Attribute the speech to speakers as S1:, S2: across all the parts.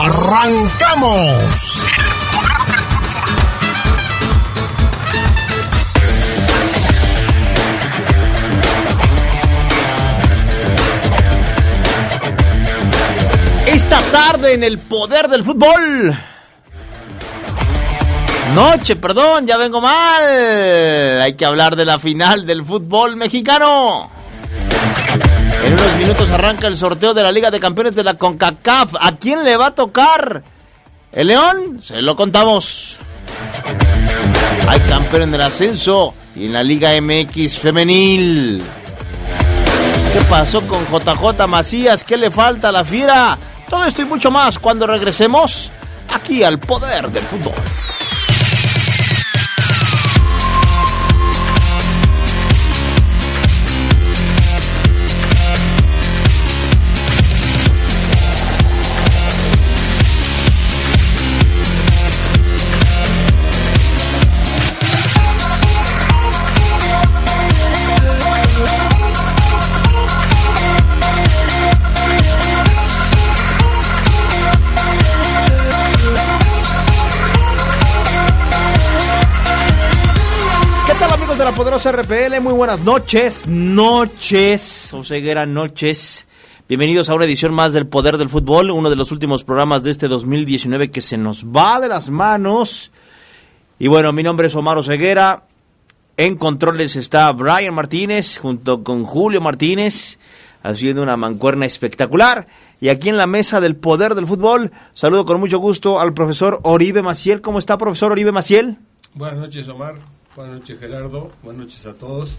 S1: ¡Arrancamos!
S2: Esta tarde en el poder del fútbol. Noche, perdón, ya vengo mal. Hay que hablar de la final del fútbol mexicano. En unos minutos arranca el sorteo de la Liga de Campeones de la CONCACAF. ¿A quién le va a tocar? ¿El León? Se lo contamos. Hay campeón en el ascenso y en la Liga MX femenil. ¿Qué pasó con JJ Macías? ¿Qué le falta a la fiera? Todo esto y mucho más cuando regresemos aquí al poder del fútbol. La poderosa RPL? Muy buenas noches, noches, Oseguera, noches. Bienvenidos a una edición más del Poder del Fútbol, uno de los últimos programas de este 2019 que se nos va de las manos. Y bueno, mi nombre es Omar Oseguera. En controles está Brian Martínez junto con Julio Martínez haciendo una mancuerna espectacular. Y aquí en la mesa del Poder del Fútbol, saludo con mucho gusto al profesor Oribe Maciel. ¿Cómo está, profesor Oribe Maciel?
S3: Buenas noches, Omar. Buenas noches, Gerardo. Buenas noches a todos.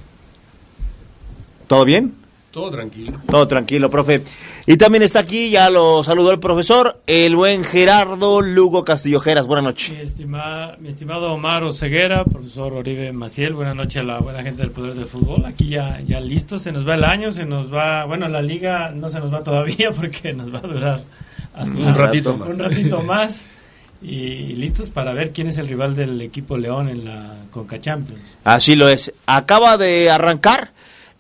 S2: ¿Todo bien?
S3: Todo tranquilo.
S2: Todo tranquilo, profe. Y también está aquí, ya lo saludó el profesor, el buen Gerardo Lugo Castillojeras. Buenas noches.
S4: Mi, estima- mi estimado Omar Oseguera, profesor Oribe Maciel, buenas noches a la buena gente del Poder del Fútbol. Aquí ya, ya listo, se nos va el año, se nos va, bueno, la liga no se nos va todavía porque nos va a durar hasta
S3: Un ratito más.
S4: un ratito más. Y listos para ver quién es el rival del equipo León en la Conca Champions.
S2: Así lo es. Acaba de arrancar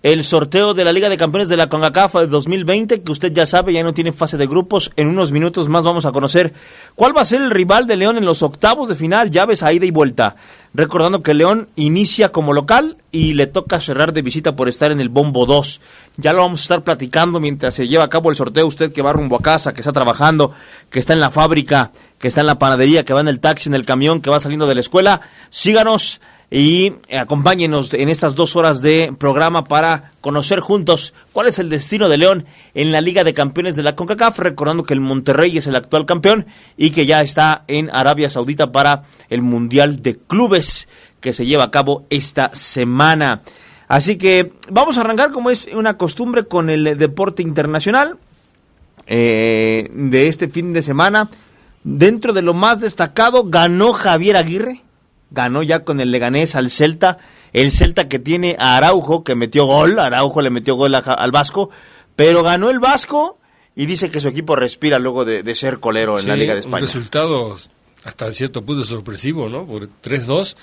S2: el sorteo de la Liga de Campeones de la CONCACAF de 2020, que usted ya sabe, ya no tiene fase de grupos. En unos minutos más vamos a conocer cuál va a ser el rival de León en los octavos de final, llaves a ida y vuelta. Recordando que León inicia como local y le toca cerrar de visita por estar en el Bombo 2. Ya lo vamos a estar platicando mientras se lleva a cabo el sorteo. Usted que va rumbo a casa, que está trabajando, que está en la fábrica, que está en la panadería, que va en el taxi, en el camión, que va saliendo de la escuela, síganos y eh, acompáñenos en estas dos horas de programa para conocer juntos cuál es el destino de León en la Liga de Campeones de la CONCACAF, recordando que el Monterrey es el actual campeón y que ya está en Arabia Saudita para el Mundial de Clubes que se lleva a cabo esta semana. Así que vamos a arrancar como es una costumbre con el deporte internacional eh, de este fin de semana. Dentro de lo más destacado, ganó Javier Aguirre, ganó ya con el Leganés al Celta, el Celta que tiene a Araujo, que metió gol, Araujo le metió gol a al Vasco, pero ganó el Vasco y dice que su equipo respira luego de, de ser colero en la Liga de
S3: Un
S2: España.
S3: resultado hasta cierto punto sorpresivo, ¿no? Por 3-2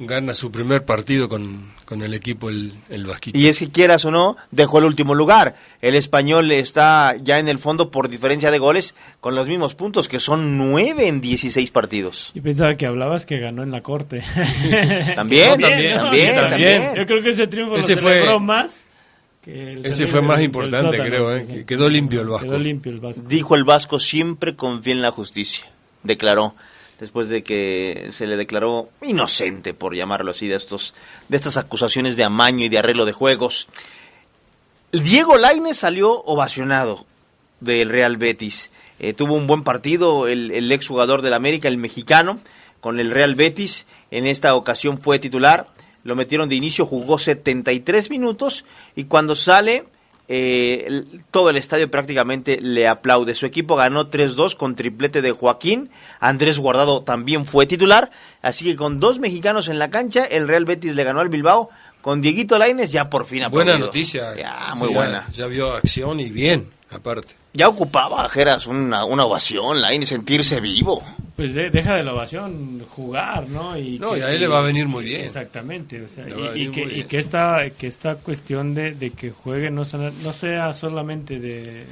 S3: gana su primer partido con, con el equipo el, el Vasquito.
S2: Y es que quieras o no, dejó el último lugar. El español está ya en el fondo por diferencia de goles con los mismos puntos, que son nueve en 16 partidos.
S4: Y pensaba que hablabas que ganó en la corte.
S2: También,
S3: No, también,
S2: también,
S3: también.
S2: también.
S4: Yo creo que ese triunfo
S3: Ese
S4: lo
S3: fue-
S4: más.
S3: Ese fue más importante,
S4: sótano,
S3: creo, ¿eh?
S4: sí.
S3: Quedó limpio el Vasco.
S4: Quedó limpio el Vasco.
S2: Dijo el Vasco, siempre confía en la justicia, declaró, después de que se le declaró inocente, por llamarlo así, de, estos, de estas acusaciones de amaño y de arreglo de juegos. Diego Lainez salió ovacionado del Real Betis. Eh, tuvo un buen partido el, el exjugador del América, el mexicano, con el Real Betis. En esta ocasión fue titular. Lo metieron de inicio, jugó 73 minutos y cuando sale eh, el- todo el estadio prácticamente le aplaude. Su equipo ganó 3-2 con triplete de Joaquín. Andrés Guardado también fue titular. Así que con dos mexicanos en la cancha, el Real Betis le ganó al Bilbao. Con Dieguito Laines ya por fin
S3: Buena
S2: aplaudido.
S3: noticia.
S2: Ya, muy
S3: ya-
S2: buena.
S3: Ya vio acción y bien, aparte.
S2: Ya ocupaba, Geras, una, una ovación, Laines, sentirse vivo.
S4: Pues de- deja de la ovación jugar, ¿no? Y
S3: No, y a él le va a venir muy bien.
S4: Exactamente, o sea, y, y que,
S3: muy
S4: y
S3: bien.
S4: que esta que esta cuestión de, de que juegue no, sea- no sea solamente de,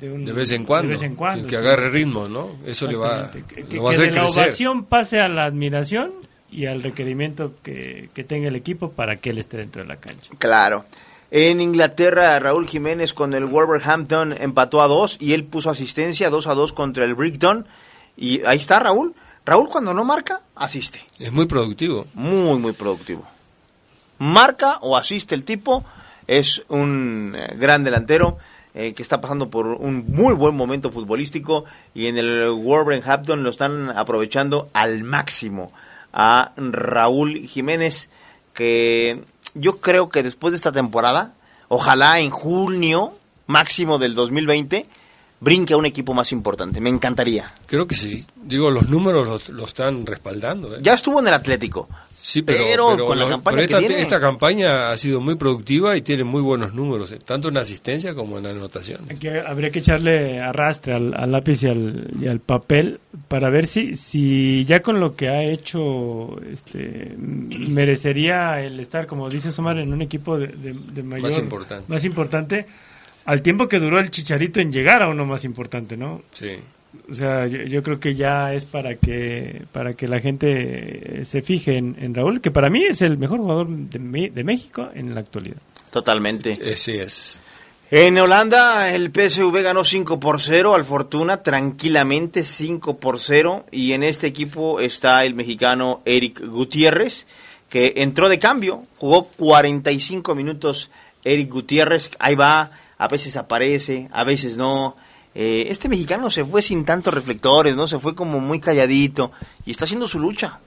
S4: de, un-
S3: De vez en cuando.
S4: de vez en cuando,
S3: que
S4: sí.
S3: agarre ritmo, ¿no? Eso le va.
S4: Que, que-
S3: lo va a
S4: que
S3: hacer
S4: de la
S3: crecer.
S4: ovación pase a la admiración y al requerimiento que, que tenga el equipo para que él esté dentro de la cancha.
S2: Claro. En Inglaterra, Raúl Jiménez con el Wolverhampton empató a dos y él puso asistencia 2 a 2 contra el Brighton. Y ahí está Raúl. Raúl cuando no marca, asiste.
S3: Es muy productivo.
S2: Muy, muy productivo. Marca o asiste el tipo. Es un eh, gran delantero eh, que está pasando por un muy buen momento futbolístico y en el Wolverhampton lo están aprovechando al máximo a Raúl Jiménez que yo creo que después de esta temporada, ojalá en junio máximo del 2020 brinque a un equipo más importante. Me encantaría.
S3: Creo que sí. Digo, los números lo, están respaldando. ¿eh?
S2: Ya estuvo en el Atlético.
S3: Sí, pero,
S2: Pero
S3: pero
S2: con la
S3: lo-
S2: campaña
S3: pero
S2: que
S3: esta,
S2: tiene.
S3: esta campaña ha sido muy productiva y tiene muy buenos números, eh, tanto en asistencia como en anotación.
S4: Habría que echarle arrastre al, al lápiz y al, y al papel para ver si, si ya con lo que ha hecho este, merecería el estar, como dice Somar, en un equipo de, de- de mayor...
S3: Más importante.
S4: más importante, al tiempo que duró el Chicharito en llegar a uno más importante, ¿no?
S3: Sí.
S4: O sea, yo, yo creo que ya es para que para que la gente eh, se fije en, en Raúl, que para mí es el mejor jugador de, Me- de México en la actualidad.
S2: Totalmente.
S3: Eh, sí es.
S2: En Holanda el PSV ganó 5 por 0 al Fortuna, tranquilamente 5 por 0. Y en este equipo está el mexicano Eric Gutiérrez, que entró de cambio, jugó 45 minutos Eric Gutiérrez, ahí va, a veces aparece, a veces no. Eh, este mexicano se fue sin tantos reflectores, ¿no? Se fue como muy calladito y está haciendo su lucha.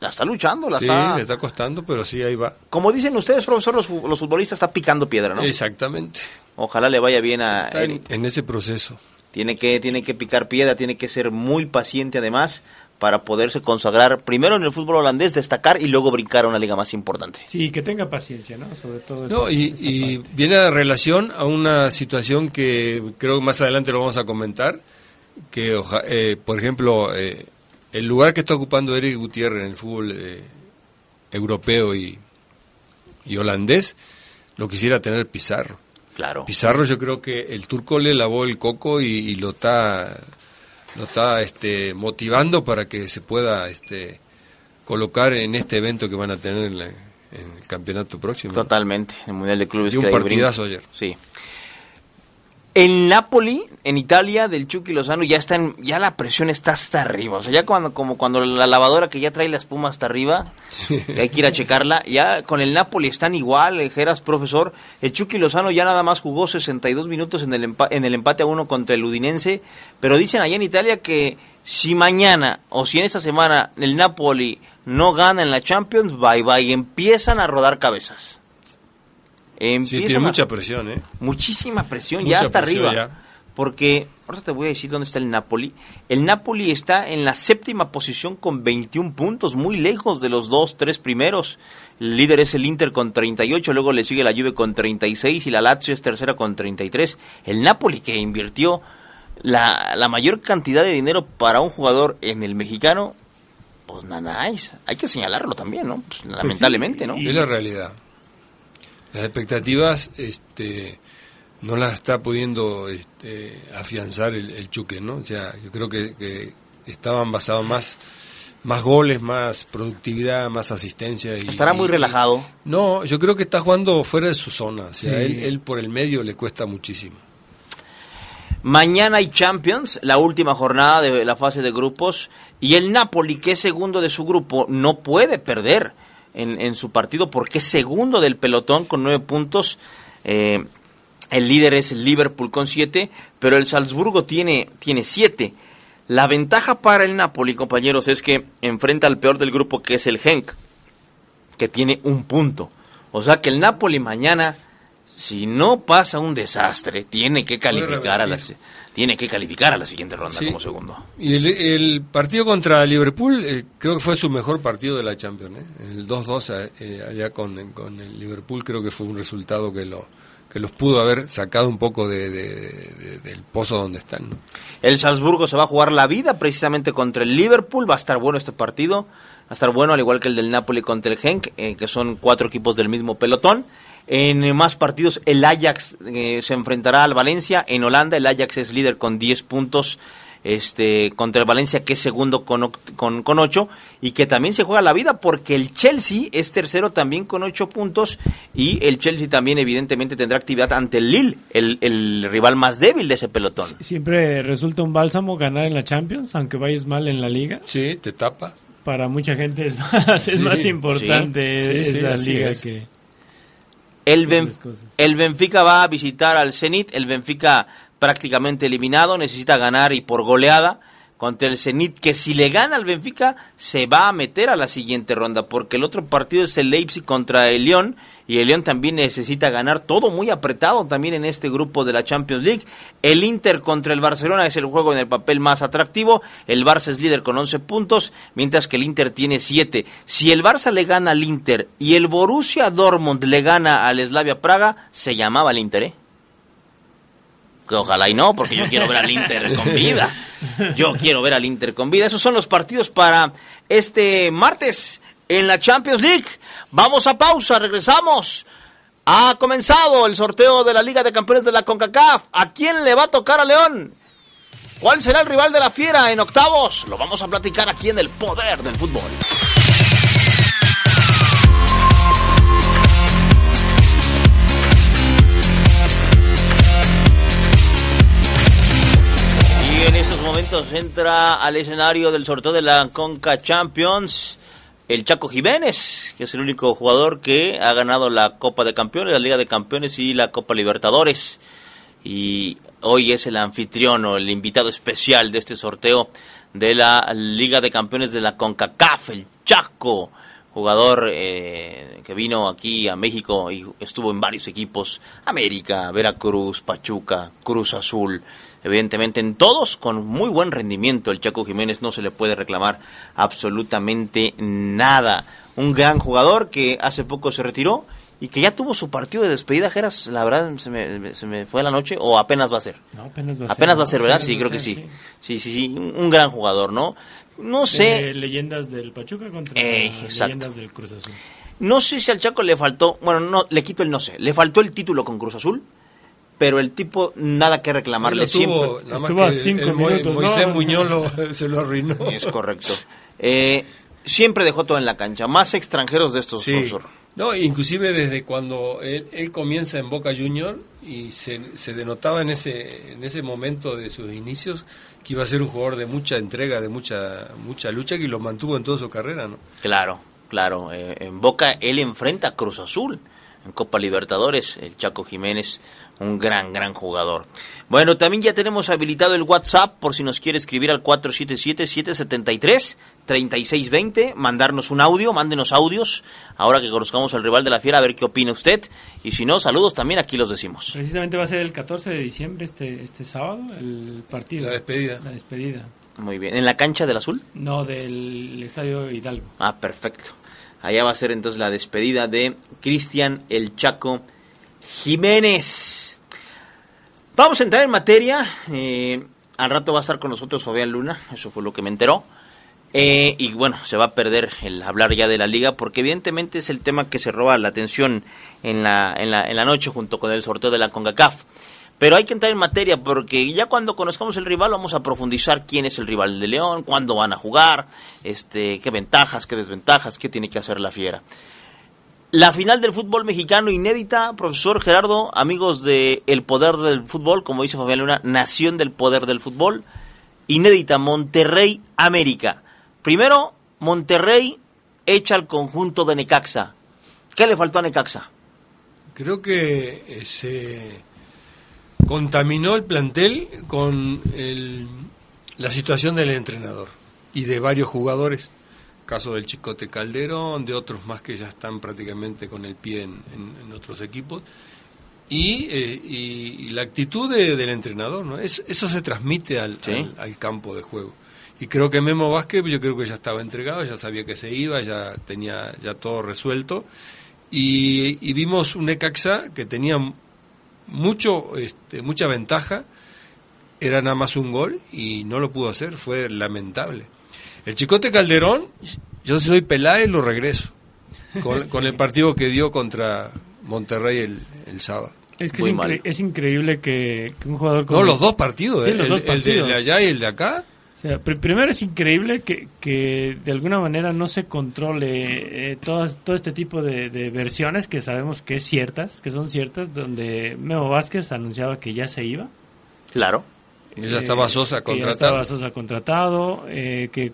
S2: La está luchando, la
S3: Sí,
S2: está...
S3: le está costando, pero sí, ahí va.
S2: Como dicen ustedes, profesor, los, los futbolistas está picando piedra, ¿no?
S3: Exactamente.
S2: Ojalá le vaya bien a
S3: en, en ese proceso.
S2: Tiene que, tiene que picar piedra, tiene que ser muy paciente además para poderse consagrar primero en el fútbol holandés, destacar y luego brincar a una liga más importante.
S4: Sí, que tenga paciencia, ¿no? Sobre todo.
S3: No,
S4: esa-
S3: y,
S4: esa
S3: y
S4: parte.
S3: viene a relación a una situación que creo que más adelante lo vamos a comentar, que oja- eh, por ejemplo, eh, el lugar que está ocupando Eric Gutiérrez en el fútbol eh, europeo y, y holandés, lo quisiera tener Pizarro.
S2: Claro.
S3: Pizarro yo creo que el turco le lavó el coco y, y lo está lo está este motivando para que se pueda este colocar en este evento que van a tener en, la- en el campeonato próximo.
S2: Totalmente. El Mundial de Clubes.
S3: Y un partidazo ayer.
S2: Sí. En Napoli, en Italia, del Chucky Lozano, ya está en- ya la presión está hasta arriba. O sea, ya cuando, como cuando la lavadora que ya trae la espuma hasta arriba, que hay que ir a checarla. Ya con el Napoli están igual, Geras, profesor. El Chucky Lozano ya nada más jugó 62 minutos en el, empa- en el empate a uno contra el Udinense. Pero dicen allá en Italia que si mañana o si en esta semana el Napoli no gana en la Champions, bye bye, empiezan a rodar cabezas.
S3: Sí, tiene
S2: a-
S3: mucha presión, ¿eh?
S2: muchísima presión,
S3: Mucha
S2: ya hasta
S3: presión
S2: arriba.
S3: ya.
S2: Porque, ahorita te voy a decir dónde está el Napoli. El Napoli está en la séptima posición con 21 puntos, muy lejos de los dos, tres primeros. El líder es el Inter con 38, luego le sigue la Juve con 36 y la Lazio es tercera con 33. El Napoli que invirtió la, la mayor cantidad de dinero para un jugador en el mexicano, pues nanáis. Hay que señalarlo también, ¿no? Pues, lamentablemente, ¿no?
S4: y-
S3: Es la realidad. Las expectativas este, no las está pudiendo este, afianzar el, el Chuque, ¿no? O sea, yo creo que, que estaban basados más más goles, más productividad, más asistencia. Y,
S2: Estará muy
S3: y-
S2: relajado.
S3: No, yo creo que está jugando fuera de su zona. O sea,
S4: Sí.
S3: él, él por el medio le cuesta muchísimo.
S2: Mañana hay Champions, la última jornada de la fase de grupos, y el Napoli, que es segundo de su grupo, no puede perder en, en su partido porque es segundo del pelotón con nueve puntos. Eh, el líder es el Liverpool con siete, pero el Salzburgo tiene, tiene siete. La ventaja para el Napoli, compañeros, es que enfrenta al peor del grupo, que es el Genk, que tiene un punto. O sea que el Napoli mañana, si no pasa un desastre, tiene que calificar a la. Tiene que calificar a la siguiente ronda
S3: Sí.
S2: como segundo.
S3: Y el, el partido contra Liverpool eh, creo que fue su mejor partido de la Champions. ¿eh? El 2-2 eh, allá con, con el Liverpool creo que fue un resultado que lo que los pudo haber sacado un poco de, de- de- del pozo donde están. ¿no?
S2: El Salzburgo se va a jugar la vida precisamente contra el Liverpool. Va a estar bueno este partido. Va a estar bueno, al igual que el del Napoli contra el Genk, eh, que son cuatro equipos del mismo pelotón. En más partidos, el Ajax eh, se enfrentará al Valencia. En Holanda, el Ajax es líder con 10 puntos este, contra el Valencia, que es segundo con, con, con 8. Y que también se juega la vida porque el Chelsea es tercero también con 8 puntos. Y el Chelsea también, evidentemente, tendrá actividad ante el Lille, el, el rival más débil de ese pelotón.
S4: Siempre resulta un bálsamo ganar en la Champions, aunque vayas mal en la liga.
S3: Sí, te tapa.
S4: Para mucha gente es más, es más importante
S3: sí,
S4: esa liga
S3: es.
S4: que...
S2: El, Ben- el Benfica va a visitar al Zenit, el Benfica prácticamente eliminado, necesita ganar y por goleada contra el Zenit, que si le gana al Benfica se va a meter a la siguiente ronda, porque el otro partido es el Leipzig contra el Lyon, y el Lyon también necesita ganar, todo muy apretado también en este grupo de la Champions League. El Inter contra el Barcelona es el juego en el papel más atractivo, el Barça es líder con 11 puntos, mientras que el Inter tiene 7. Si el Barça le gana al Inter y el Borussia Dortmund le gana al Slavia Praga, se llamaba el Inter, ¿eh? Que ojalá y no, porque yo quiero ver al Inter con vida. Yo quiero ver al Inter con vida. Esos son los partidos para este martes en la Champions League. Vamos a pausa, regresamos. Ha comenzado el sorteo de la Liga de Campeones de la CONCACAF. ¿A quién le va a tocar a León? ¿Cuál será el rival de la Fiera en octavos? Lo vamos a platicar aquí en el Poder del Fútbol. Y en estos momentos entra al escenario del sorteo de la Conca Champions el Chaco Jiménez, que es el único jugador que ha ganado la Copa de Campeones, la Liga de Campeones y la Copa Libertadores. Y hoy es el anfitrión o el invitado especial de este sorteo de la Liga de Campeones de la CONCACAF, el Chaco, jugador eh, que vino aquí a México y estuvo en varios equipos, América, Veracruz, Pachuca, Cruz Azul, evidentemente en todos con muy buen rendimiento. El Chaco Jiménez no se le puede reclamar absolutamente nada. Un gran jugador que hace poco se retiró y que ya tuvo su partido de despedida, Geras, la verdad se me, se me fue la noche o apenas va a ser.
S4: No, apenas va a
S2: Apenas
S4: ser,
S2: va a ser, ¿verdad? Sí, creo que sí. Sí, sí, sí, un un gran jugador, ¿no? No sé,
S4: Eh, leyendas del Pachuca contra
S2: Eh,
S4: leyendas del Cruz Azul.
S2: no sé si al Chaco le faltó, bueno, no, le quito el no sé, le faltó el título con Cruz Azul, pero el tipo nada que reclamarle
S3: tuvo,
S2: siempre.
S3: nada más
S4: Estuvo a
S3: que
S4: cinco
S3: el Mo-
S4: minutos, ¿no?
S3: Moisés Muñoz lo- se lo arruinó.
S2: Es correcto. Eh, siempre dejó todo en la cancha, más extranjeros de estos,
S3: Sí.
S2: profesor.
S3: No, inclusive desde cuando él, él comienza en Boca Junior y se, se denotaba en ese en ese momento de sus inicios que iba a ser un jugador de mucha entrega, de mucha mucha lucha que lo mantuvo en toda su carrera, ¿no?
S2: Claro, claro. eh, en Boca él enfrenta a Cruz Azul en Copa Libertadores. El Chaco Jiménez, un gran, gran jugador. Bueno, también ya tenemos habilitado el WhatsApp por si nos quiere escribir al 477-773-3620, mandarnos un audio, mándenos audios, ahora que conozcamos al rival de la fiera, a ver qué opina usted. Y si no, saludos también, aquí los decimos.
S4: Precisamente va a ser el 14 de diciembre, este, este sábado, el partido.
S3: La despedida.
S4: La despedida.
S2: Muy bien. ¿En la cancha del azul?
S4: No, del Estadio Hidalgo.
S2: Ah, perfecto. Allá va a ser entonces la despedida de Cristian El Chaco Jiménez. Vamos a entrar en materia. eh, al rato va a estar con nosotros Fabián Luna, eso fue lo que me enteró. Eh, y bueno, se va a perder el hablar ya de la liga porque evidentemente es el tema que se roba la atención en la, en la, en la noche junto con el sorteo de la CONCACAF. Pero hay que entrar en materia porque ya cuando conozcamos el rival vamos a profundizar quién es el rival de León, cuándo van a jugar, este, qué ventajas, qué desventajas, qué tiene que hacer la fiera. La final del fútbol mexicano inédita, profesor Gerardo, amigos de El Poder del Fútbol, como dice Fabián Luna, Nación del Poder del Fútbol, inédita, Monterrey, América. Primero, Monterrey echa al conjunto de Necaxa. ¿Qué le faltó a Necaxa?
S3: Creo que eh, se contaminó el plantel con el- la situación del entrenador y de varios jugadores. Caso del Chicote Calderón, de otros más que ya están prácticamente con el pie en, en- en otros equipos. y, eh, y, y la actitud de- del entrenador, ¿no? Es, eso se transmite al,
S2: Sí.
S3: al, al campo de juego. Y creo que Memo Vázquez, yo creo que ya estaba entregado, ya sabía que se iba, ya tenía ya todo resuelto. Y, y vimos un Necaxa que tenía mucho, este, mucha ventaja, era nada más un gol y no lo pudo hacer, fue lamentable. El Chicote Calderón, yo soy Peláez, lo regreso, con, con el partido que dio contra Monterrey el, el sábado.
S4: Es que es, incre-
S2: mal.
S4: es increíble que, que un jugador como...
S3: No, los dos partidos,
S4: Sí,
S3: ¿eh?
S4: los
S3: el,
S4: dos
S3: el
S4: partidos.
S3: de, de allá y el de acá.
S4: O sea, pr- primero es increíble que, que de alguna manera no se controle eh, todas, todo este tipo de, de versiones que sabemos que es ciertas, que son ciertas, donde Memo Vázquez anunciaba que ya se iba.
S2: Claro.
S3: Y ya estaba Sosa
S4: que ya
S3: contratado.
S4: estaba Sosa contratado, eh, que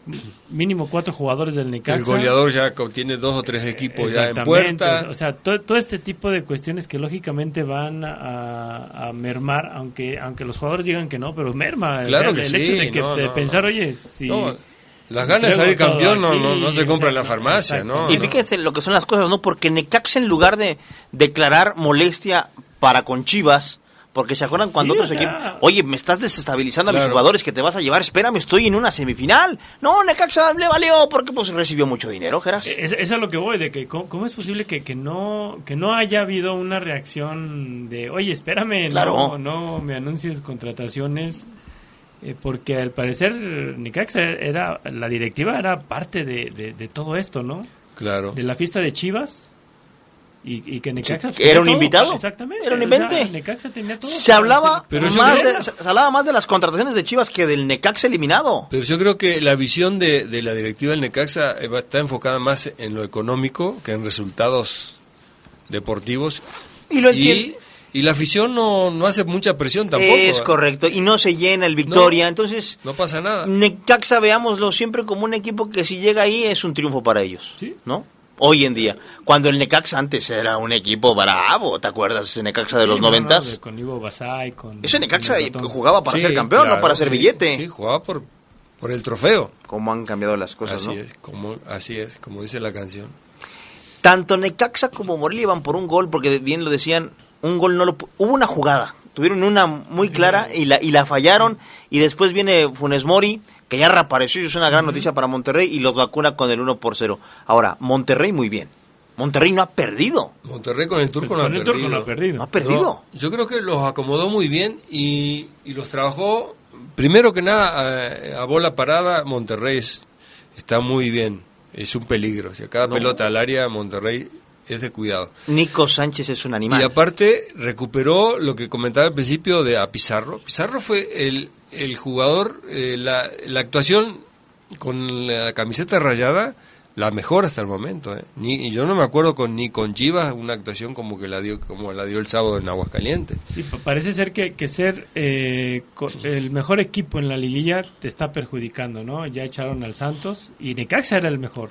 S4: mínimo cuatro jugadores del Necaxa.
S3: El goleador ya tiene dos o tres equipos ya en puerta.
S4: O sea, todo, todo este tipo de cuestiones que lógicamente van a, a mermar, aunque aunque los jugadores digan que no, pero merma.
S3: Claro
S4: el,
S3: que
S4: el
S3: sí,
S4: hecho de, que,
S3: no,
S4: de
S3: no,
S4: pensar,
S3: no.
S4: oye, si.
S3: No, las ganas de salir campeón no, no, no se compra en la
S4: exacto,
S3: farmacia, ¿no?
S2: Y fíjense lo que son las cosas, ¿no? Porque Necaxa en lugar de declarar molestia para con Chivas, porque se acuerdan cuando
S4: Sí,
S2: otros
S4: o sea-
S2: equipos, oye, me estás desestabilizando a mis jugadores que te vas a llevar, espérame, estoy en una semifinal. No, Necaxa le valió porque pues recibió mucho dinero, Geras.
S4: Es, es a lo que voy, de que cómo, cómo es posible que, que no que no haya habido una reacción de, oye, espérame,
S2: Claro.
S4: no, no me anuncies contrataciones, eh, porque al parecer Necaxa era, la directiva era parte de, de, de todo esto, ¿no?
S3: Claro.
S4: De la fiesta de Chivas. Y, y que Necaxa
S2: Sí, era un
S4: todo,
S2: invitado.
S4: Exactamente.
S2: Era un
S4: o sea,
S2: invente.
S4: Necaxa tenía todo.
S2: Se hablaba,
S3: Pero
S2: más de, se hablaba más de las contrataciones de Chivas que del Necaxa eliminado.
S3: Pero yo creo que la visión de, de la directiva del Necaxa eh, está enfocada más en lo económico que en resultados deportivos.
S2: Y lo
S3: Y, la afición no, no hace mucha presión tampoco.
S2: Es
S3: ¿eh?
S2: correcto. Y no se llena el Victoria.
S3: No.
S2: Entonces,
S3: No pasa nada.
S2: Necaxa, veámoslo siempre como un equipo que si llega ahí es un triunfo para ellos.
S4: Sí.
S2: ¿No? Hoy en día. Cuando el Necaxa antes era un equipo bravo, ¿te acuerdas? Ese Necaxa de los
S4: Sí, no, no,
S2: noventas.
S4: con Ivo Basay, con...
S2: Ese Necaxa
S4: con
S2: jugaba para
S3: Sí,
S2: ser campeón,
S3: claro,
S2: no para
S3: sí,
S2: billete.
S3: Sí, jugaba por, por el trofeo.
S2: Cómo han cambiado las cosas,
S3: así
S2: ¿no?
S3: es, como, así es, como dice la canción.
S2: Tanto Necaxa como Morelia iban por un gol, porque bien lo decían, un gol no lo... pu- Hubo una jugada, tuvieron una muy clara y la, y la fallaron, y después viene Funes Mori, que ya reapareció y es una gran noticia para Monterrey, y los vacuna con el 1 por 0. Ahora, Monterrey muy bien. Monterrey no ha perdido,
S3: Monterrey con el turco
S4: Pues
S3: no ha
S4: con el Turco
S3: perdido.
S4: no ha perdido.
S2: no ha perdido.
S3: No, yo creo que los acomodó muy bien y, y los trabajó. Primero que nada, a, a bola parada, Monterrey es- está muy bien. Es un peligro. Si a cada pelota al área, Monterrey es de cuidado.
S2: Nico Sánchez es un animal.
S3: Y aparte, recuperó lo que comentaba al principio de a Pizarro. Pizarro fue el, el jugador, eh, la, la actuación con la camiseta rayada, la mejor hasta el momento. eh. Ni, y yo no me acuerdo con, ni con Chivas una actuación como que la dio como la dio el sábado en Aguascalientes.
S4: Sí, parece ser que, que ser eh, el mejor equipo en la liguilla te está perjudicando, ¿no? Ya echaron al Santos y Necaxa era el mejor.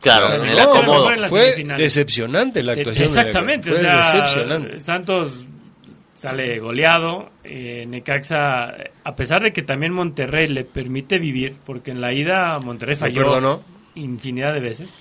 S2: claro,
S4: Claro,
S2: en el
S4: no,
S2: acomodo.
S3: fue decepcionante la actuación. de
S4: Exactamente, o
S3: Fue
S4: sea,
S3: decepcionante.
S4: Santos sale goleado, eh, Necaxa, a pesar de que también Monterrey le permite vivir, porque en la ida Monterrey falló
S3: perdonó.
S4: infinidad de veces.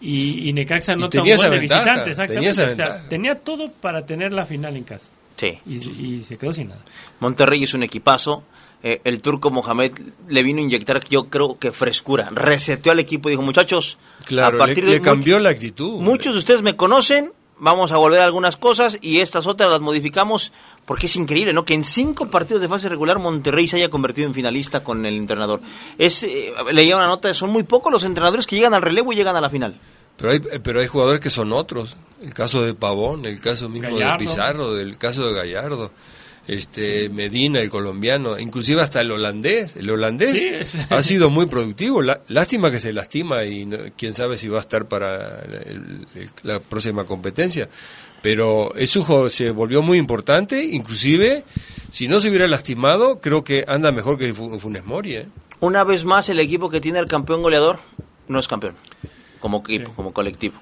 S4: Y, y Necaxa no de
S3: ventaja,
S4: visitante, exactamente.
S3: tenía esa
S4: o sea, tenía todo para tener la final en casa.
S2: Sí.
S4: Y, y se quedó sin nada.
S2: Monterrey es un equipazo. Eh, el turco Mohamed le vino a inyectar, yo creo que frescura. Reseteó al equipo y dijo, muchachos,
S3: Claro,
S2: a partir
S3: le,
S2: de
S3: le cambió la actitud.
S2: Muchos de ustedes me conocen, vamos a volver a algunas cosas y estas otras las modificamos porque es increíble, ¿no? Que en cinco partidos de fase regular Monterrey se haya convertido en finalista con el entrenador. Es, eh, leía una nota, son muy pocos los entrenadores que llegan al relevo y llegan a la final.
S3: Pero hay, pero hay jugadores que son otros. El caso de Pavón, el caso mismo
S4: Gallardo.
S3: de Pizarro, el caso de Gallardo, este Medina, el colombiano, inclusive hasta el holandés. El holandés
S4: Sí, es-
S3: ha sido muy productivo. La- lástima que se lastima y no- quién sabe si va a estar para el- el- la próxima competencia. Pero eso se volvió muy importante, inclusive si no se hubiera lastimado, creo que anda mejor que Fu- Funes Mori. ¿eh?
S2: Una vez más, el equipo que tiene el campeón goleador no es campeón, como equipo,
S4: Sí.
S2: como colectivo.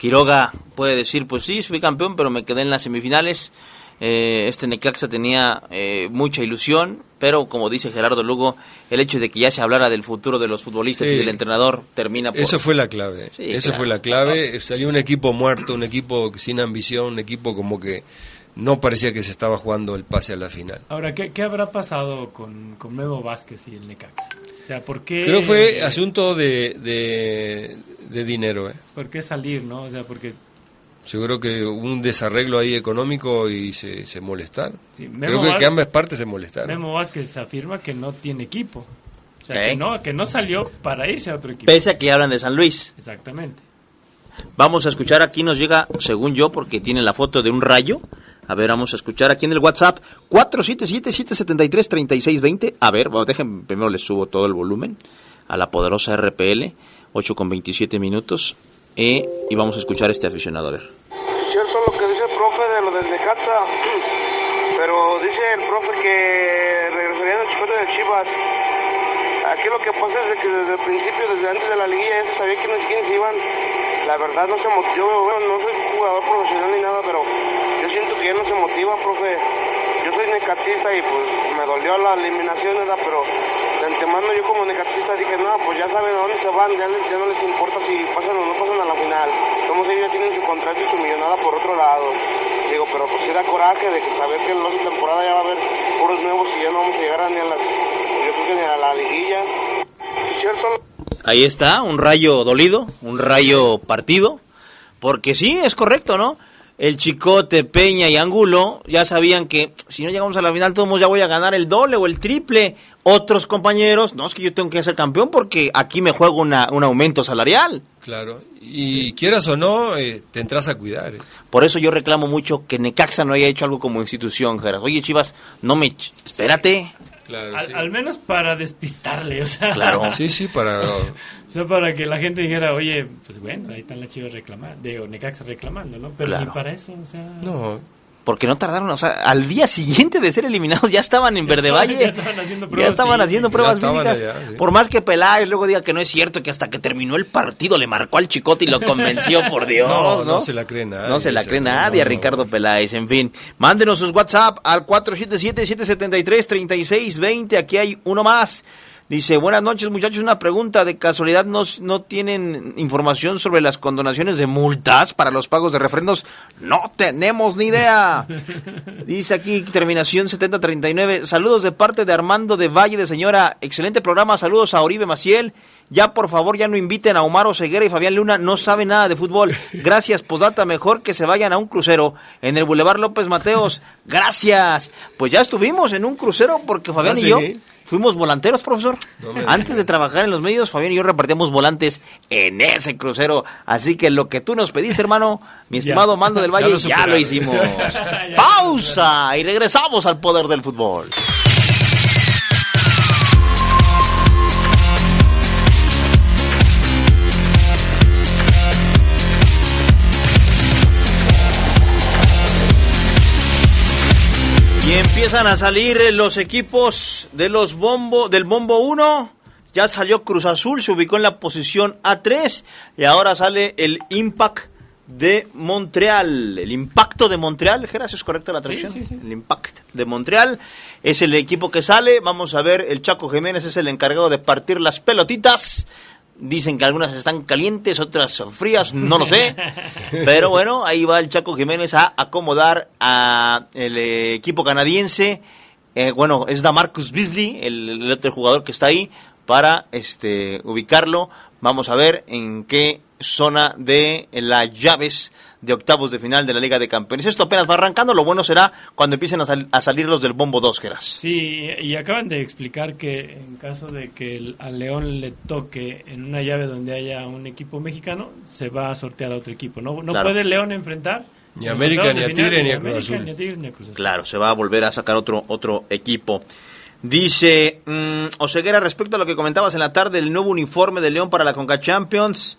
S2: Quiroga puede decir, pues sí, fui campeón, pero me quedé en las semifinales. Eh, este Necaxa tenía eh, mucha ilusión, pero como dice Gerardo Lugo, el hecho de que ya se hablara del futuro de los futbolistas y del entrenador termina por...
S3: Eso fue la clave.
S2: Sí,
S3: Eso
S2: claro.
S3: fue la clave. Salió un equipo muerto, un equipo sin ambición, un equipo como que no parecía que se estaba jugando el pase a la final.
S4: Ahora, ¿qué, qué habrá pasado con, con Memo Vázquez y el Necaxa? O sea, ¿por qué,
S3: Creo fue asunto de, de, de dinero. ¿eh?
S4: ¿Por qué salir, no? O sea, porque
S3: Seguro que hubo un desarreglo ahí económico y se, se molestaron.
S4: Sí,
S3: Creo que, ambas partes se molestaron.
S4: Memo Vázquez afirma que no tiene equipo. O sea, que, no, que no salió para irse a otro equipo.
S2: Pese a que hablan de San Luis.
S4: Exactamente.
S2: Vamos a escuchar, aquí nos llega, según yo, porque tiene la foto de un rayo. A ver, vamos a escuchar aquí en el WhatsApp 477-773-3620. A ver, bueno, déjenme, primero les subo todo el volumen a la poderosa RPL, 8 con 27 minutos. Eh, y vamos a escuchar este aficionado, a ver.
S5: cierto lo que dice el profe de lo del Necaxa, pero dice el profe que regresaría el chicote de Chivas. Aquí lo que pasa es que desde el principio, desde antes de la liguilla, ya se sabía quiénes, quiénes iban. La verdad no se motiva, bueno, no soy jugador profesional ni nada, pero yo siento que ya no se motivan, profe. Yo soy necaxista y pues me dolió la eliminación, ¿verdad? pero de antemano yo como necaxista dije, no, pues ya saben a dónde se van, ya, ya no les importa si pasan o no pasan a la final. Somos ellos ya tienen su contrato y su millonada por otro lado. Digo, pero pues da coraje de que saber que en la temporada ya va a haber puros nuevos y ya no vamos a llegar a ni a las, yo creo que ni a la liguilla.
S2: Ahí está, un rayo dolido, un rayo partido, porque sí, es correcto, ¿no? El Chicote, Peña y Angulo ya sabían que si no llegamos a la final, todos ya voy a ganar el doble o el triple. Otros compañeros, no, es que yo tengo que ser campeón porque aquí me juego una- un aumento salarial.
S3: Claro. Y quieras o no, eh, te entras a cuidar. eh.
S2: Por eso yo reclamo mucho que Necaxa no haya hecho algo como institución, Geras. Oye, Chivas, no me... Espérate.
S3: Claro,
S4: Al,
S3: sí.
S4: al menos para despistarle, o sea.
S2: Claro.
S3: Sí, sí, para...
S4: O sea, para que la gente dijera, oye, pues bueno, ahí están las chivas reclamando, de Necaxa reclamando, ¿no? Pero
S2: Claro.
S4: ni para eso, o sea.
S3: No,
S2: Porque no tardaron, o sea, al día siguiente de ser eliminados ya estaban en
S4: Ya
S2: Verde Valle.
S4: ya estaban haciendo
S2: Ya
S4: pruebas
S2: estaban haciendo pruebas
S3: Ya estaban
S2: físicas.
S3: allá, sí.
S2: Por más que Peláez luego diga que no es cierto, que hasta que terminó el partido le marcó al chicote y lo convenció, por Dios, ¿no?
S3: No, no se la cree nadie,
S2: No se la cree
S3: no,
S2: nadie a
S3: no.
S2: Ricardo Peláez, en fin. Mándenos sus WhatsApp al 477-773-3620. Aquí hay uno más. Dice, buenas noches muchachos, una pregunta, ¿de casualidad no, no tienen información sobre las condonaciones de multas para los pagos de refrendos? No tenemos ni idea. Dice aquí, terminación 7039, saludos de parte de Armando de Valle de Señora, excelente programa, saludos a Oribe Maciel, ya por favor ya no inviten a Omar Oseguera y Fabián Luna, no saben nada de fútbol, gracias, posdata, mejor que se vayan a un crucero en el Boulevard López Mateos, gracias, pues ya estuvimos en un crucero porque Fabián
S3: ¿Ah,
S2: y yo
S3: sí?
S2: Fuimos volanteros, profesor.
S3: No
S2: Antes de trabajar en los medios, Fabián y yo repartíamos volantes en ese crucero. Así que lo que tú nos pediste, hermano, mi estimado Mando del
S3: Ya
S2: Valle,
S3: lo
S2: ya lo hicimos. Pausa y regresamos al poder del fútbol. Empiezan a salir eh, los equipos de los bombo, del bombo 1. Ya salió Cruz Azul, se ubicó en la posición A3 y ahora sale el Impact de Montreal. El impacto de Montreal, Geras, ¿es correcta la traducción?
S4: sí, sí.
S2: El Impact de Montreal es el equipo que sale. Vamos a ver, el Chaco Jiménez es el encargado de partir las pelotitas. Dicen que algunas están calientes, otras frías, no lo sé. Pero bueno, ahí va el Chaco Jiménez a acomodar a el eh, equipo canadiense. Eh, bueno, es Damarcus Beasley, el, el otro jugador que está ahí, para este ubicarlo. Vamos a ver en qué zona de las llaves de octavos de final de la Liga de Campeones. Esto apenas va arrancando, lo bueno será cuando empiecen a, sal- a salir los del bombo 2, Geras.
S4: Sí, y acaban de explicar que en caso de que el- al León le toque en una llave donde haya un equipo mexicano, se va a sortear a otro equipo. No, no
S2: Claro.
S4: puede León enfrentar
S3: Ni América, ni a Tigre, ni a Cruz
S4: América,
S3: Azul.
S4: ni a Tigre, ni a Cruz Azul.
S2: Claro, se va a volver a sacar otro, otro equipo. Dice mm, Oseguera, respecto a lo que comentabas en la tarde, el nuevo uniforme de León para la Conca Champions.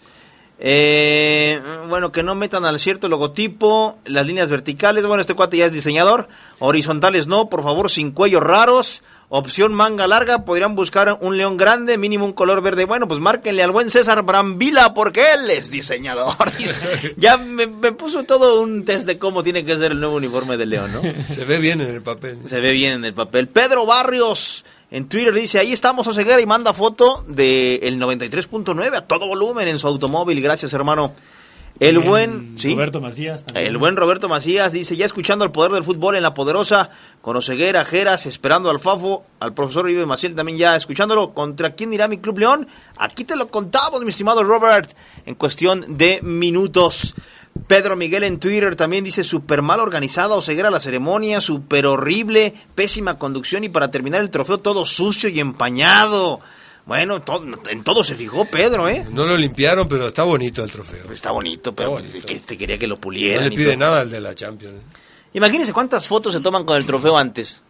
S2: Eh, bueno, que no metan al cierto logotipo, las líneas verticales. Bueno, este cuate ya es diseñador. Horizontales no, por favor, sin cuellos raros. Opción manga larga, podrían buscar un león grande, mínimo un color verde. Bueno, pues márquenle al buen César Brambila porque él es diseñador. ya me, me, puso todo un test de cómo tiene que ser el nuevo uniforme del león, ¿no?
S3: Se ve bien en el papel.
S2: Se ve bien en el papel. Pedro Barrios en Twitter dice, ahí estamos Oseguera y manda foto del el 93.9 a todo volumen en su automóvil. Gracias, hermano. El buen ¿sí?
S4: Roberto Macías también.
S2: El buen Roberto Macías dice, ya escuchando el poder del fútbol en la poderosa, con Oseguera, Jeras, esperando al Fafo, al profesor Ibe Maciel también ya escuchándolo. ¿Contra quién irá mi Club León? Aquí te lo contamos, mi estimado Robert, en cuestión de minutos. Pedro Miguel en Twitter también dice súper mal organizada Oseguera la ceremonia, súper horrible, pésima conducción y para terminar el trofeo todo sucio y empañado. Bueno, en todo se fijó Pedro, ¿eh?
S3: No lo limpiaron, pero está bonito el trofeo.
S2: Está bonito, pero
S3: Está bonito.
S2: que te quería que lo pulieran.
S3: No le pide nada al de la Champions. ¿eh?
S2: Imagínense cuántas fotos se toman con el trofeo antes.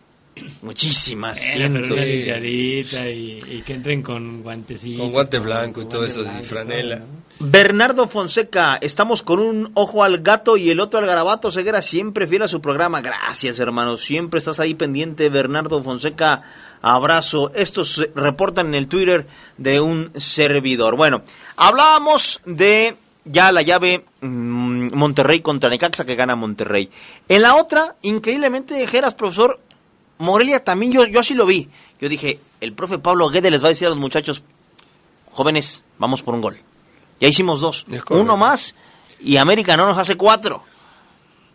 S2: Muchísimas.
S4: Bueno, pero
S2: cientos.
S4: una limpiadita y, y que entren con guantecitos.
S3: Con guante blanco y todo
S4: guante
S3: eso, y franela.
S4: todo, ¿no?
S2: Bernardo Fonseca, estamos con un ojo al gato y el otro al garabato. Ceguera siempre fiel a su programa. Gracias, hermano. Siempre estás ahí pendiente, Bernardo Fonseca. Abrazo. Estos reportan en el Twitter de un servidor. Bueno, hablábamos de ya la llave mm, Monterrey contra Necaxa que gana Monterrey. En la otra, increíblemente, Geras, profesor, Morelia también yo, yo así lo vi. Yo dije, el profe Pablo Guede les va a decir a los muchachos, jóvenes, vamos por un gol. Ya hicimos dos. Uno más y América no nos hace cuatro.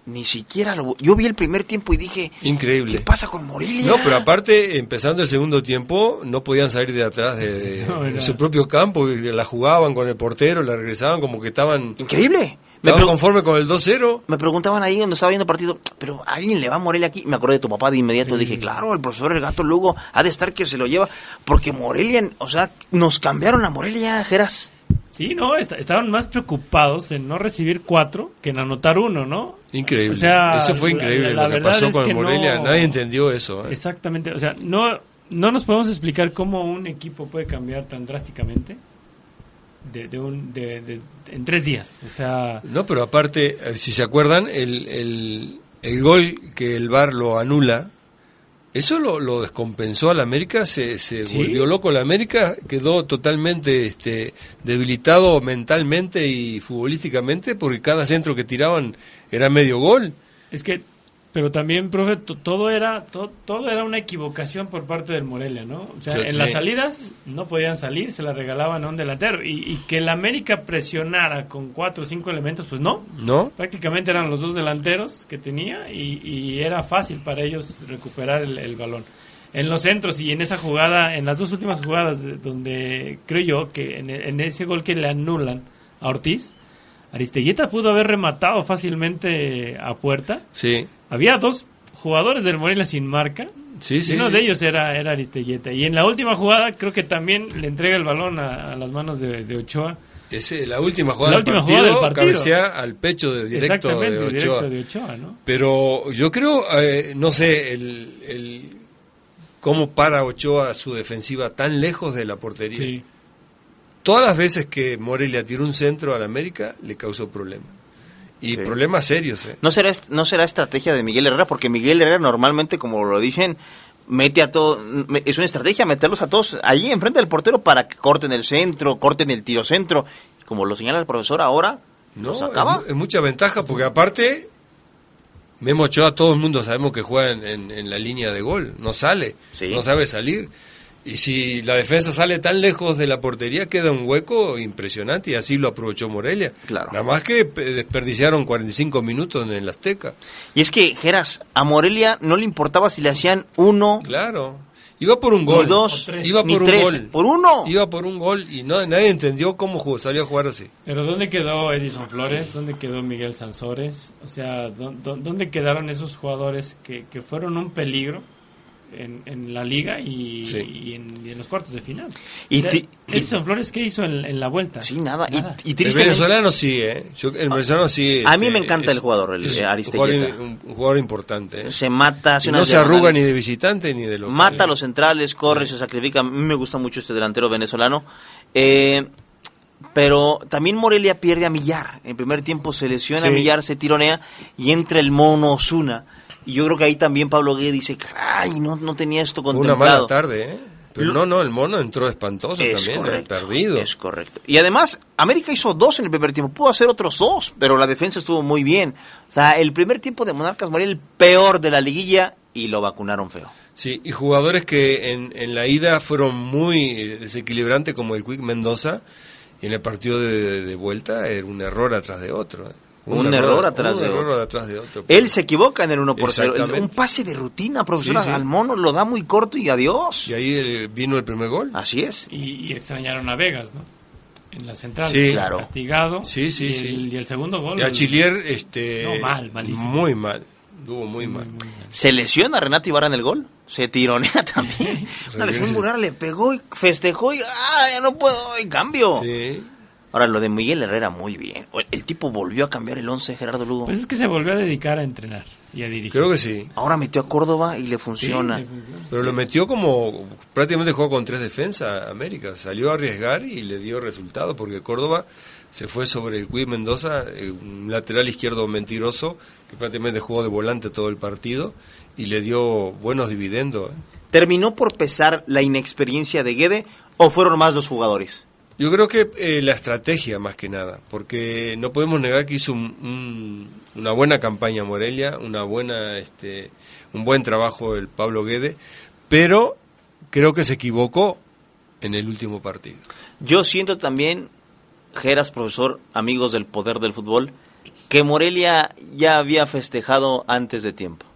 S2: Ni siquiera lo... Yo vi el primer tiempo y dije,
S3: Increíble.
S2: ¿qué pasa con Morelia?
S3: No, pero aparte, empezando el segundo tiempo, no podían salir de atrás de, de-
S4: No,
S3: de
S4: era-
S3: su propio campo, y la jugaban con el portero, la regresaban como que estaban,
S2: Increíble. Me,
S3: estaban
S2: pre-
S3: conformes con el 2-0.
S2: me preguntaban ahí cuando estaba viendo partido, pero ¿a alguien le va a Morelia aquí? Me acordé de tu papá de inmediato. Dije, claro, el profesor El Gato Lugo ha de estar que se lo lleva. Porque Morelia, o sea, nos cambiaron a Morelia, Geras.
S4: Sí, no, est- estaban más preocupados en no recibir cuatro que en anotar uno, ¿no?
S3: Increíble.
S4: O sea,
S3: eso fue
S4: la-
S3: increíble
S4: la
S3: lo que pasó con
S4: que
S3: Morelia.
S4: no-
S3: Nadie entendió eso. ¿eh?
S4: Exactamente, o sea, no, no nos podemos explicar cómo un equipo puede cambiar tan drásticamente de, de un, de, en tres días. O sea,
S3: No, pero aparte, eh, si se acuerdan, el, el, el gol que el VAR lo anula, eso lo, lo descompensó al América, se, se
S4: Sí.
S3: volvió loco la América, quedó totalmente este, debilitado mentalmente y futbolísticamente porque cada centro que tiraban era medio gol.
S4: es que, pero también, profe, to- todo era, to- todo era una equivocación por parte del Morelia, ¿no? O sea,
S3: Sí,
S4: en
S3: sí.
S4: las salidas no podían salir, se la regalaban a un delantero. Y, y que el América presionara con cuatro o cinco elementos, pues no.
S3: ¿No?
S4: Prácticamente eran los dos delanteros que tenía y, y era fácil para ellos recuperar el, el balón. En los centros y en esa jugada, en las dos últimas jugadas de- donde creo yo que en, en ese gol que le anulan a Ortiz, Aristeguieta pudo haber rematado fácilmente a puerta.
S3: Sí,
S4: Había dos jugadores del Morelia sin marca.
S3: sí,
S4: y
S3: sí.
S4: uno
S3: sí.
S4: de ellos era, era Aristeguieta. Y en la última jugada creo que también le entrega el balón a, a las manos de, de Ochoa.
S3: Ese, la última jugada,
S4: La
S3: del,
S4: última
S3: partido,
S4: jugada del partido.
S3: cabecea al pecho de directo de Ochoa.
S4: directo de Ochoa, ¿no?
S3: Pero yo creo, eh, no sé, el, el cómo para Ochoa su defensiva tan lejos de la portería.
S4: Sí.
S3: Todas las veces que Morelia tiró un centro al América, le causó problemas. Y
S2: Sí.
S3: problemas serios, ¿eh?
S2: ¿No será, ¿No será estrategia de Miguel Herrera? Porque Miguel Herrera normalmente, como lo dicen, mete a todo, es una estrategia meterlos a todos ahí enfrente del portero para que corten el centro, corten el tiro centro. Como lo señala el profesor ahora,
S3: No, es,
S2: acaba.
S3: mu- es mucha ventaja porque aparte Memo Ochoa, todo el mundo sabemos que juega en, en- en la línea de gol, no sale,
S2: Sí.
S3: no sabe salir. Y si la defensa sale tan lejos de la portería, queda un hueco impresionante y así lo aprovechó Morelia.
S2: Claro.
S3: Nada más que pe- desperdiciaron 45 minutos en el Azteca.
S2: Y es que, Geras, a Morelia no le importaba si le hacían uno,
S3: Claro. Iba por un
S2: ni
S3: gol.
S2: dos,
S4: O tres.
S3: Iba
S2: ni
S3: por un
S2: tres,
S3: gol.
S2: por uno.
S3: Iba por un gol y no, nadie entendió cómo jugó, salió a jugar así.
S4: Pero ¿dónde quedó Edison Flores? ¿Dónde quedó Miguel Sansores? O sea, ¿dó- dó- ¿dónde quedaron esos jugadores que, que fueron un peligro en, en la liga y,
S3: Sí.
S4: y en, y en los cuartos de final?
S2: Y
S4: O sea,
S2: ti-
S4: Edison Flores, ¿qué hizo en, en la vuelta?
S2: Sí, nada. Y-
S4: Nada.
S2: Y,
S3: El venezolano sí, ¿eh? Yo- el venezolano sí.
S2: A mí
S3: este,
S2: me encanta
S3: es-
S2: el jugador, el,
S3: es un
S2: Aristeguieta.
S3: un, un jugador importante, ¿eh?
S2: se mata, hace
S3: Y no se arruga ni de visitante ni de local.
S2: Mata a los centrales, corre, se sacrifica. A mí me gusta mucho este delantero venezolano. Eh, pero también Morelia pierde a Millar. En primer tiempo se lesiona a
S3: Sí.
S2: Millar, se tironea y entra el mono Osuna. Y yo creo que ahí también Pablo Guede dice, caray, no, no tenía esto contemplado.
S3: una mala tarde, ¿eh? Pero no, no, el mono entró espantoso
S2: Es
S3: también, eh,
S2: correcto,
S3: perdido.
S2: Es correcto. Y además, América hizo dos en el primer tiempo. Pudo hacer otros dos, pero la defensa estuvo muy bien. O sea, el primer tiempo de Monarcas Morelia, el peor de la liguilla, y lo vacunaron feo.
S3: Sí, y jugadores que en, en la ida fueron muy eh, desequilibrantes, como el Quick Mendoza, y en el partido de, de vuelta era un error atrás de otro. ¿eh?
S2: Un error atrás
S3: un
S2: de
S3: error
S2: otro.
S3: atrás de otro.
S2: Él se equivoca en el 1 por 0.
S3: Exactamente.
S2: Un pase de rutina, profesor,
S3: Sí, sí.
S2: al mono lo da muy corto y adiós.
S3: Y ahí vino el primer gol.
S2: Así es.
S4: Y, y extrañaron a Vegas, ¿no? En la central.
S3: Sí.
S2: Claro.
S4: Castigado.
S3: Sí, sí,
S4: y
S3: sí.
S4: El, y el segundo gol.
S3: Y a Chilier, este...
S4: No, mal, malísimo.
S3: Muy mal, estuvo muy mal.
S2: Se lesiona Renato Ibarra en el gol. Se tironea también. Una lesión muy rara, le pegó y festejó y ¡ah, ya no puedo! Y cambio.
S3: Sí.
S2: Ahora, lo de Miguel Herrera, muy bien. El tipo volvió a cambiar el 11, Gerardo Lugo.
S4: Pues es que se volvió a dedicar a entrenar y a dirigir.
S3: Creo que sí.
S2: Ahora metió a Córdoba y le
S4: Sí,
S2: funciona.
S4: le funciona.
S3: Pero lo metió como prácticamente jugó con tres defensas América. Salió a arriesgar y le dio resultado porque Córdoba se fue sobre el Cuy Mendoza, eh, un lateral izquierdo mentiroso que prácticamente jugó de volante todo el partido y le dio buenos dividendos. ¿eh?
S2: ¿Terminó por pesar la inexperiencia de Guede o fueron más los jugadores?
S3: Yo creo que eh, la estrategia más que nada, porque no podemos negar que hizo un- un- una buena campaña Morelia, una buena, este, un buen trabajo el Pablo Guede, pero creo que se equivocó en el último partido.
S2: Yo siento también, Geras, profesor, amigos del poder del fútbol, que Morelia ya había festejado antes de tiempo.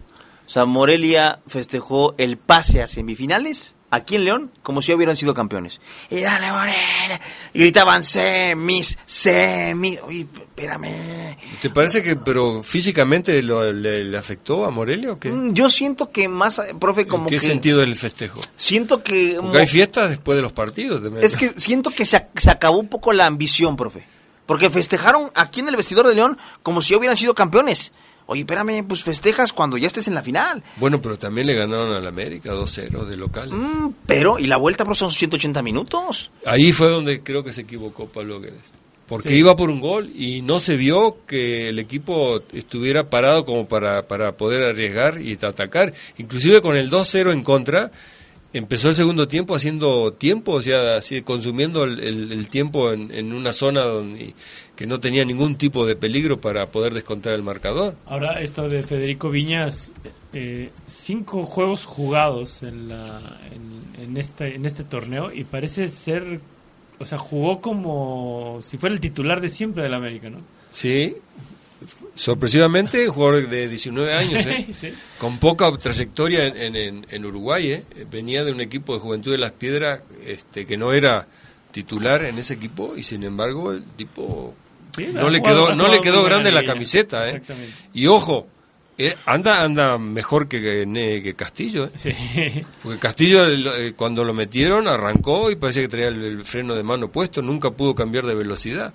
S2: O sea, Morelia festejó el pase a semifinales aquí en León como si hubieran sido campeones. Y dale Morelia. Y gritaban semis, semis. Oye, espérame.
S3: ¿Te parece que, pero físicamente lo- le, le afectó a Morelia o qué?
S2: Mm, Yo siento que más, profe, como
S3: ¿En qué
S2: que...
S3: sentido del festejo?
S2: Siento que...
S3: Porque hay fiestas después de los partidos.
S2: Es que siento que se, se acabó un poco la ambición, profe. Porque festejaron aquí en el vestidor de León como si hubieran sido campeones. Oye, espérame, pues festejas cuando ya estés en la final.
S3: Bueno, pero también le ganaron al América 2-0 de locales.
S2: Mm, pero, y la vuelta, pero son 180 minutos.
S3: Ahí fue donde creo que se equivocó Pablo Guedes. Porque
S4: Sí.
S3: iba por un gol y no se vio que el equipo estuviera parado como para, para poder arriesgar y atacar. Inclusive con el 2-0 en contra, empezó el segundo tiempo haciendo tiempo, o sea, así consumiendo el, el- el tiempo en, en una zona donde, que no tenía ningún tipo de peligro para poder descontar el marcador.
S4: Ahora, esto de Federico Viñas, eh, cinco juegos jugados en, la, en, en este, en este torneo y parece ser, o sea, jugó como si fuera el titular de siempre del América, ¿no?
S3: Sí, sorpresivamente, jugador de 19 años, ¿eh?
S4: Sí.
S3: con poca trayectoria en, en- en Uruguay, ¿eh? venía de un equipo de Juventud de las Piedras este, que no era titular en ese equipo y sin embargo el tipo
S4: Sí,
S3: no le
S4: jugado-
S3: quedó no le quedó grande la camiseta ¿eh?
S4: Exactamente.
S3: y ojo eh, anda anda mejor que, que, que Castillo ¿eh?
S4: Sí.
S3: porque Castillo eh, cuando lo metieron arrancó y parece que traía el, el freno de mano puesto nunca pudo cambiar de velocidad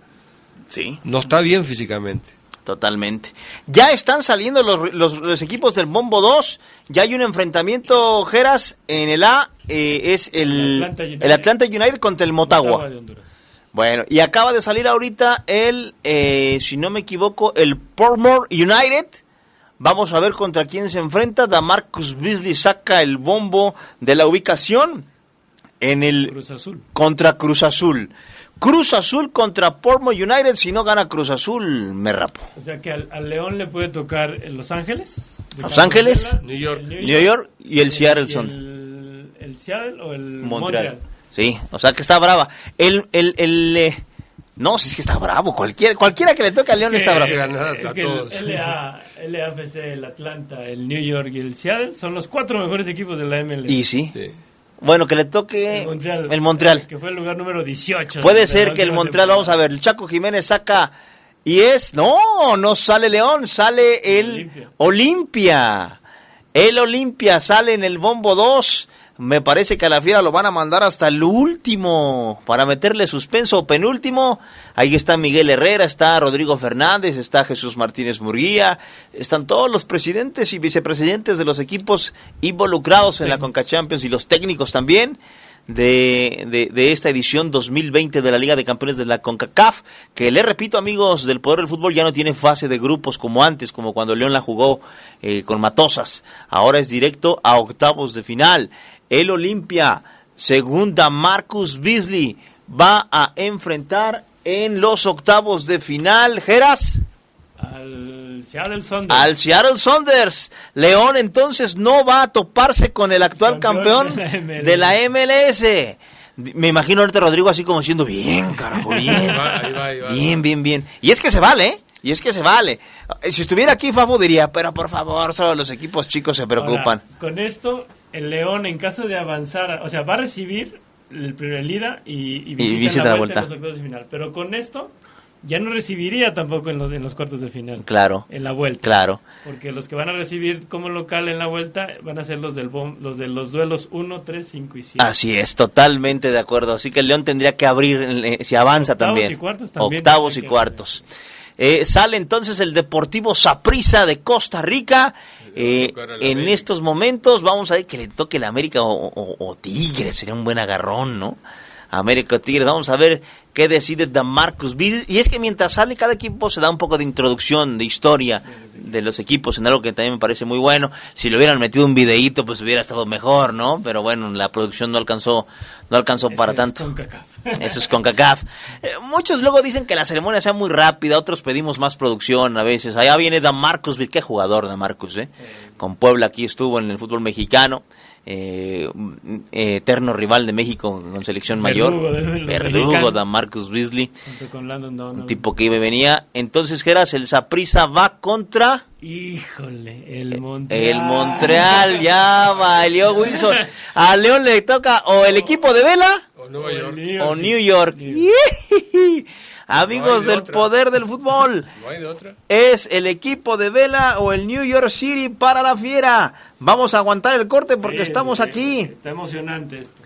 S2: Sí,
S3: no está bien físicamente
S2: totalmente. Ya están saliendo los, los- los equipos del Bombo 2. Ya hay un enfrentamiento, Geras, en el A. eh, es el,
S4: El Atlanta United.
S2: el Atlanta United contra el Motagua.
S4: Motagua de Honduras.
S2: Bueno, y acaba de salir ahorita el, eh, si no me equivoco, el Portmore United. Vamos a ver contra quién se enfrenta. Damarcus Beasley saca el bombo de la ubicación en el
S4: Cruz Azul.
S2: contra Cruz Azul. Cruz Azul contra Portmore United. Si no gana Cruz Azul, me rapo.
S4: O sea que al, al León le puede tocar en Los Ángeles.
S2: Los Ángeles,
S4: Vela,
S3: New York.
S2: New York y el Seattle Sound.
S4: El, el Seattle o el
S2: Montreal.
S4: Montreal.
S2: Sí, o sea que está brava. El, el, el, eh, no, si es que está bravo. Cualquiera, cualquiera que le toque al León
S4: Que-
S2: está bravo.
S4: es
S3: a
S4: que el LA, LAFC, el Atlanta, el New York y el Seattle son los cuatro mejores equipos de la MLS.
S2: Y sí.
S3: Sí.
S2: Bueno, que le toque
S4: el Montreal.
S2: el Montreal.
S4: Que fue el lugar número 18.
S2: Puede
S4: de
S2: ser que el Montreal, vamos a ver, el Chaco Jiménez saca y es, no, no sale León, sale el
S4: Olimpia.
S2: Olimpia. El Olimpia sale en el bombo 2. Me parece que a la fiera lo van a mandar hasta el último para meterle suspenso penúltimo. Ahí está Miguel Herrera, está Rodrigo Fernández, está Jesús Martínez Murguía, están todos los presidentes y vicepresidentes de los equipos involucrados en la Conca Champions y los técnicos también de, de, de, esta edición 2020 de la Liga de Campeones de la CONCACAF, que le repito amigos del Poder del Fútbol ya no tiene fase de grupos como antes, como cuando León la jugó eh, con Matosas, ahora es directo a octavos de final. El Olimpia, segunda Marcus Beasley, va a enfrentar en los octavos de final, Geras.
S4: Al Seattle Saunders.
S2: Al Seattle Saunders. León entonces no va a toparse con el actual campeón, campeón de, la de, la MLS. Me imagino ahorita Rodrigo así como diciendo, bien, carajo, bien. Ahí va, ahí va, ahí va, bien, bien, bien. Y es que se vale, ¿eh? Y es que se vale. Si estuviera aquí, Fafo diría, pero por favor, solo los equipos chicos se preocupan.
S4: Ahora, con esto, el León, en caso de avanzar, o sea, va a recibir el primer ida y, y visita,
S2: y visita
S4: la,
S2: la
S4: vuelta. En los octavos de final. Pero con esto ya no recibiría tampoco en los, en los cuartos de final.
S2: Claro.
S4: En la vuelta.
S2: Claro.
S4: Porque los que van a recibir como local en la vuelta van a ser los, del bom, los de los duelos 1, 3, 5 y 7.
S2: Así es, totalmente de acuerdo. Así que el León tendría que abrir, eh, si avanza
S4: Octavos
S2: también.
S4: y cuartos también
S2: Octavos y cuartos. Eh, sale entonces el Deportivo Saprissa de Costa Rica. Eh,
S3: la
S2: en estos momentos vamos a ver que le toque el América o, o- o Tigres, sería un buen agarrón, ¿no? América o Tigres, vamos a ver qué decide Marcus Bill. Y es que mientras sale cada equipo se da un poco de introducción, de historia de los equipos, en algo que también me parece muy bueno. Si le hubieran metido un videíto, pues hubiera estado mejor, ¿no? Pero bueno, la producción no alcanzó, no alcanzó para
S4: es
S2: tanto.
S4: CONCACAF.
S2: Eso es con CACAF. muchos luego dicen que la ceremonia sea muy rápida, otros pedimos más producción a veces. Allá viene Damarcus, qué jugador Damarcus, ¿eh? Con Puebla aquí estuvo en el fútbol mexicano. Eh, eh, eterno rival de México con selección mayor.
S4: Verdugo mexicanos.
S2: Damarcus Beasley.
S4: Junto con Landon Donovan.
S2: Un tipo que iba y venía. Entonces, Geras, el Saprisa va contra
S4: Híjole, el Montreal.
S2: el Montreal. Ya valió Wilson. A León le toca o el equipo de Vela
S3: O Nueva York.
S2: o New York. Amigos
S3: No hay de
S2: del
S3: otra.
S2: poder del fútbol,
S3: No hay de otra.
S2: es el equipo de Vela o el New York City para la fiera. Vamos a aguantar el corte porque
S4: Sí,
S2: estamos
S4: sí,
S2: aquí.
S4: Está emocionante esto.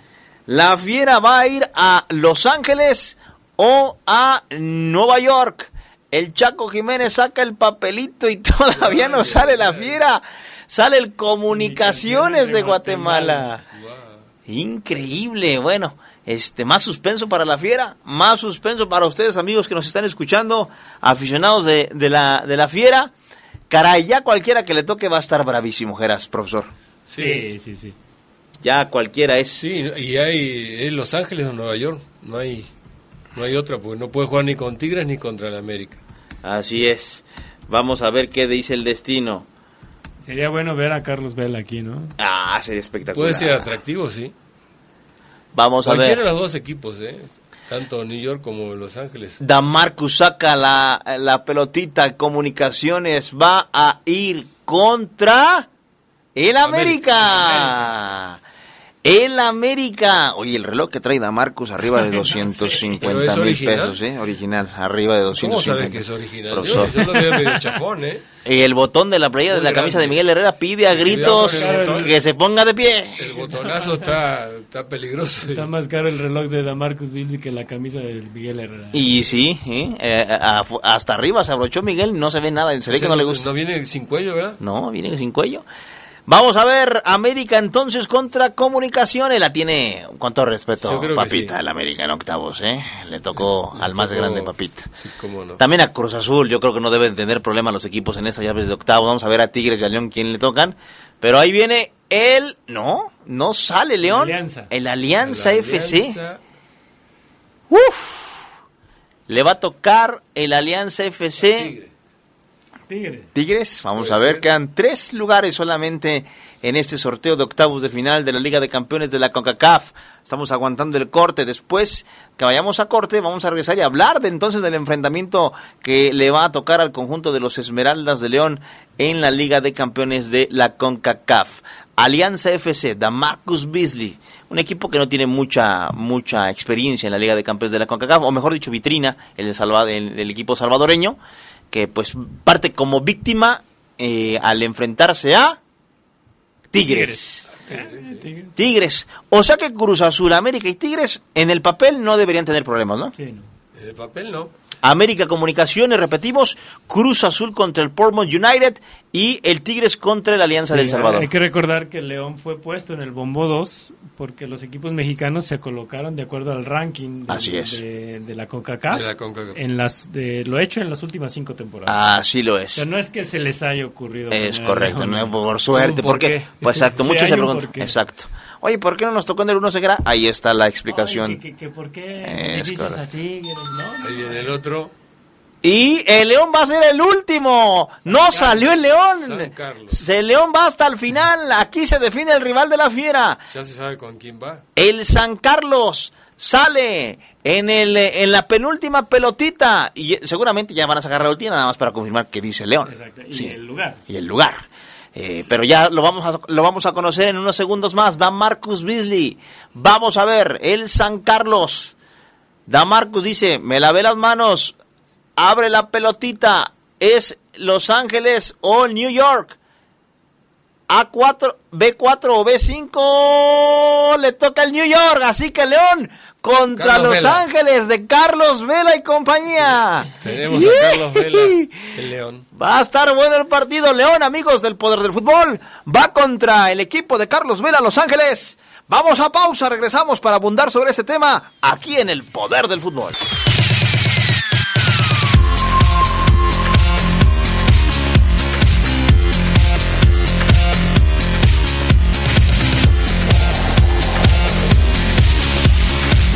S2: La fiera va a ir a Los Ángeles o a Nueva York. El Chaco Jiménez saca el papelito y todavía no sale la fiera. Sale el Comunicaciones de Guatemala. Increíble, bueno, este más suspenso para la fiera, más suspenso para ustedes amigos que nos están escuchando, aficionados de, de la, de la fiera. Caray, ya cualquiera que le toque va a estar bravísimo, Geras, profesor.
S4: Sí, sí, sí.
S2: Ya cualquiera es.
S3: Sí, y hay es Los Ángeles o Nueva York. No hay no hay otra, porque no puede jugar ni con Tigres ni contra el América.
S2: Así es. Vamos a ver qué dice el destino.
S4: Sería bueno ver a Carlos Vela aquí, ¿no?
S2: Ah, sería espectacular.
S3: Puede ser atractivo, sí.
S2: Vamos a ver.
S3: de los dos equipos, ¿eh? Tanto New York como Los Ángeles.
S2: Damarcus saca la, la pelotita. Comunicaciones va a ir contra el América. El América. Oye, el reloj que trae Damarcus arriba de
S3: Pero
S2: 250
S3: es
S2: mil pesos, ¿eh? Original, arriba de
S3: ¿Cómo
S2: 250.
S3: sabes que es original?
S2: Profesor.
S3: Yo, yo lo veo medio chafón, ¿eh?
S2: Y el botón de la playera de la camisa de Miguel Herrera pide a gritos que se ponga de pie.
S3: El botonazo está, está peligroso.
S4: Está más caro el reloj de Damarcus Billy que la camisa de Miguel Herrera.
S2: Y sí, ¿eh? Eh, a- hasta arriba se abrochó Miguel, no se ve nada, se ve que no le gusta.
S3: No viene sin cuello, ¿verdad?
S2: No, viene sin cuello. Vamos a ver, América entonces contra Comunicaciones. La tiene, con todo respeto, Papita,
S3: sí.
S2: el América en octavos, ¿eh? Le tocó al más grande, Papita.
S3: Sí, cómo no.
S2: También a Cruz Azul, yo creo que no deben tener problema los equipos en esas llaves de octavo. Vamos a ver a Tigres y a León quién le tocan. Pero ahí viene el... No, no sale León.
S4: Alianza.
S2: El Alianza FC.
S3: Alianza,
S2: Uf. Le va a tocar el Alianza FC.
S3: Tigre.
S4: Tigre.
S2: Tigres, vamos a ver, quedan tres lugares solamente en este sorteo de octavos de final de la Liga de Campeones de la CONCACAF. Estamos aguantando el corte. Después que vayamos a corte, vamos a regresar y hablar de entonces del enfrentamiento que le va a tocar al conjunto de los Esmeraldas de León en la Liga de Campeones de la CONCACAF. Alianza FC, Damarcus Beasley, un equipo que no tiene mucha mucha experiencia en la Liga de Campeones de la CONCACAF, o mejor dicho, vitrina, el, el, el equipo salvadoreño, que pues parte como víctima eh, al enfrentarse a Tigres.
S4: Tigre.
S2: Tigres. O sea que Cruz Azul, América y Tigres en el papel no deberían tener problemas, ¿no?
S4: Sí, no.
S3: En el papel no.
S2: América Comunicaciones, repetimos, Cruz Azul contra el Portmont United y el Tigres contra la Alianza del Salvador.
S4: Hay que recordar que León fue puesto en el bombo 2 porque los equipos mexicanos se colocaron de acuerdo al ranking de,
S2: Así es.
S4: de, de la CONCACAF,
S3: De la CONCACAF.
S4: en las de lo hecho en las últimas cinco temporadas.
S2: Así lo
S4: O
S2: es.
S4: sea, no es que se les haya ocurrido.
S2: Es correcto, por suerte,
S3: ¿Por
S2: porque
S3: qué?
S2: pues exacto,
S4: Sí,
S2: muchos se
S4: un
S2: preguntan, exacto. Oye, ¿por qué no nos tocó en el 1 Segura? Ahí está la explicación.
S4: Ay, que, que- que ¿Por qué
S2: Es
S4: dices así? ¿no?
S3: Ahí viene el otro.
S2: Y el León va a ser el último. No salió el León.
S3: San Carlos.
S2: Se- El León va hasta el final. Aquí se define el rival de la fiera.
S3: Ya se sabe con quién va.
S2: El San Carlos sale en el en la penúltima pelotita y seguramente ya van a sacar la última nada más para confirmar que dice León.
S4: Exacto. Y
S2: Sí.
S4: el lugar.
S2: y el lugar. Eh, pero ya lo vamos, a, lo vamos a conocer en unos segundos más. Da Marcus Beasley. Vamos a ver, el San Carlos. Da Marcus dice, me lavé las manos, abre la pelotita. Es Los Ángeles o New York. A4, B4 o B5 le toca el New York, así que León contra
S3: Carlos
S2: Los
S3: Vela.
S2: Ángeles de Carlos Vela y compañía.
S3: Tenemos a Carlos Vela, el León.
S2: Va a estar bueno el partido. León, amigos del poder del fútbol, va contra el equipo de Carlos Vela, Los Ángeles. Vamos a pausa, regresamos para abundar sobre este tema aquí en el poder del fútbol.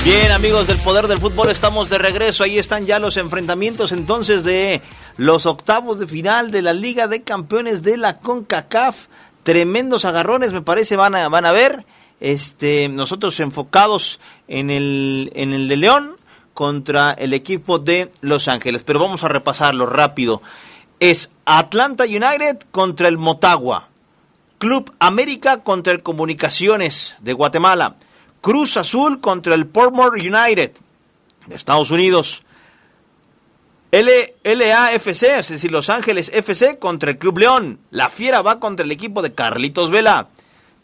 S2: Bien, amigos del Poder del Fútbol, estamos de regreso. Ahí están ya los enfrentamientos entonces de los octavos de final de la Liga de Campeones de la CONCACAF. Tremendos agarrones, me parece, van a, van a ver. Este, nosotros enfocados en el, en el de León contra el equipo de Los Ángeles. Pero vamos a repasarlo rápido. Es Atlanta United contra el Motagua. Club América contra el Comunicaciones de Guatemala. Cruz Azul contra el Portmore United de Estados Unidos. LAFC, es decir, Los Ángeles FC contra el Club León. La Fiera va contra el equipo de Carlitos Vela.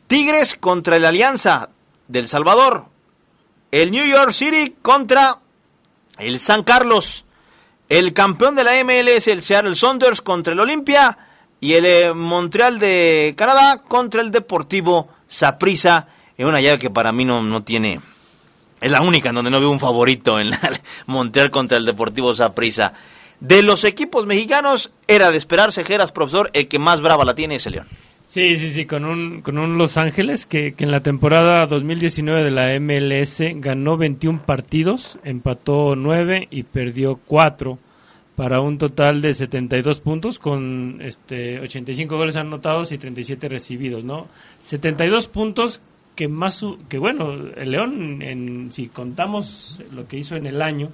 S2: Tigres contra el Alianza del Salvador. El New York City contra el San Carlos. El campeón de la MLS, el Seattle Saunders contra el Olimpia. Y el eh, Montreal de Canadá contra el Deportivo Saprissa. En una llave que para mí no, no tiene. Es la única en donde no veo un favorito en la Montreal contra el Deportivo Saprissa. De los equipos mexicanos, era de esperarse, Geras, profesor, el que más brava la tiene es el León.
S4: Sí, sí, sí, con un, con un Los Ángeles que, que en la temporada 2019 de la MLS ganó 21 partidos, empató 9 y perdió 4 para un total de 72 puntos con este 85 goles anotados y 37 recibidos, ¿no? 72 puntos que más su- que bueno, el León en, si contamos lo que hizo en el año,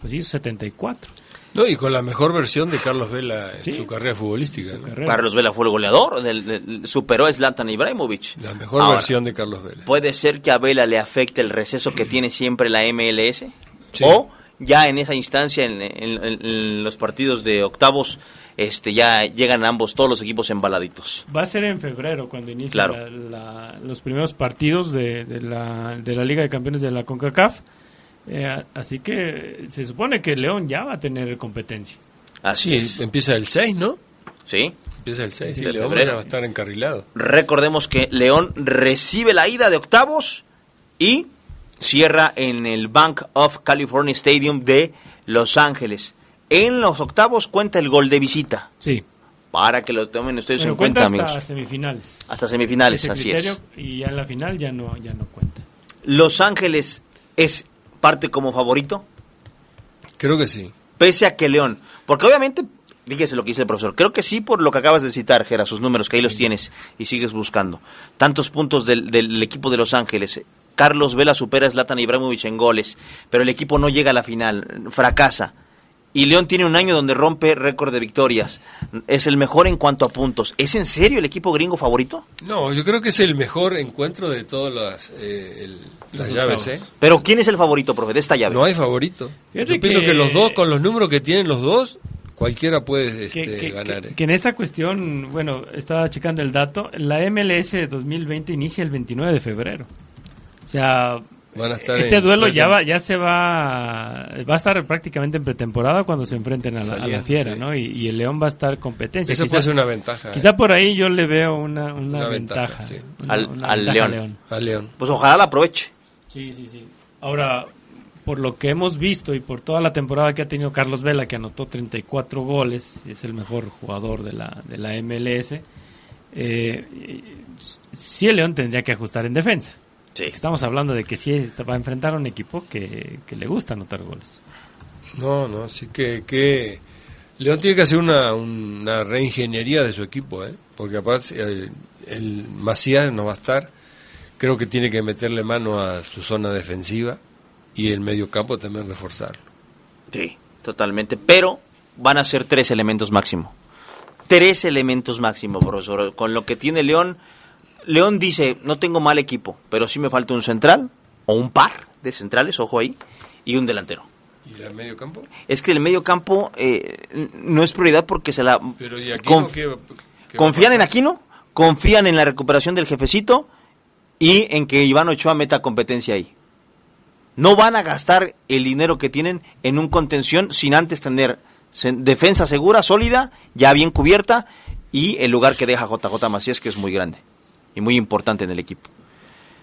S4: pues hizo 74.
S3: No, y con la mejor versión de Carlos Vela en
S4: Sí.
S3: su carrera futbolística. ¿no?
S4: Carrera.
S2: Carlos Vela fue el goleador, del- del- superó a Zlatan Ibrahimovic.
S3: La mejor
S2: Ahora,
S3: versión de Carlos Vela.
S2: ¿Puede ser que a Vela le afecte el receso que tiene siempre la MLS?
S3: Sí.
S2: ¿O ya en esa instancia, en, en- en- en los partidos de octavos, este ya llegan ambos, todos los equipos embaladitos?
S4: Va a ser en febrero cuando inicie
S2: Claro.
S4: la- la- los primeros partidos de, de la, de la Liga de Campeones de la CONCACAF. Eh, así que se supone que León ya va a tener competencia.
S2: Así
S3: Sí,
S2: es.
S3: empieza el 6, ¿no?
S2: ¿Sí?
S3: Empieza el 6. Sí,
S2: De
S3: León
S2: febrero.
S3: va a estar encarrilado.
S2: Recordemos que León recibe la ida de octavos y cierra en el Bank of California Stadium de Los Ángeles. En los octavos cuenta el gol de visita.
S4: Sí.
S2: Para que lo tomen ustedes en cuenta,
S4: cuenta hasta
S2: amigos.
S4: semifinales.
S2: Hasta semifinales,
S4: Ese
S2: así
S4: criterio,
S2: es.
S4: Y ya en la final ya no, ya no cuenta.
S2: Los Ángeles es parte como favorito,
S3: Creo que sí.
S2: pese a que León. Porque obviamente, fíjese lo que dice el profesor. Creo que sí, por lo que acabas de citar, Gera, sus números, que ahí los tienes y sigues buscando. Tantos puntos del, del equipo de Los Ángeles. Carlos Vela supera a Zlatan Ibrahimovic en goles, pero el equipo no llega a la final, fracasa. Y León tiene un año donde rompe récord de victorias. Es el mejor en cuanto a puntos. ¿Es en serio el equipo gringo favorito?
S3: No, yo creo que es el mejor encuentro de todas las, eh, el- las llaves, ¿eh?
S2: Pero ¿quién es el favorito, profe, de esta llave?
S3: No hay favorito.
S4: Fíjate
S3: Yo pienso
S4: que-
S3: que los dos, con los números que tienen los dos, cualquiera puede
S4: Que,
S3: este,
S4: que-
S3: ganar.
S4: que-
S3: ¿eh?
S4: que en esta cuestión, bueno, estaba checando el dato, la MLS 2020 inicia el 29 de febrero. O sea,
S3: Van a estar
S4: Este
S3: en-
S4: duelo ya va, ya se va, va a estar prácticamente en pretemporada cuando se enfrenten a la, a la
S3: Saliendo,
S4: fiera,
S3: sí.
S4: ¿no? Y, y el León va a estar competencia.
S3: Eso
S4: Quizá-
S3: puede ser una ventaja.
S4: Quizá por ahí yo le veo una, una,
S3: Una
S4: ventaja.
S3: ventaja, sí.
S4: Una-
S2: Al-
S4: una
S2: al
S4: ventaja
S2: León.
S3: A León.
S2: Pues ojalá la aproveche.
S4: Sí, sí, sí. Ahora, por lo que hemos visto y por toda la temporada que ha tenido Carlos Vela, que anotó 34 goles, es el mejor jugador de la, de la MLS, eh, sí el León tendría que ajustar en defensa.
S2: Sí.
S4: Estamos hablando de que sí es- va a enfrentar a un equipo que, que le gusta anotar goles.
S3: No, no, sí que, que León tiene que hacer una, una reingeniería de su equipo, ¿eh? porque aparte el, el Macías no va a estar, creo que tiene que meterle mano a su zona defensiva y el medio campo también reforzarlo.
S2: Sí, totalmente. Pero van a ser tres elementos máximo. Tres elementos máximo, profesor. Con lo que tiene León, León dice, no tengo mal equipo, pero sí me falta un central, o un par de centrales, ojo ahí, y un delantero.
S3: ¿Y el medio campo?
S2: Es que el medio campo eh, no es prioridad porque se la...
S3: Pero ¿y aquí
S2: conf-
S3: qué, va- qué va a
S2: confían en? Aquino, confían en la recuperación del jefecito y en que Iván Ochoa meta competencia ahí. No van a gastar el dinero que tienen en un contención sin antes tener defensa segura, sólida, ya bien cubierta y el lugar que deja JJ Macías que es muy grande y muy importante en el equipo.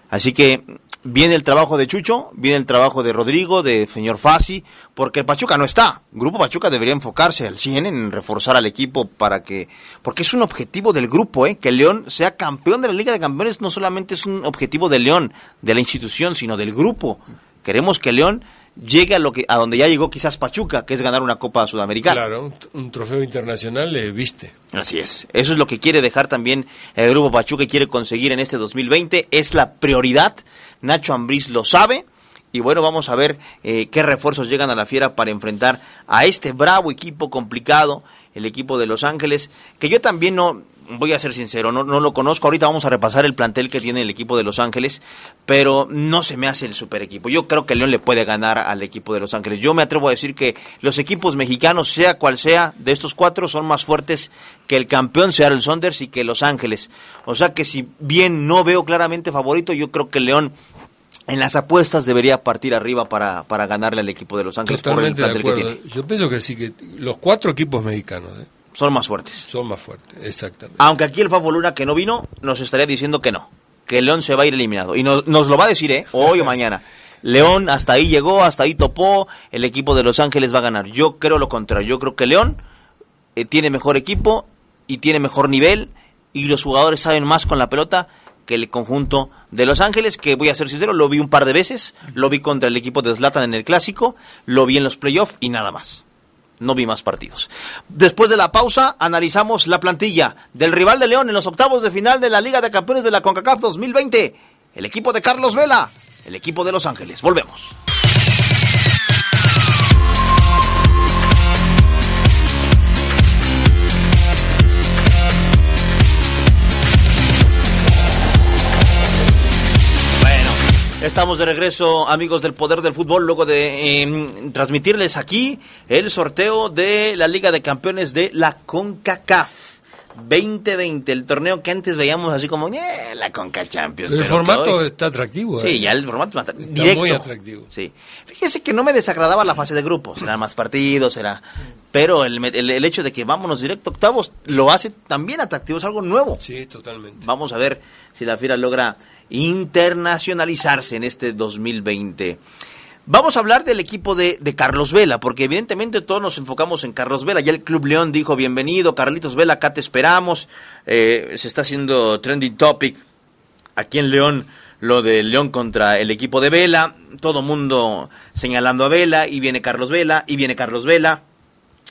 S2: Así que viene el trabajo de Chucho, viene el trabajo de Rodrigo, de señor Fasi, porque el Pachuca no está. Grupo Pachuca debería enfocarse al 100 en reforzar al equipo para que... Porque es un objetivo del grupo, ¿eh? Que León sea campeón de la Liga de Campeones no solamente es un objetivo de León, de la institución, sino del grupo. Queremos que León llegue a, lo que, a donde ya llegó quizás Pachuca, que es ganar una Copa Sudamericana.
S3: Claro, un, un trofeo internacional le viste.
S2: Así es. Eso es lo que quiere dejar también el Grupo Pachuca y quiere conseguir en este 2020. Es la prioridad. Nacho Ambriz lo sabe. Y bueno, vamos a ver eh, qué refuerzos llegan a la fiera para enfrentar a este bravo equipo complicado, el equipo de Los Ángeles, que yo también no, voy a ser sincero, no, no lo conozco. Ahorita vamos a repasar el plantel que tiene el equipo de Los Ángeles, pero no se me hace el super equipo. Yo creo que León le puede ganar al equipo de Los Ángeles. Yo me atrevo a decir que los equipos mexicanos, sea cual sea, de estos cuatro, son más fuertes que el campeón Seattle Saunders y que Los Ángeles. O sea que si bien no veo claramente favorito, yo creo que León en las apuestas debería partir arriba para, para ganarle al equipo de Los Ángeles
S3: Totalmente
S2: por
S3: de
S2: el plantel que
S3: acuerdo.
S2: tiene.
S3: Yo pienso que sí, que los cuatro equipos mexicanos ¿eh?
S2: Son más fuertes.
S3: son más fuertes, exactamente.
S2: Aunque aquí el Fafo Luna que no vino nos estaría diciendo que no, que León se va a ir eliminado. Y nos, nos lo va a decir, ¿eh? Hoy o mañana. León hasta ahí llegó, hasta ahí topó, el equipo de Los Ángeles va a ganar. Yo creo lo contrario, yo creo que León eh, tiene mejor equipo y tiene mejor nivel y los jugadores saben más con la pelota que el conjunto de Los Ángeles, que voy a ser sincero, lo vi un par de veces, lo vi contra el equipo de Zlatan en el clásico, lo vi en los playoffs y nada más. No vi más partidos. Después de la pausa, analizamos la plantilla del rival de León en los octavos de final de la Liga de Campeones de la CONCACAF 2020. El equipo de Carlos Vela, el equipo de Los Ángeles. Volvemos. Estamos de regreso, amigos del Poder del Fútbol, luego de eh, transmitirles aquí el sorteo de la Liga de Campeones de la CONCACAF 2020, el torneo que antes veíamos así como "Eh, la CONCA Champions.
S3: el formato
S2: hoy-
S3: está atractivo.
S2: Sí,
S3: ¿eh?
S2: ya el formato está directo.
S3: muy atractivo.
S2: Sí. Fíjese que no me desagradaba la fase de grupos, eran más partidos, era... Pero el, el- el hecho de que vámonos directo a octavos lo hace también atractivo, es algo nuevo.
S3: Sí, totalmente.
S2: Vamos a ver si la Fiera logra internacionalizarse en este 2020. Vamos a hablar del equipo de, de Carlos Vela, porque evidentemente todos nos enfocamos en Carlos Vela. Ya el Club León dijo, bienvenido, Carlitos Vela, acá te esperamos. Eh, se está haciendo trending topic aquí en León lo de León contra el equipo de Vela. Todo mundo señalando a Vela, y viene Carlos Vela, y viene Carlos Vela.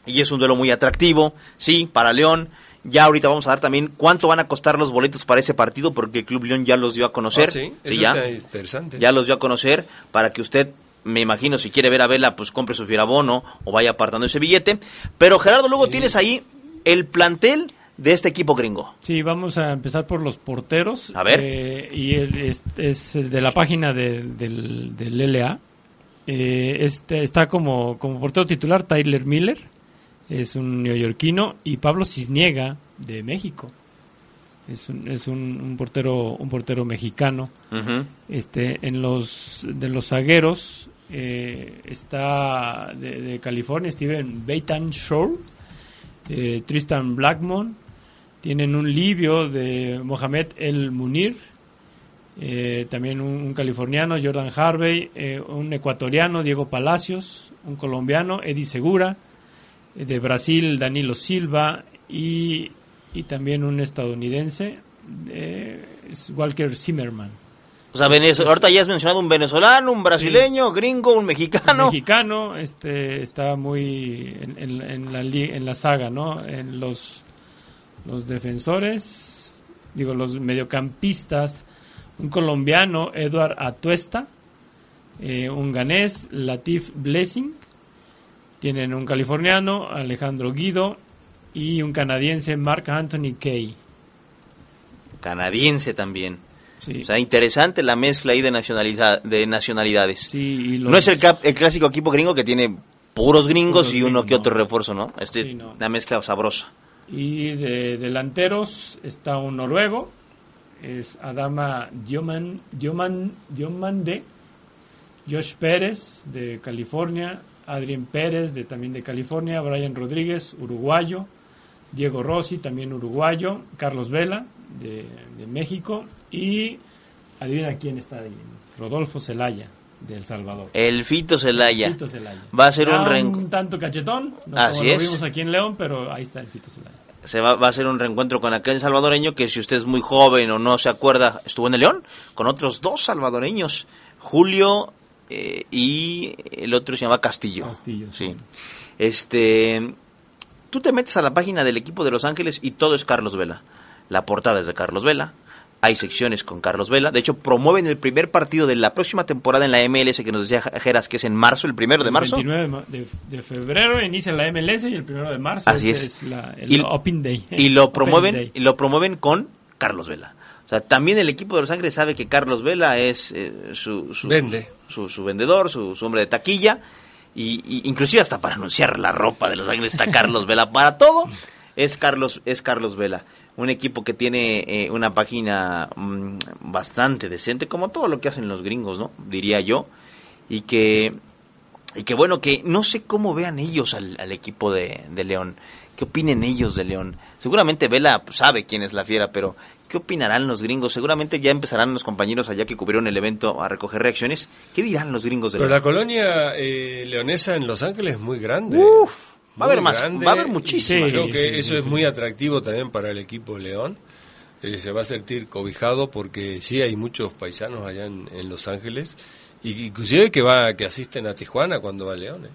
S2: Y es un duelo muy atractivo, sí, para León. Ya ahorita vamos a dar también cuánto van a costar los boletos para ese partido, porque el Club León ya los dio a conocer.
S3: Ah, sí,
S2: ya,
S3: está interesante.
S2: ya los dio a conocer para que usted, me imagino, si quiere ver a Vela, pues compre su fierabono o vaya apartando ese billete. Pero Gerardo, luego tienes ahí el plantel de este equipo gringo.
S4: Sí, vamos a empezar por los porteros.
S2: A ver.
S4: Eh, y el- es, es el de la página de- del, del LA. Eh, este, está como, como portero titular Tyler Miller, es un neoyorquino, y Pablo Cisniega, de México. Es un, es un, un portero un portero mexicano. Este, en los de los zagueros eh, está de, de California Steven Beitan Shore, eh, Tristan Blackmon, tienen un libio de Mohamed El Munir, eh, también un, un californiano Jordan Harvey, eh, un ecuatoriano Diego Palacios, un colombiano Eddie Segura, de Brasil Danilo Silva y, y también un estadounidense eh, es Walker Zimmerman.
S2: O sea, Venez- ahorita ya has mencionado un venezolano, un brasileño, gringo, un mexicano.
S4: mexicano este está muy en, en- en la en la saga no en los los defensores digo los mediocampistas un colombiano Eduard Atuesta eh, un ganés Latif Blessing tienen un californiano Alejandro Guido y un canadiense Mark Anthony Kay
S2: Canadiense también.
S4: sí,
S2: O sea, interesante la mezcla ahí de, nacionaliza- de nacionalidades.
S4: sí, y los-
S2: No es el, cap- el clásico equipo gringo que tiene puros gringos
S4: Puros
S2: y uno
S4: gringos,
S2: que
S4: no.
S2: otro refuerzo, ¿no? Este
S4: Sí, no.
S2: una mezcla sabrosa.
S4: Y de delanteros está un noruego, es Adama Dioman, Dioman, Diomande, Josh Pérez de California, Adrien Pérez de, también de California, Brian Rodríguez, uruguayo, Diego Rossi, también uruguayo, Carlos Vela de, de México y adivina quién está ahí, Rodolfo Zelaya de El Salvador.
S2: El Fito Celaya.
S4: Fito Zelaya.
S2: Va a ser un reencu-
S4: tanto cachetón, no
S2: Así
S4: como lo
S2: es.
S4: vimos aquí en León, pero ahí está el Fito Zelaya.
S2: Se va, va a ser un reencuentro con aquel salvadoreño que si usted es muy joven o no se acuerda, estuvo en el León con otros dos salvadoreños, Julio eh, y el otro se llama Castillo.
S4: Castillo,
S2: sí.
S4: sí.
S2: Este, tú te metes a la página del equipo de Los Ángeles y todo es Carlos Vela. La portada es de Carlos Vela. Hay secciones con Carlos Vela. De hecho, promueven el primer partido de la próxima temporada en la MLS que nos decía Jeras que es en marzo, el primero de marzo.
S4: El 29 de, febrero inicia la MLS y el 1 de marzo
S2: Así es.
S4: la- el
S2: Y-
S4: Open Day.
S2: y lo promueven
S4: Day.
S2: y lo promueven con Carlos Vela. O sea, también el equipo de Los Ángeles sabe que Carlos Vela es eh, su, su,
S3: Vende.
S2: su, su vendedor, su, su hombre de taquilla y, y inclusive hasta para anunciar la ropa de Los Ángeles está Carlos Vela. Para todo es Carlos es Carlos Vela. Un equipo que tiene eh, una página mm, bastante decente, como todo lo que hacen los gringos, ¿no? Diría yo. Y que y que bueno, que no sé cómo vean ellos al, al equipo de, de León. ¿Qué opinen ellos de León? Seguramente Vela sabe quién es la fiera, pero ¿qué opinarán los gringos? Seguramente ya empezarán los compañeros allá que cubrieron el evento a recoger reacciones. ¿Qué dirán los gringos de
S3: Pero la colonia eh, leonesa en Los Ángeles es muy grande.
S2: Uf, va a haber más,
S3: grande.
S2: va a haber muchísima.
S4: Sí.
S3: Creo que
S4: sí,
S3: eso
S4: sí,
S3: es
S4: sí.
S3: muy atractivo también para el equipo León. Eh, se va a sentir cobijado porque sí hay muchos paisanos allá en, en Los Ángeles y inclusive que va que asisten a Tijuana cuando va a León. eh.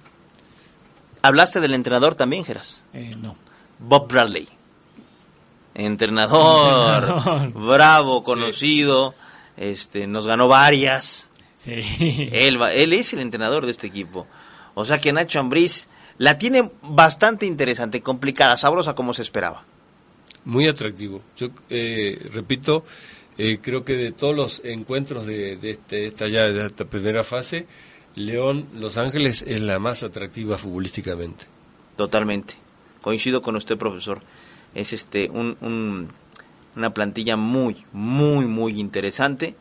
S2: Hablaste del entrenador también, Geras.
S4: Eh, no.
S2: Bob Bradley. Entrenador,
S4: Entrenador.
S2: bravo, conocido, este, nos ganó varias.
S4: Sí.
S2: Él, va- él es el entrenador de este equipo. O sea que Nacho Ambriz la tiene bastante interesante, complicada, sabrosa como se esperaba.
S3: Muy atractivo. Yo eh, repito, eh, creo que de todos los encuentros de, de este, esta ya de esta primera fase, León Los Ángeles es la más atractiva futbolísticamente.
S2: Totalmente. Coincido con usted, profesor. Es este un, un- una plantilla muy, muy, muy interesante.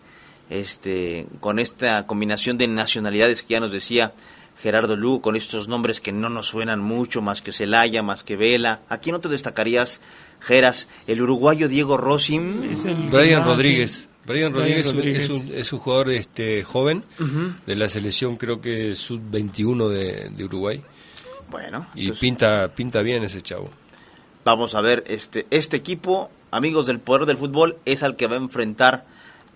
S2: Este, con esta combinación de nacionalidades que ya nos decía Gerardo Lugo, con estos nombres que no nos suenan mucho, más que Celaya, más que Vela. ¿A quién no te destacarías, Geras? El uruguayo Diego Rossi.
S4: Es el-
S3: Brian Rodríguez. Brian Rodríguez, es un-
S4: Rodríguez.
S3: Es, un, es un jugador este, joven de la selección, creo que sub-21 de, de Uruguay.
S2: Bueno,
S3: Y
S2: entonces-
S3: pinta, pinta bien ese chavo.
S2: Vamos a ver, este, este equipo, amigos del poder del fútbol, es al que va a enfrentar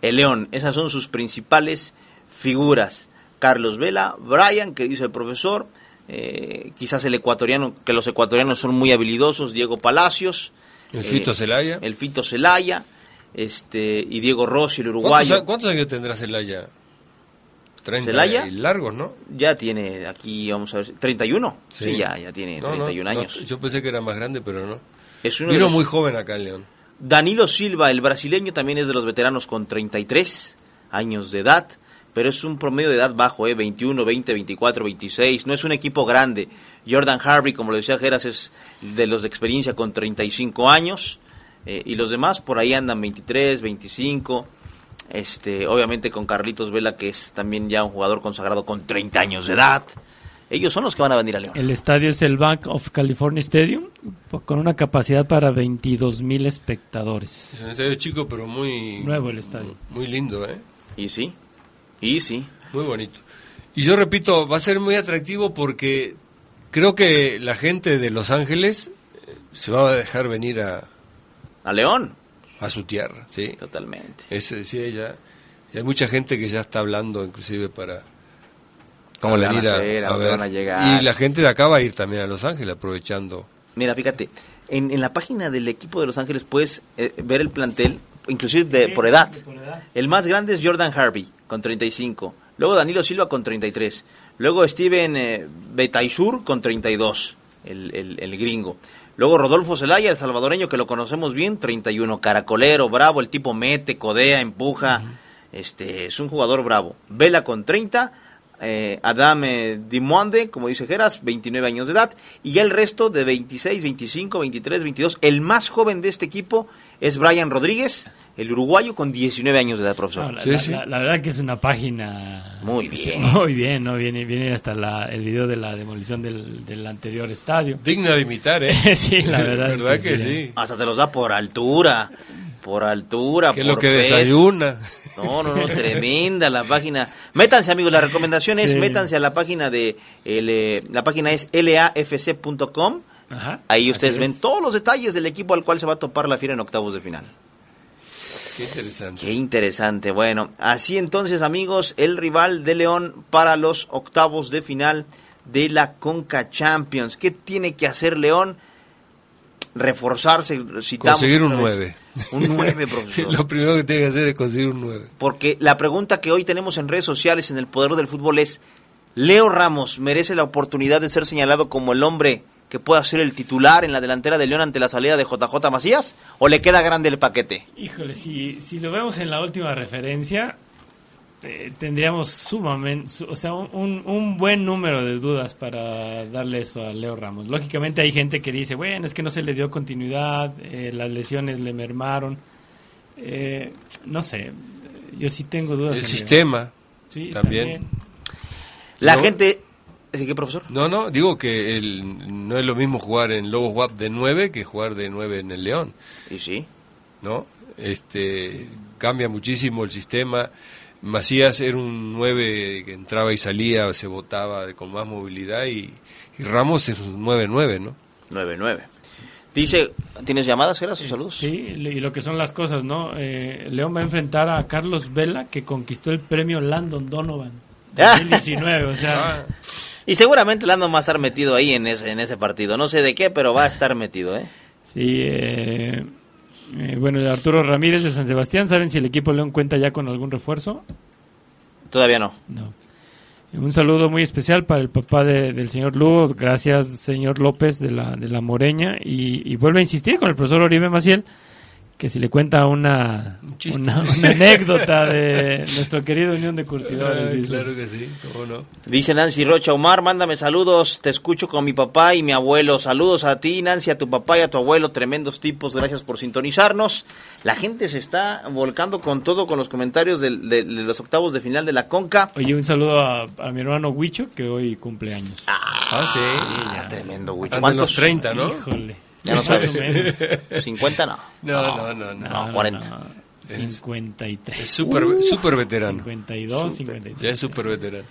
S2: el León. Esas son sus principales figuras. Carlos Vela, Brian, que dice el profesor, eh, quizás el ecuatoriano, que los ecuatorianos son muy habilidosos, Diego Palacios,
S3: El Fito
S2: eh,
S3: Celaya.
S2: el Fito Celaya, este, y Diego Rossi, el
S3: ¿Cuántos,
S2: uruguayo.
S3: a- cuántos años tendrá Celaya? 30
S2: ¿Celaya?
S3: y largos, ¿no?
S2: Ya tiene aquí, vamos a ver, 31. Sí,
S3: Sí.
S2: ya, ya tiene
S3: No, no,
S2: 31
S3: no,
S2: años.
S3: yo pensé que era más grande, pero no.
S2: Es uno
S3: Vino
S2: los-
S3: muy joven acá en León.
S2: Danilo Silva, el brasileño, también es de los veteranos con 33 años de edad, pero es un promedio de edad bajo, ¿eh? 21, 20, 24, 26. No es un equipo grande. Jordan Harvey, como lo decía Geras, es de los de experiencia con 35 años. eh, y los demás por ahí andan 23, 25. Este, obviamente con Carlitos Vela, que es también ya un jugador consagrado con 30 años de edad. Ellos son los que van a venir a León.
S4: El estadio es el Bank of California Stadium, con una capacidad para 22 mil espectadores.
S3: Es un estadio chico, pero muy...
S4: Nuevo el estadio.
S3: Muy lindo, ¿eh?
S2: Y sí, y sí.
S3: Muy bonito. Y yo repito, va a ser muy atractivo porque creo que la gente de Los Ángeles eh, se va a dejar venir a,
S2: A León,
S3: a su tierra, ¿sí?
S2: totalmente.
S3: Es, sí, ella, y hay mucha gente que ya está hablando inclusive para,
S2: ¿Cómo le van a
S3: venir
S2: hacer? ¿A dónde
S3: ver.
S2: van a llegar?
S3: Y la gente de acá va a ir también a Los Ángeles aprovechando.
S2: Mira, fíjate, en, en la página del equipo de Los Ángeles puedes eh, ver el plantel, inclusive de, por edad. El más grande es Jordan Harvey, con 35. Luego Danilo Silva con 33. Luego Steven eh, Betaisur con 32, el, el, el gringo. Luego Rodolfo Zelaya, el salvadoreño que lo conocemos bien, 31. Caracolero, bravo, el tipo mete, codea, empuja. Este es un jugador bravo. Vela con 30. eh, Adam eh, Dimonde, como dice Geras, 29 años de edad. Y ya el resto de 26, 25, 23, 22. El más joven de este equipo es Brian Rodríguez, el uruguayo con 19 años de edad, profesor.
S4: No, la,
S3: Sí,
S4: la-
S3: sí.
S4: la- la verdad que es una página
S2: Muy bien.
S4: muy bien, no viene viene hasta la, el video de la demolición del, del anterior estadio.
S3: Digna de imitar, ¿eh?
S4: sí, la verdad, es
S3: ¿Verdad
S4: que
S3: que
S4: sí.
S3: sí?
S2: Hasta te los da por altura, por altura,
S3: Que es
S2: por
S3: lo que
S2: peso.
S3: desayuna.
S2: No, no, no, tremenda la página. Métanse, amigos, la recomendación es métanse a la página de el, eh, la página es lafc.com.
S4: Ajá,
S2: Ahí ustedes
S4: es.
S2: ven todos los detalles del equipo al cual se va a topar la fiera en octavos de final.
S3: Qué interesante.
S2: Qué interesante. Bueno, así entonces, amigos, el rival de León para los octavos de final de la Conca Champions. ¿Qué tiene que hacer León? Reforzarse, citamos
S3: Conseguir un
S2: otra vez.
S3: 9.
S2: Un 9, profesor.
S3: Lo primero que tiene que hacer es conseguir un 9.
S2: Porque la pregunta que hoy tenemos en redes sociales en el Poder del Fútbol es, ¿Leo Ramos merece la oportunidad de ser señalado como el hombre que pueda ser el titular en la delantera de León ante la salida de JJ Macías? ¿O le queda grande el paquete?
S4: Híjole, si, si lo vemos en la última referencia, eh, tendríamos sumamente, su- o sea, un, un buen número de dudas para darle eso a Leo Ramos. Lógicamente hay gente que dice, bueno, es que no se le dio continuidad, eh, las lesiones le mermaron. Eh, no sé, yo sí tengo dudas.
S3: El sistema.
S4: Sí,
S3: también.
S2: La
S3: No.
S2: gente... ¿Sí, qué, profesor?
S3: No, no, digo que el, no es lo mismo jugar en Lobos WAP de 9 que jugar de 9 en el León,
S2: Y sí.
S3: ¿no? Este, cambia muchísimo el sistema. Macías era un 9 que entraba y salía, se botaba con más movilidad y, y Ramos es un 9-9, ¿no?
S2: 9-9. Dice, ¿tienes llamadas, Geras? Saludos.
S4: Sí, y lo que son las cosas, ¿no? Eh, León va a enfrentar a Carlos Vela, que conquistó el premio Landon Donovan. 2019, o sea,
S3: Ah,
S2: Y seguramente Lando va a estar metido ahí en ese, en ese partido. No sé de qué, pero va a estar metido, ¿eh?
S4: Sí, eh, eh, bueno, Arturo Ramírez de San Sebastián, ¿saben si el equipo León cuenta ya con algún refuerzo?
S2: Todavía no.
S4: No. Un saludo muy especial para el papá de- del señor Lugo, gracias señor López de la, de la Moreña, y, y vuelve a insistir con el profesor Oribe Maciel, que si le cuenta una,
S3: Un
S4: una, una anécdota de nuestro querido Unión de Curtidores.
S3: claro que sí, ¿cómo no?
S2: Dice Nancy Rocha, Omar, mándame saludos, te escucho con mi papá y mi abuelo. Saludos a ti, Nancy, a tu papá y a tu abuelo, tremendos tipos, gracias por sintonizarnos. La gente se está volcando con todo, con los comentarios de, de los octavos de final de la Conca.
S4: Oye, un saludo a, a mi hermano Huicho, que hoy cumple años.
S3: Ah, sí.
S2: Ah, tremendo, güey.
S3: Andan los 30, ¿no?
S4: Híjole.
S2: Ya no sabes.
S4: o menos.
S2: 50 no.
S3: No, no, no, no.
S2: No, 40.
S4: no. 53.
S3: Es súper súper veterano.
S4: 52, 53.
S3: Ya es súper veterano.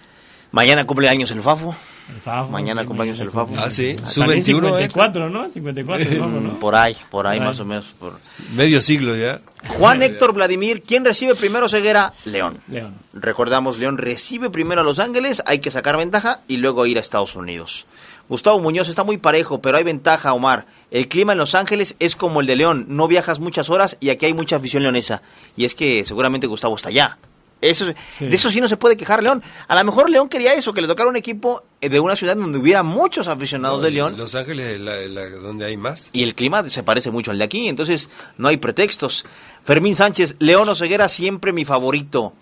S2: Mañana cumple años el Fafo.
S4: El Fafo,
S2: Mañana
S4: sí,
S2: cumpleaños el Fafo.
S3: Ah, sí. Su 21, ¿eh?
S4: 54, ¿no? 54, ¿no? ¿no?
S2: Por ahí, por ahí
S4: Por ahí.
S2: más o menos. por-
S3: Medio siglo ya.
S2: Juan Héctor Vladimir, ¿quién recibe primero Ceguera? León.
S4: León.
S2: Recordamos, León recibe primero a Los Ángeles, hay que sacar ventaja y luego ir a Estados Unidos. Gustavo Muñoz está muy parejo, pero hay ventaja, Omar. El clima en Los Ángeles es como el de León, no viajas muchas horas y aquí hay mucha afición leonesa. Y es que seguramente Gustavo está allá. Eso,
S4: Sí.
S2: De eso sí no se puede quejar León. A lo mejor León quería eso, que le tocara un equipo de una ciudad donde hubiera muchos aficionados de León.
S3: Los Ángeles es la, la- donde hay más.
S2: Y el clima se parece mucho al de aquí, entonces no hay pretextos. Fermín Sánchez, León o Ceguera, siempre mi favorito.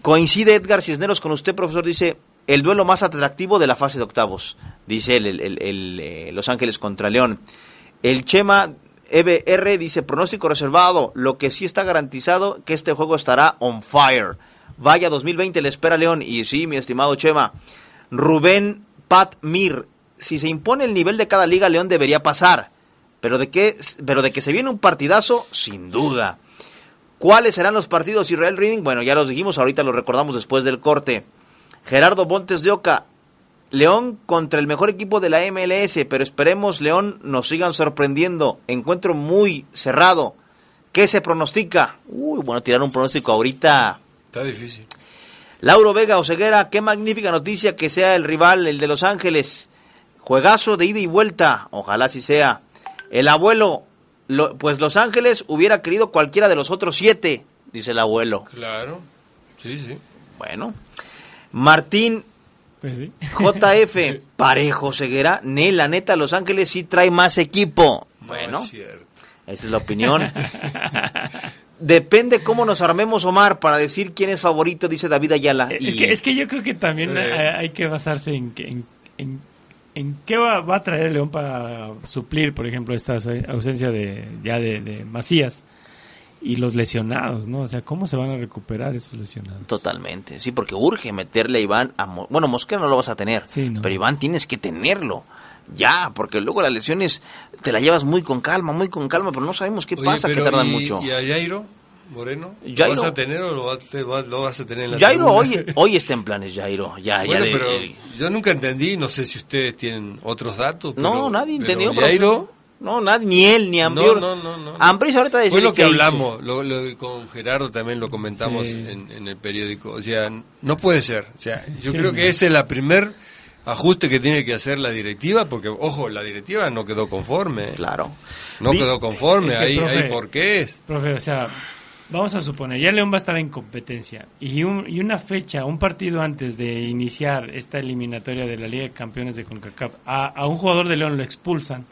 S2: Coincide Edgar Cisneros con usted, profesor, dice, el duelo más atractivo de la fase de octavos, dice el, el- eh, Los Ángeles contra León. El Chema EBR dice pronóstico reservado. Lo que sí está garantizado que este juego estará on fire. Vaya 2020 le espera León. Y sí, mi estimado Chema. Rubén Pat Mir. Si se impone el nivel de cada liga, León debería pasar. Pero de, qué, pero de que se viene un partidazo, sin duda. ¿Cuáles serán los partidos Israel Reading? Bueno, ya los dijimos, ahorita los recordamos después del corte. Gerardo Montes de Oca, León contra el mejor equipo de la MLS, pero esperemos León nos sigan sorprendiendo. Encuentro muy cerrado. ¿Qué se pronostica? Uy, bueno, tirar un pronóstico ahorita.
S3: Está difícil.
S2: Lauro Vega Oseguera, qué magnífica noticia que sea el rival, el de Los Ángeles. Juegazo de ida y vuelta, ojalá así sea. El abuelo, pues Los Ángeles hubiera querido cualquiera de los otros siete, dice el abuelo.
S3: Claro, sí, sí.
S2: Bueno. Martín
S4: Pues sí.
S2: JF, parejo ceguera. Ne, la neta, Los Ángeles sí trae más equipo. Bueno,
S3: No es cierto.
S2: esa es la opinión. Depende cómo nos armemos, Omar, para decir quién es favorito, dice David Ayala.
S4: Es,
S2: Y-
S4: que, es que yo creo que también
S3: Sí.
S4: hay que basarse en, que- en, en, en qué va, va a traer León para suplir, por ejemplo, esta aus- ausencia de ya de, de Macías y los lesionados, ¿no? O sea, ¿cómo se van a recuperar esos lesionados?
S2: Totalmente, sí, porque urge meterle a Iván a... Mo- Bueno, Mosquera no lo vas a tener,
S4: Sí, no.
S2: pero Iván tienes que tenerlo. Ya, porque luego las lesiones te la llevas muy con calma, muy con calma, pero no sabemos qué
S3: Oye,
S2: pasa, que tardan
S3: ¿y-
S2: mucho.
S3: ¿Y a Jairo Moreno?
S2: Jairo-
S3: ¿Lo vas a tener o lo vas, te vas- lo vas a tener en la
S2: Jairo
S3: tribuna?
S2: hoy, hoy está en planes, Jairo. Ya, ya
S3: Bueno, pero
S2: de-
S3: yo nunca entendí, no sé si ustedes tienen otros datos.
S2: No, nadie
S3: pero
S2: entendió.
S3: Jairo,
S2: No, nadie, ni él, ni Ambrior.
S3: No, no, no, no.
S2: Ambriz ahorita decía
S3: fue lo que hablamos, lo, lo- con Gerardo también lo comentamos
S4: Sí.
S3: en, en el periódico. O sea, no puede ser. O sea, yo
S4: Sí,
S3: creo
S4: no.
S3: que ese es la primer ajuste que tiene que hacer la directiva, porque, ojo, la directiva no quedó conforme.
S2: Claro.
S3: No
S2: Di-
S3: quedó conforme,
S4: Es que,
S3: ahí,
S4: profe,
S3: ahí por qué es.
S4: Profe, o sea, vamos a suponer, ya León va a estar en competencia y, un, y una fecha, un partido antes de iniciar esta eliminatoria de la Liga de Campeones de CONCACAF, a, a un jugador de León lo expulsan.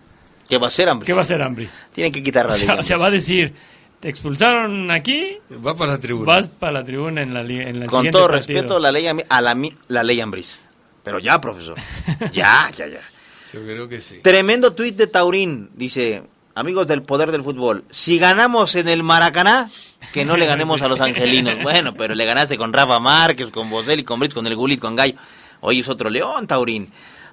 S2: ¿Qué va a ser Ambriz?
S4: ¿Qué va a hacer Ambris?
S2: Tienen que quitar la
S4: O sea, o sea, va a decir, te expulsaron aquí,
S3: Va para la tribuna.
S4: vas para la tribuna en la en la
S2: Con todo
S4: partido.
S2: respeto la ley a la, mi- la ley Ambriz. Pero ya, profesor. ya, ya, ya.
S3: Yo creo que sí.
S2: Tremendo tuit de Taurín. Dice, amigos del poder del fútbol, si ganamos en el Maracaná, que no le ganemos a los angelinos. Bueno, pero le ganaste con Rafa Márquez, con Boselli, con Brits, con el Gulit, con Gallo. Hoy es otro León, Taurín.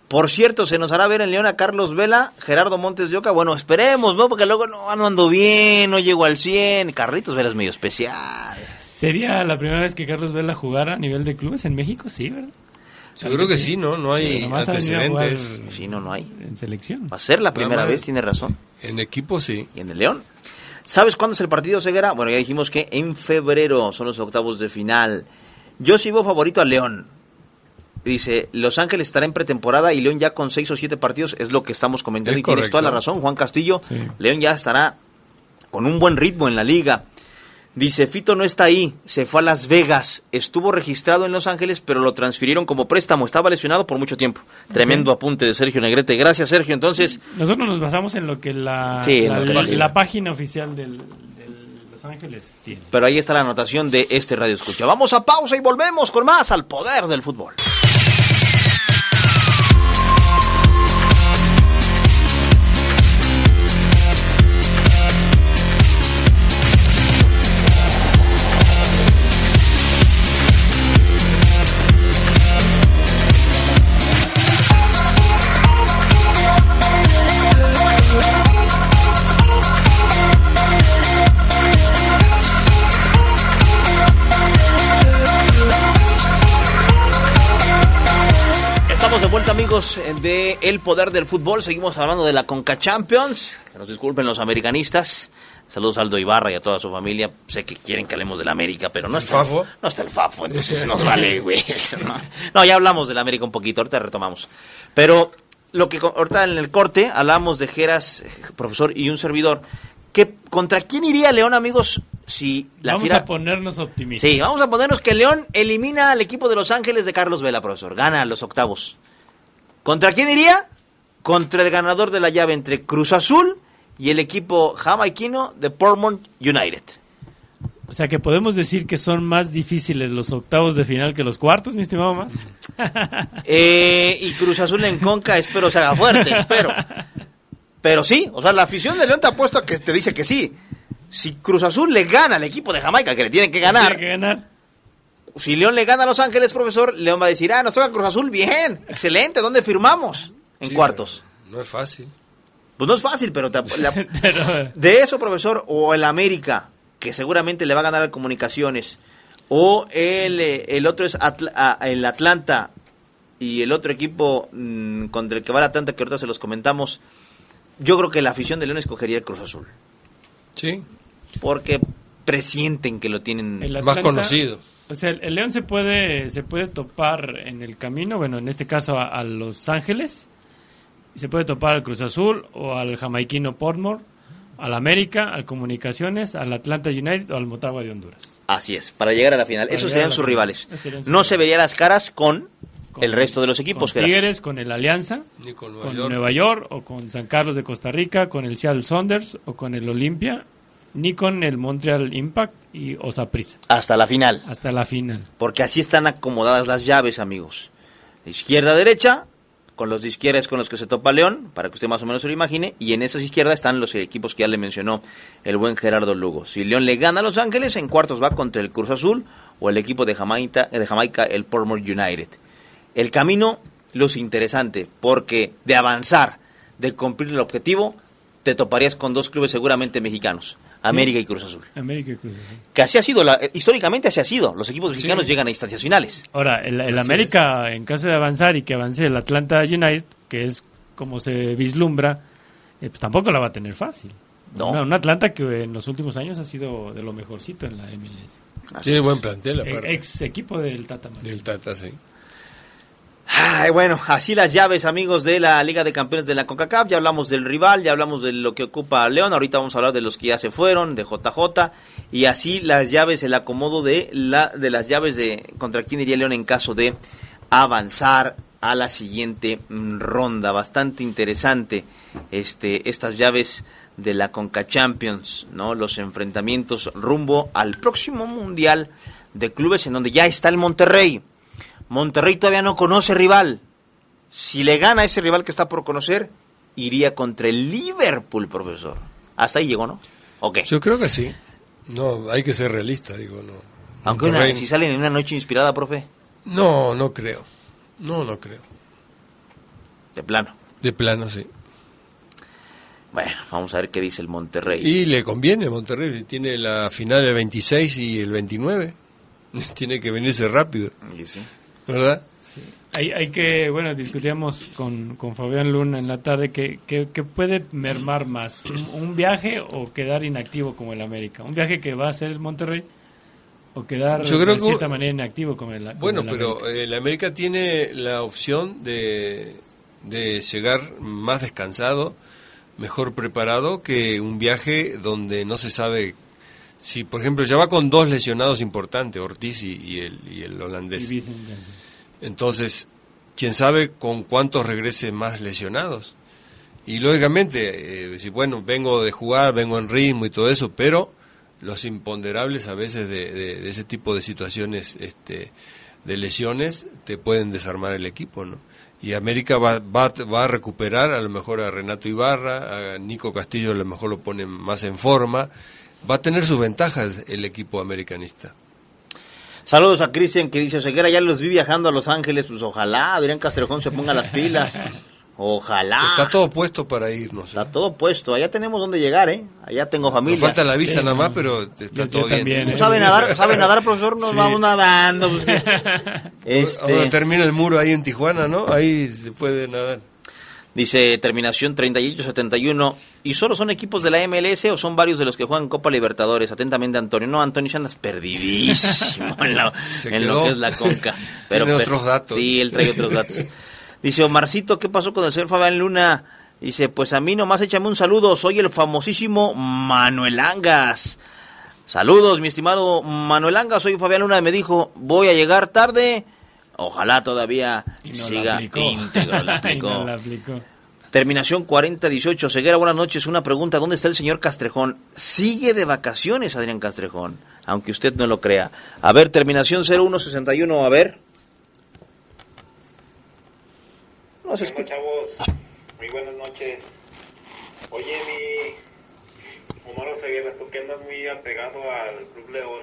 S2: Por cierto, se nos hará ver en León a Carlos Vela, Gerardo Montes de Oca. Bueno, esperemos, ¿no? Porque luego no, no ando bien, no llego al 100. Carlitos Vela es medio especial.
S4: ¿Sería la primera vez que Carlos Vela jugara a nivel de clubes en México? Sí, ¿verdad?
S3: Yo creo que sí, ¿no? No hay antecedentes.
S2: Sí, no, no hay.
S4: En selección.
S2: Va a ser la primera vez, tiene razón.
S3: En equipo sí.
S2: y en el León. ¿Sabes cuándo es el partido, Ceguera? Bueno, ya dijimos que en febrero son los octavos de final. Yo veo favorito a León. Dice, Los Ángeles estará en pretemporada y León ya con seis o siete partidos es lo que estamos comentando
S3: Es
S2: y tienes toda la razón, Juan Castillo.
S4: Sí.
S2: León ya estará con un buen ritmo en la liga. Dice, Fito no está ahí, se fue a Las Vegas, estuvo registrado en Los Ángeles, pero lo transfirieron como préstamo, estaba lesionado por mucho tiempo. Tremendo apunte de Sergio Negrete. Gracias, Sergio. Entonces,
S4: Nosotros nos basamos en lo que la,
S2: Sí,
S4: la, la-
S2: página.
S4: la página oficial del Los Ángeles tiene.
S2: Pero ahí está la anotación de este Radio Escucha. Vamos a pausa y volvemos con más al poder del fútbol. De vuelta amigos de El Poder del Fútbol. Seguimos hablando de la Conca Champions. Que nos disculpen los americanistas. Saludos a Aldo Ibarra y a toda su familia. Sé que quieren que hablemos del América, pero no
S3: ¿El
S2: está,
S3: Fafo?
S2: no está el Fafo, entonces nos vale, güey. No. No, ya hablamos del América un poquito, ahorita retomamos. Pero lo que ahorita en el corte hablamos de Geras, profesor y un servidor. Que, ¿Contra quién iría León, amigos, si la
S4: Vamos a ponernos optimistas.
S2: Sí, vamos a ponernos que León elimina al equipo de Los Ángeles de Carlos Vela, profesor. Gana los octavos. ¿Contra quién iría? Contra el ganador de la llave entre Cruz Azul y el equipo jamaiquino de Portmont United.
S4: O sea que podemos decir que son más difíciles los octavos de final que los cuartos, mi estimado Omar.
S2: Eh, y Cruz Azul en Conca, espero se haga fuerte, espero. Pero sí, o sea, la afición de León te apuesto a que te dice que sí. Si Cruz Azul le gana al equipo de Jamaica, que le tienen que ganar,
S4: Tiene que ganar.
S2: Si León le gana a Los Ángeles, profesor, León va a decir, ah, nos toca Cruz Azul, bien, excelente, ¿dónde firmamos? En
S3: Sí,
S2: cuartos.
S3: No es fácil.
S2: Pues no es fácil, pero te- la- de eso, profesor, o el América, que seguramente le va a ganar al Comunicaciones, o el, eh, el otro es Atl- a- el Atlanta y el otro equipo mm, contra el que va el Atlanta, que ahorita se los comentamos, yo creo que la afición de León escogería el Cruz Azul,
S3: Sí,
S2: porque presienten que lo tienen...
S4: El
S3: más conocido.
S4: O sea, el, el León se puede, se puede topar en el camino, bueno, en este caso a, a Los Ángeles, se puede topar al Cruz Azul o al jamaiquino Portmore, al América, al Comunicaciones, al Atlanta United o al Motagua de Honduras.
S2: Así es, para llegar a la final.
S4: Para
S2: Esos serían sus
S4: final.
S2: rivales.
S4: Esos serían sus
S2: No se vería las caras con,
S4: Con-
S2: el resto de los equipos.
S4: Con Tigres, con el Alianza,
S3: Ni con Nueva
S4: con
S3: York.
S4: Nueva York o con San Carlos de Costa Rica, con el Seattle Saunders o con el Olimpia, ni con el Montreal Impact y Osaprisa,
S2: Hasta la final.
S4: hasta la final.
S2: Porque así están acomodadas las llaves, amigos. Izquierda-derecha, con los de izquierda es con los que se topa León, para que usted más o menos se lo imagine, y en esas izquierdas están los equipos que ya le mencionó el buen Gerardo Lugo. Si León le gana a Los Ángeles, en cuartos va contra el Cruz Azul o el equipo de Jamaica, de Jamaica el Portmore United. El camino luce interesante, porque de avanzar, de cumplir el objetivo, te toparías con dos clubes seguramente mexicanos, América y Cruz Azul.
S4: América y Cruz Azul.
S2: Que así ha sido, la- históricamente así ha sido. Los equipos mexicanos
S3: Sí.
S2: llegan a instancias finales.
S4: Ahora, el, América, en caso de avanzar y que avance el Atlanta United, que es como se vislumbra, eh, pues tampoco la va a tener fácil.
S2: No.
S4: Una- un Atlanta que en los últimos años ha sido de lo mejorcito en la MLS.
S2: Así
S3: Tiene
S2: es.
S3: buen plantel,
S4: E-
S3: aparte.
S4: Ex equipo del Tata.
S3: Del Tata, sí.
S2: Ay, bueno, así las llaves, amigos de la Liga de Campeones de la CONCACAF. Ya hablamos del rival, ya hablamos de lo que ocupa León. Ahorita vamos a hablar de los que ya se fueron, de JJ. Y así las llaves, el acomodo de, la, de las llaves de contra quién iría León en caso de avanzar a la siguiente ronda. Bastante interesante este, estas llaves de la Conca Champions, ¿no? Los enfrentamientos rumbo al próximo Mundial de Clubes en donde ya está el Monterrey. Monterrey todavía no conoce rival. Si le gana a ese rival que está por conocer, iría contra el Liverpool, profesor. Hasta ahí llegó, ¿no? Ok.
S3: Yo creo que sí. No, hay que ser realista, digo, no.
S2: Aunque una- si salen en una noche inspirada, profe,
S3: No, no creo. No, no creo.
S2: de plano.
S3: De plano, sí.
S2: Bueno, vamos a ver qué dice el Monterrey.
S3: Y le conviene Monterrey, tiene la final el 26 y el 29. tiene que venirse rápido,
S2: Y sí.
S3: ¿Verdad?
S4: Hay, hay que, bueno, discutíamos con, con Fabián Luna en la tarde que, que, que puede mermar más, un, un viaje o quedar inactivo como el América. Un viaje que va a hacer el Monterrey o quedar
S3: Yo creo
S4: de
S3: que-
S4: cierta manera inactivo como el como
S3: Bueno,
S4: el
S3: pero
S4: América.
S3: la América tiene la opción de, de llegar más descansado, mejor preparado que un viaje donde no se sabe si, por ejemplo, ya va con dos lesionados importantes, Ortiz y, y el, y el holandés. Entonces, quién sabe con cuántos regresen más lesionados. Y lógicamente, eh, si bueno, vengo de jugar, vengo en ritmo y todo eso, pero los imponderables a veces de, de- de ese tipo de situaciones este, de lesiones te pueden desarmar el equipo, ¿no? Y América va, va, va a recuperar a lo mejor a Renato Ibarra, a Nico Castillo a lo mejor lo ponen más en forma, va a tener sus ventajas el equipo americanista.
S2: Saludos a Cristian que dice, Ceguera, ya los vi viajando a Los Ángeles, pues ojalá Adrián Castrejón se ponga las pilas. Ojalá.
S3: Está todo puesto para irnos. ¿eh?
S2: Está todo puesto. Allá tenemos donde llegar, ¿eh? Allá tengo
S3: Nos
S2: familia.
S3: falta la visa
S4: Sí,
S3: nada más, pero está
S4: Yo- yo
S3: todo bien.
S4: también, ¿eh?
S2: ¿Sabe nadar, sabe nadar, profesor? Nos
S3: Sí.
S2: vamos nadando. pues, este,
S3: termina el muro ahí en Tijuana, ¿no? Ahí se puede nadar.
S2: dice terminación 38-71. ¿Y solo son equipos de la MLS o son varios de los que juegan Copa Libertadores? Atentamente, Antonio. No, Antonio, ya andas perdidísimo en, la- en lo que es la conca.
S3: Tiene
S2: pero-
S3: otros datos.
S2: Sí, él trae otros datos. Dice Omarcito, ¿qué pasó con el señor Fabián Luna? Dice, pues a mí nomás échame un saludo. Soy el famosísimo Manuel Angas. Saludos, mi estimado Manuel Angas. Soy Fabián Luna. Me dijo, voy a llegar tarde. Ojalá todavía
S4: Y no la
S2: siga
S4: aplicó.
S2: íntegro. La
S4: Y no la aplicó.
S2: Terminación 4018. Ceguera, buenas noches. Una pregunta. ¿Dónde está el señor Castrejón? Sigue de vacaciones, Adrián Castrejón. Aunque usted no lo crea. A ver, terminación 0161. A ver. No se escucha.
S6: chavos? Muy buenas noches. Oye, mi Omar Oseguera, tú que andas muy apegado al Club León,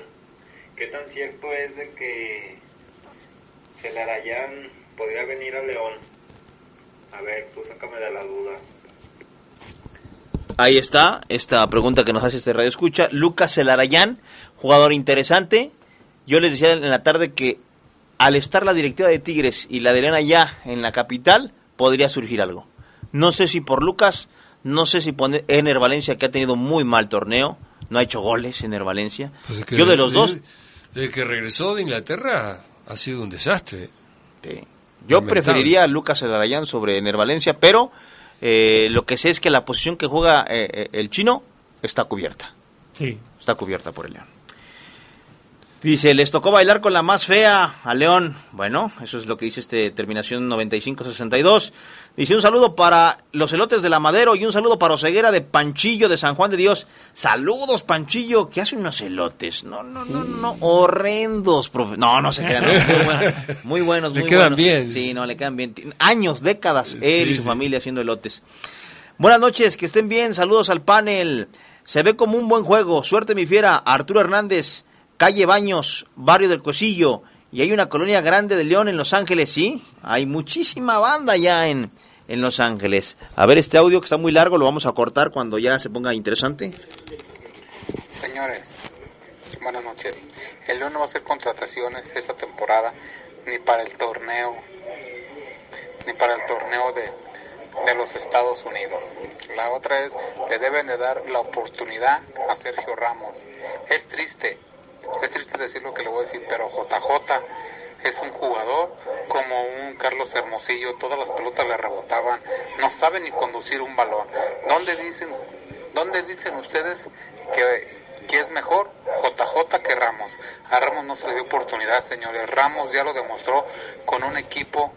S6: ¿qué tan cierto es de que Celarayán podría venir a León? A ver, tú sácame de la duda.
S2: Ahí está, esta pregunta que nos hace este radio escucha. Lucas Celarayán, jugador interesante. Yo les decía en la tarde que al estar la directiva de Tigres y la de León allá en la capital, podría surgir algo. No sé si por Lucas, no sé si por Ener Valencia, que ha tenido muy mal torneo, no ha hecho goles Ener Valencia.
S3: Pues es que
S2: Yo de los
S3: desde-
S2: dos,
S3: Desde que regresó de Inglaterra ha sido un desastre.
S2: Sí. Yo
S3: Lamentable.
S2: preferiría a Lucas Elarayán sobre Ener Valencia, pero eh, lo que sé es que la posición que juega eh, eh, el chino está cubierta.
S4: Sí.
S2: Está cubierta por el León. Dice, les tocó bailar con la más fea a León. Bueno, eso es lo que dice este terminación 9562. Dice un saludo para los elotes de la Madero y un saludo para Oseguera de Panchillo de San Juan de Dios. Saludos, Panchillo, que hace unos elotes. No, no, no, no, horrendos. profe- No, no se quedan. Muy buenos, muy buenos.
S3: Le
S2: muy
S3: quedan
S2: buenos.
S3: bien.
S2: Sí, no, le quedan bien. Años, décadas, él y su
S3: sí.
S2: familia haciendo elotes. Buenas noches, que estén bien. Saludos al panel. Se ve como un buen juego. Suerte, mi fiera. Arturo Hernández, calle Baños, barrio del Cosillo. Y hay una colonia grande de León en Los Ángeles, ¿sí? Hay muchísima banda ya en, en Los Ángeles. A ver, este audio que está muy largo lo vamos a cortar cuando ya se ponga interesante.
S7: Señores, buenas noches. El León no va a hacer contrataciones esta temporada ni para el torneo, ni para el torneo de, de los Estados Unidos. La otra es, le deben de dar la oportunidad a Sergio Ramos. Es triste, es triste decir lo que le voy a decir, pero JJ es un jugador como un Carlos Hermosillo, todas las pelotas le rebotaban, no sabe ni conducir un balón. ¿Dónde dicen, dónde dicen ustedes que, que es mejor JJ que Ramos? A Ramos no se le dio oportunidad, señores. Ramos ya lo demostró con un equipo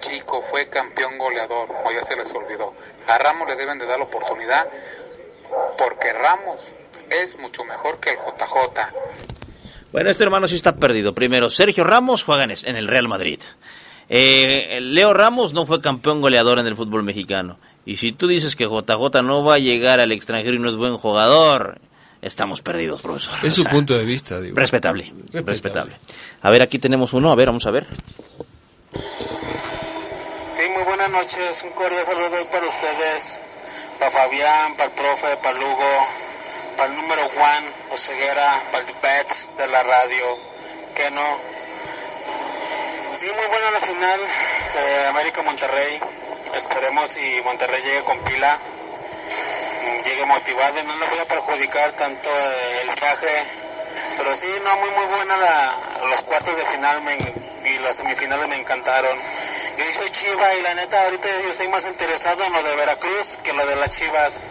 S7: chico, fue campeón goleador, o ya se les olvidó. A Ramos le deben de dar oportunidad porque Ramos es mucho mejor que el JJ.
S2: Bueno, este hermano sí está perdido. Primero, Sergio Ramos juega en es- en el Real Madrid. Eh, Leo Ramos no fue campeón goleador en el fútbol mexicano. Y si tú dices que JJ no va a llegar al extranjero y no es buen jugador, estamos perdidos, profesor.
S3: Es
S2: O
S3: su
S2: sea,
S3: punto de vista, digo.
S2: Respetable,
S3: Respetable.
S2: respetable. A ver, aquí tenemos uno. A ver, vamos a ver.
S8: Sí, muy buenas noches. Un cordial saludo para ustedes, para Fabián, para el profe, para Lugo, para el número Juan Oseguera, para el Pets de la radio, que no. Sí, muy buena la final, eh, América Monterrey. Esperemos si Monterrey llegue con pila, llegue motivado y no le voy a perjudicar tanto el viaje. Pero sí, no, muy muy buena la, los cuartos de final me y las semifinales me encantaron. Yo soy Chiva y la neta ahorita yo estoy más interesado en lo de Veracruz que lo de las Chivas,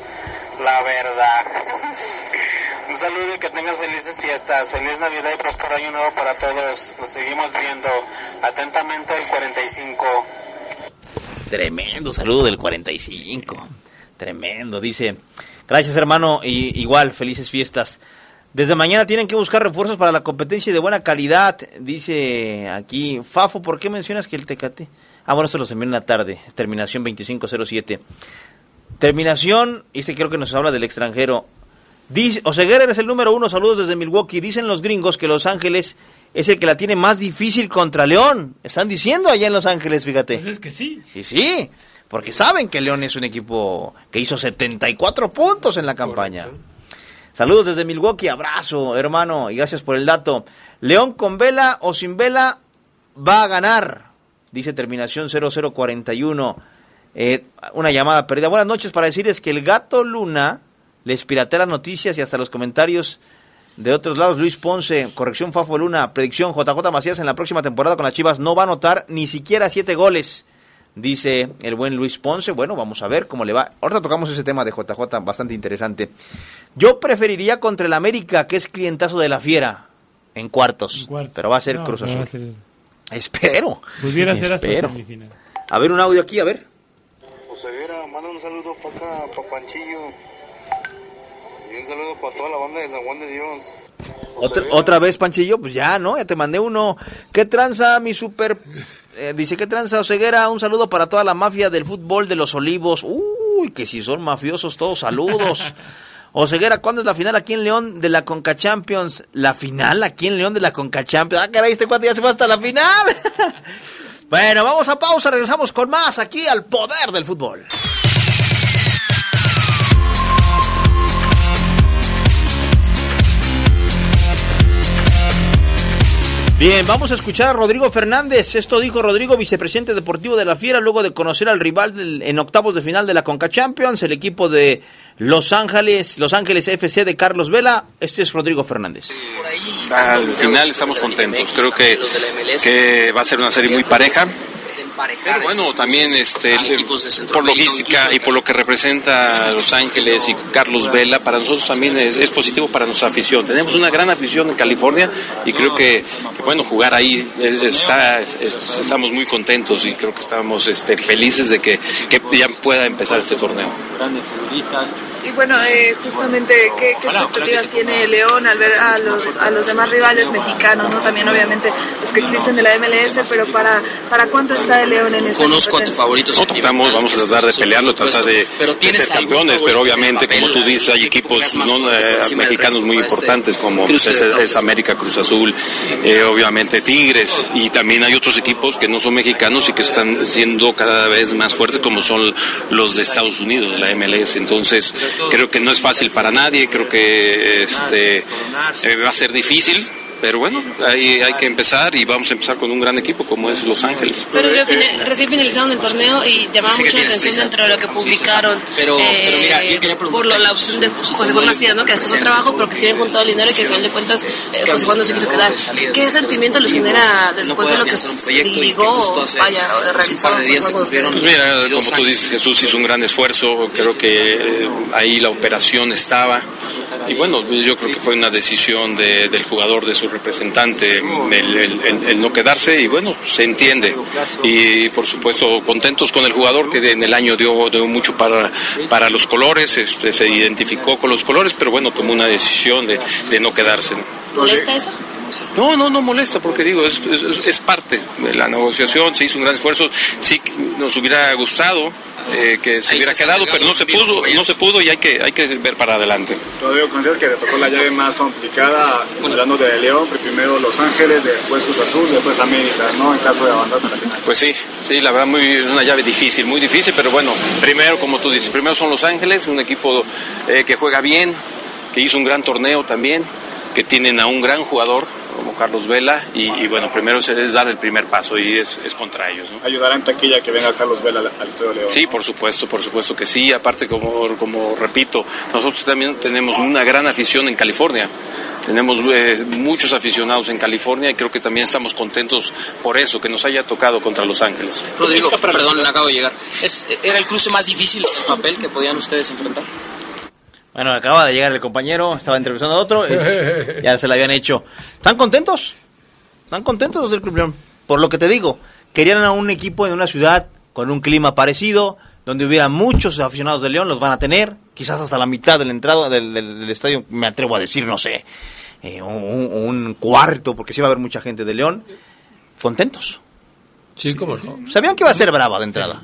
S8: la verdad. Un saludo y que tengas felices fiestas, feliz Navidad y próspero año nuevo para todos. Nos seguimos viendo atentamente el 45.
S2: Tremendo saludo del 45. Tremendo, dice. Gracias, hermano. Y, igual, felices fiestas. Desde mañana tienen que buscar refuerzos para la competencia y de buena calidad. Dice aquí, Fafo, ¿por qué mencionas que el Tecate? Ah, bueno, esto los envió en la tarde. Terminación 2507. Terminación, y este creo que nos habla del extranjero. Dice, Oseguera eres el número uno, saludos desde Milwaukee. Dicen los gringos que Los Ángeles es el que la tiene más difícil contra León. Están diciendo allá en Los Ángeles, fíjate.
S4: Pues es que sí.
S2: Y sí, porque saben que León es un equipo que hizo 74 puntos en la campaña. Saludos desde Milwaukee, abrazo, hermano, y gracias por el dato. León con vela o sin vela va a ganar, dice terminación 0041. Eh, una llamada perdida. Buenas noches para decirles que el gato Luna les piratea las noticias y hasta los comentarios de otros lados. Luis Ponce, corrección Fafo Luna, predicción JJ Macías en la próxima temporada con las Chivas no va a anotar ni siquiera siete goles. Dice el buen Luis Ponce. Bueno, vamos a ver cómo le va. Ahorita tocamos ese tema de JJ bastante interesante. Yo preferiría contra el América, que es clientazo de la fiera, en cuartos.
S4: En cuartos.
S2: Pero va a ser
S4: No,
S2: Cruz Azul.
S4: ser-
S2: Espero.
S4: Pudiera ser hasta
S2: Espero.
S4: semifinal.
S2: A ver, un audio aquí, a ver.
S8: Oseguera, manda un saludo para acá, para Panchillo. Y un saludo para toda la banda de San Juan de Dios.
S2: Otra, otra vez, Panchillo, pues ya, ¿no? Ya te mandé uno. ¿Qué tranza, mi super? Eh, dice, ¿qué tranza, Oseguera? Un saludo para toda la mafia del fútbol de los olivos. Uy, que si son mafiosos todos, saludos. Oseguera, ¿cuándo es la final aquí en León de la Conca Champions? ¿La final aquí en León de la Conca Champions? Ah, caray, este cuate ya se va hasta la final. bueno, vamos a pausa, regresamos con más aquí al poder del fútbol. Bien, vamos a escuchar a Rodrigo Fernández. Esto dijo Rodrigo, vicepresidente deportivo de la Fiera, luego de conocer al rival del- en octavos de final de la Conca Champions, el equipo de Los Ángeles, Los Ángeles FC de Carlos Vela. Este es Rodrigo Fernández.
S9: Al final estamos contentos. Creo que, que va a ser una serie muy pareja. Pero bueno, también este, por logística y por lo que representa Los Ángeles y Carlos Vela, para nosotros también es, es positivo para nuestra afición. Tenemos una gran afición en California y creo que, que, bueno, jugar ahí eh, está, es- estamos muy contentos y creo que estamos este, felices de que, que ya pueda empezar este torneo.
S10: Y bueno, eh, justamente, ¿qué, qué expectativas tiene León al ver a los, a los demás rivales mexicanos, ¿no? También obviamente los que existen de la MLS, pero ¿para, para cuánto está el León en esta
S9: Conozco a tu favorito. Nosotros estamos, vamos a tratar de pelearlo, tratar de, de ser campeones, pero obviamente, como tú dices, hay equipos no, eh, mexicanos muy importantes como pues, es, es América Cruz Azul, eh, obviamente Tigres, y también hay otros equipos que no son mexicanos y que están siendo cada vez más fuertes como son los de Estados Unidos, de la MLS. Entonces, creo que no es fácil para nadie, creo que este eh, va a ser difícil. Pero bueno, ahí hay que empezar y vamos a empezar con un gran equipo como es Los Ángeles.
S11: Pero recién finalizaron el torneo y llamaba mucho la atención dentro de lo que publicaron
S12: Pero-
S11: eh,
S12: pero mira, yo quería
S11: por lo- la opción de José Juan Macías, ¿no? que después un trabajo, pero que sí juntado el dinero y que al final de cuentas eh, José Juan no se quiso quedar. ¿Qué sentimiento les genera después de lo que ligó, vaya, realizó?
S9: Pues mira, como tú dices, Jesús hizo un gran esfuerzo, creo que eh, ahí la operación estaba. Y bueno, yo creo que fue una decisión de- del jugador, de su representante, el, no quedarse y bueno, se entiende. Y por supuesto, contentos con el jugador que en el año dio, dio mucho para, para los colores, este, se identificó con los colores, pero bueno, tomó una decisión de, de no quedarse.
S11: ¿Molesta eso?
S9: No, no, no molesta, porque digo, es, es, es parte de la negociación, se hizo un gran esfuerzo, sí nos hubiera gustado eh, que se
S12: Ahí
S9: hubiera
S12: se
S9: quedado, pero no se pudo,
S12: bien,
S9: no se pudo y hay que, hay que ver para adelante.
S13: Rodrigo, consideras que le tocó la llave más complicada, hablando de León, primero Los Ángeles, después Cruz Azul, después América, ¿no? En caso de abandono la final.
S9: Pues sí, sí, la verdad muy una llave difícil, muy difícil, pero bueno, primero, como tú dices, primero son Los Ángeles, un equipo eh, que juega bien, que hizo un gran torneo también, que tienen a un gran jugador como Carlos Vela y, y bueno, primero es, es dar el primer paso y es, es contra ellos. ¿no?
S13: Ayudará en taquilla que venga Carlos Vela al, al Estadio León.
S9: Sí, por supuesto, por supuesto que sí. Aparte, como, como repito, nosotros también tenemos una gran afición en California. Tenemos eh, muchos aficionados en California y creo que también estamos contentos por eso, que nos haya tocado contra Los Ángeles.
S12: Rodrigo, perdón, acabo de llegar. ¿Es, ¿Era el cruce más difícil papel que podían ustedes enfrentar?
S2: Bueno, acaba de llegar el compañero, estaba entrevistando a otro, es- ya se la habían hecho. ¿Están contentos? ¿Están contentos los del Club León? Por lo que te digo, querían a un equipo en una ciudad con un clima parecido, donde hubiera muchos aficionados de León, los van a tener, quizás hasta la mitad de la entrada del, del- del estadio, me atrevo a decir, no sé, eh, un, un cuarto, porque sí va a haber mucha gente de León. Contentos.
S3: Sí, cómo no.
S2: Sabían que iba a ser brava de entrada.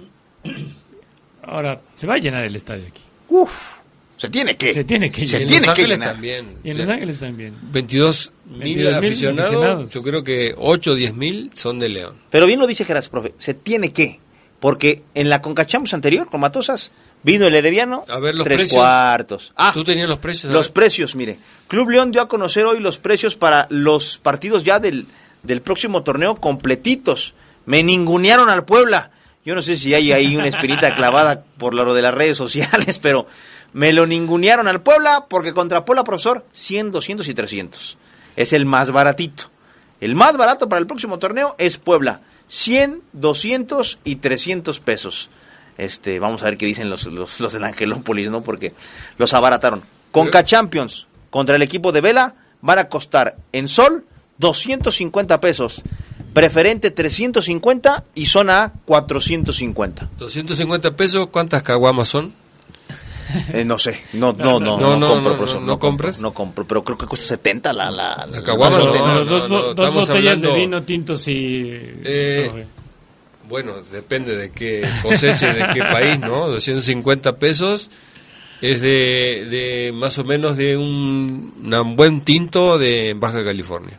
S4: Ahora, se va a llenar el estadio aquí.
S2: Uf, se tiene que.
S4: Se tiene que
S2: Se
S4: llenar.
S3: en
S2: tiene
S3: Los
S2: que
S3: Ángeles
S2: llenar.
S3: también.
S4: Y en Los Ángeles también.
S3: 22 mil
S4: 22.000
S3: aficionados,
S4: aficionados.
S3: yo creo que 8 o 10 mil son de León.
S2: Pero bien lo dice Geras, profe, se tiene que. Porque en la Concachamos anterior, con Matosas, vino el Herediano,
S3: A ver los
S2: tres
S3: precios.
S2: cuartos. Ah,
S3: ¿Tú tenías los precios? A
S2: los
S3: ver.
S2: precios, mire. Club León dio a conocer hoy los precios para los partidos ya del, del próximo torneo completitos. Me ningunearon al Puebla. Yo no sé si hay ahí una espinita clavada por lo de las redes sociales, pero me lo ningunearon al Puebla porque contra Puebla, profesor, 100, 200 y 300. Es el más baratito. El más barato para el próximo torneo es Puebla. 100, 200 y 300 pesos. Este, vamos a ver qué dicen los, los, los del Angelópolis, ¿no? Porque los abarataron. Conca Champions contra el equipo de Vela van a costar en sol 250 pesos. Preferente 350 y zona A 450.
S3: 250 pesos, ¿cuántas caguamas son?
S2: Eh, no sé, no, no, no,
S3: No,
S2: no,
S3: no,
S2: compro,
S3: no,
S2: profesor,
S3: no,
S2: no
S3: ¿no compras?
S2: No compro, pero creo que cuesta 70 la... La,
S3: La caguama, no, no,
S4: dos,
S3: no,
S4: dos botellas
S3: hablando-
S4: de vino tintos y...
S3: Eh,
S4: profe.
S3: bueno, depende de qué coseche, de qué país, ¿no? 250 pesos es de, de más o menos de un, un buen tinto de Baja California.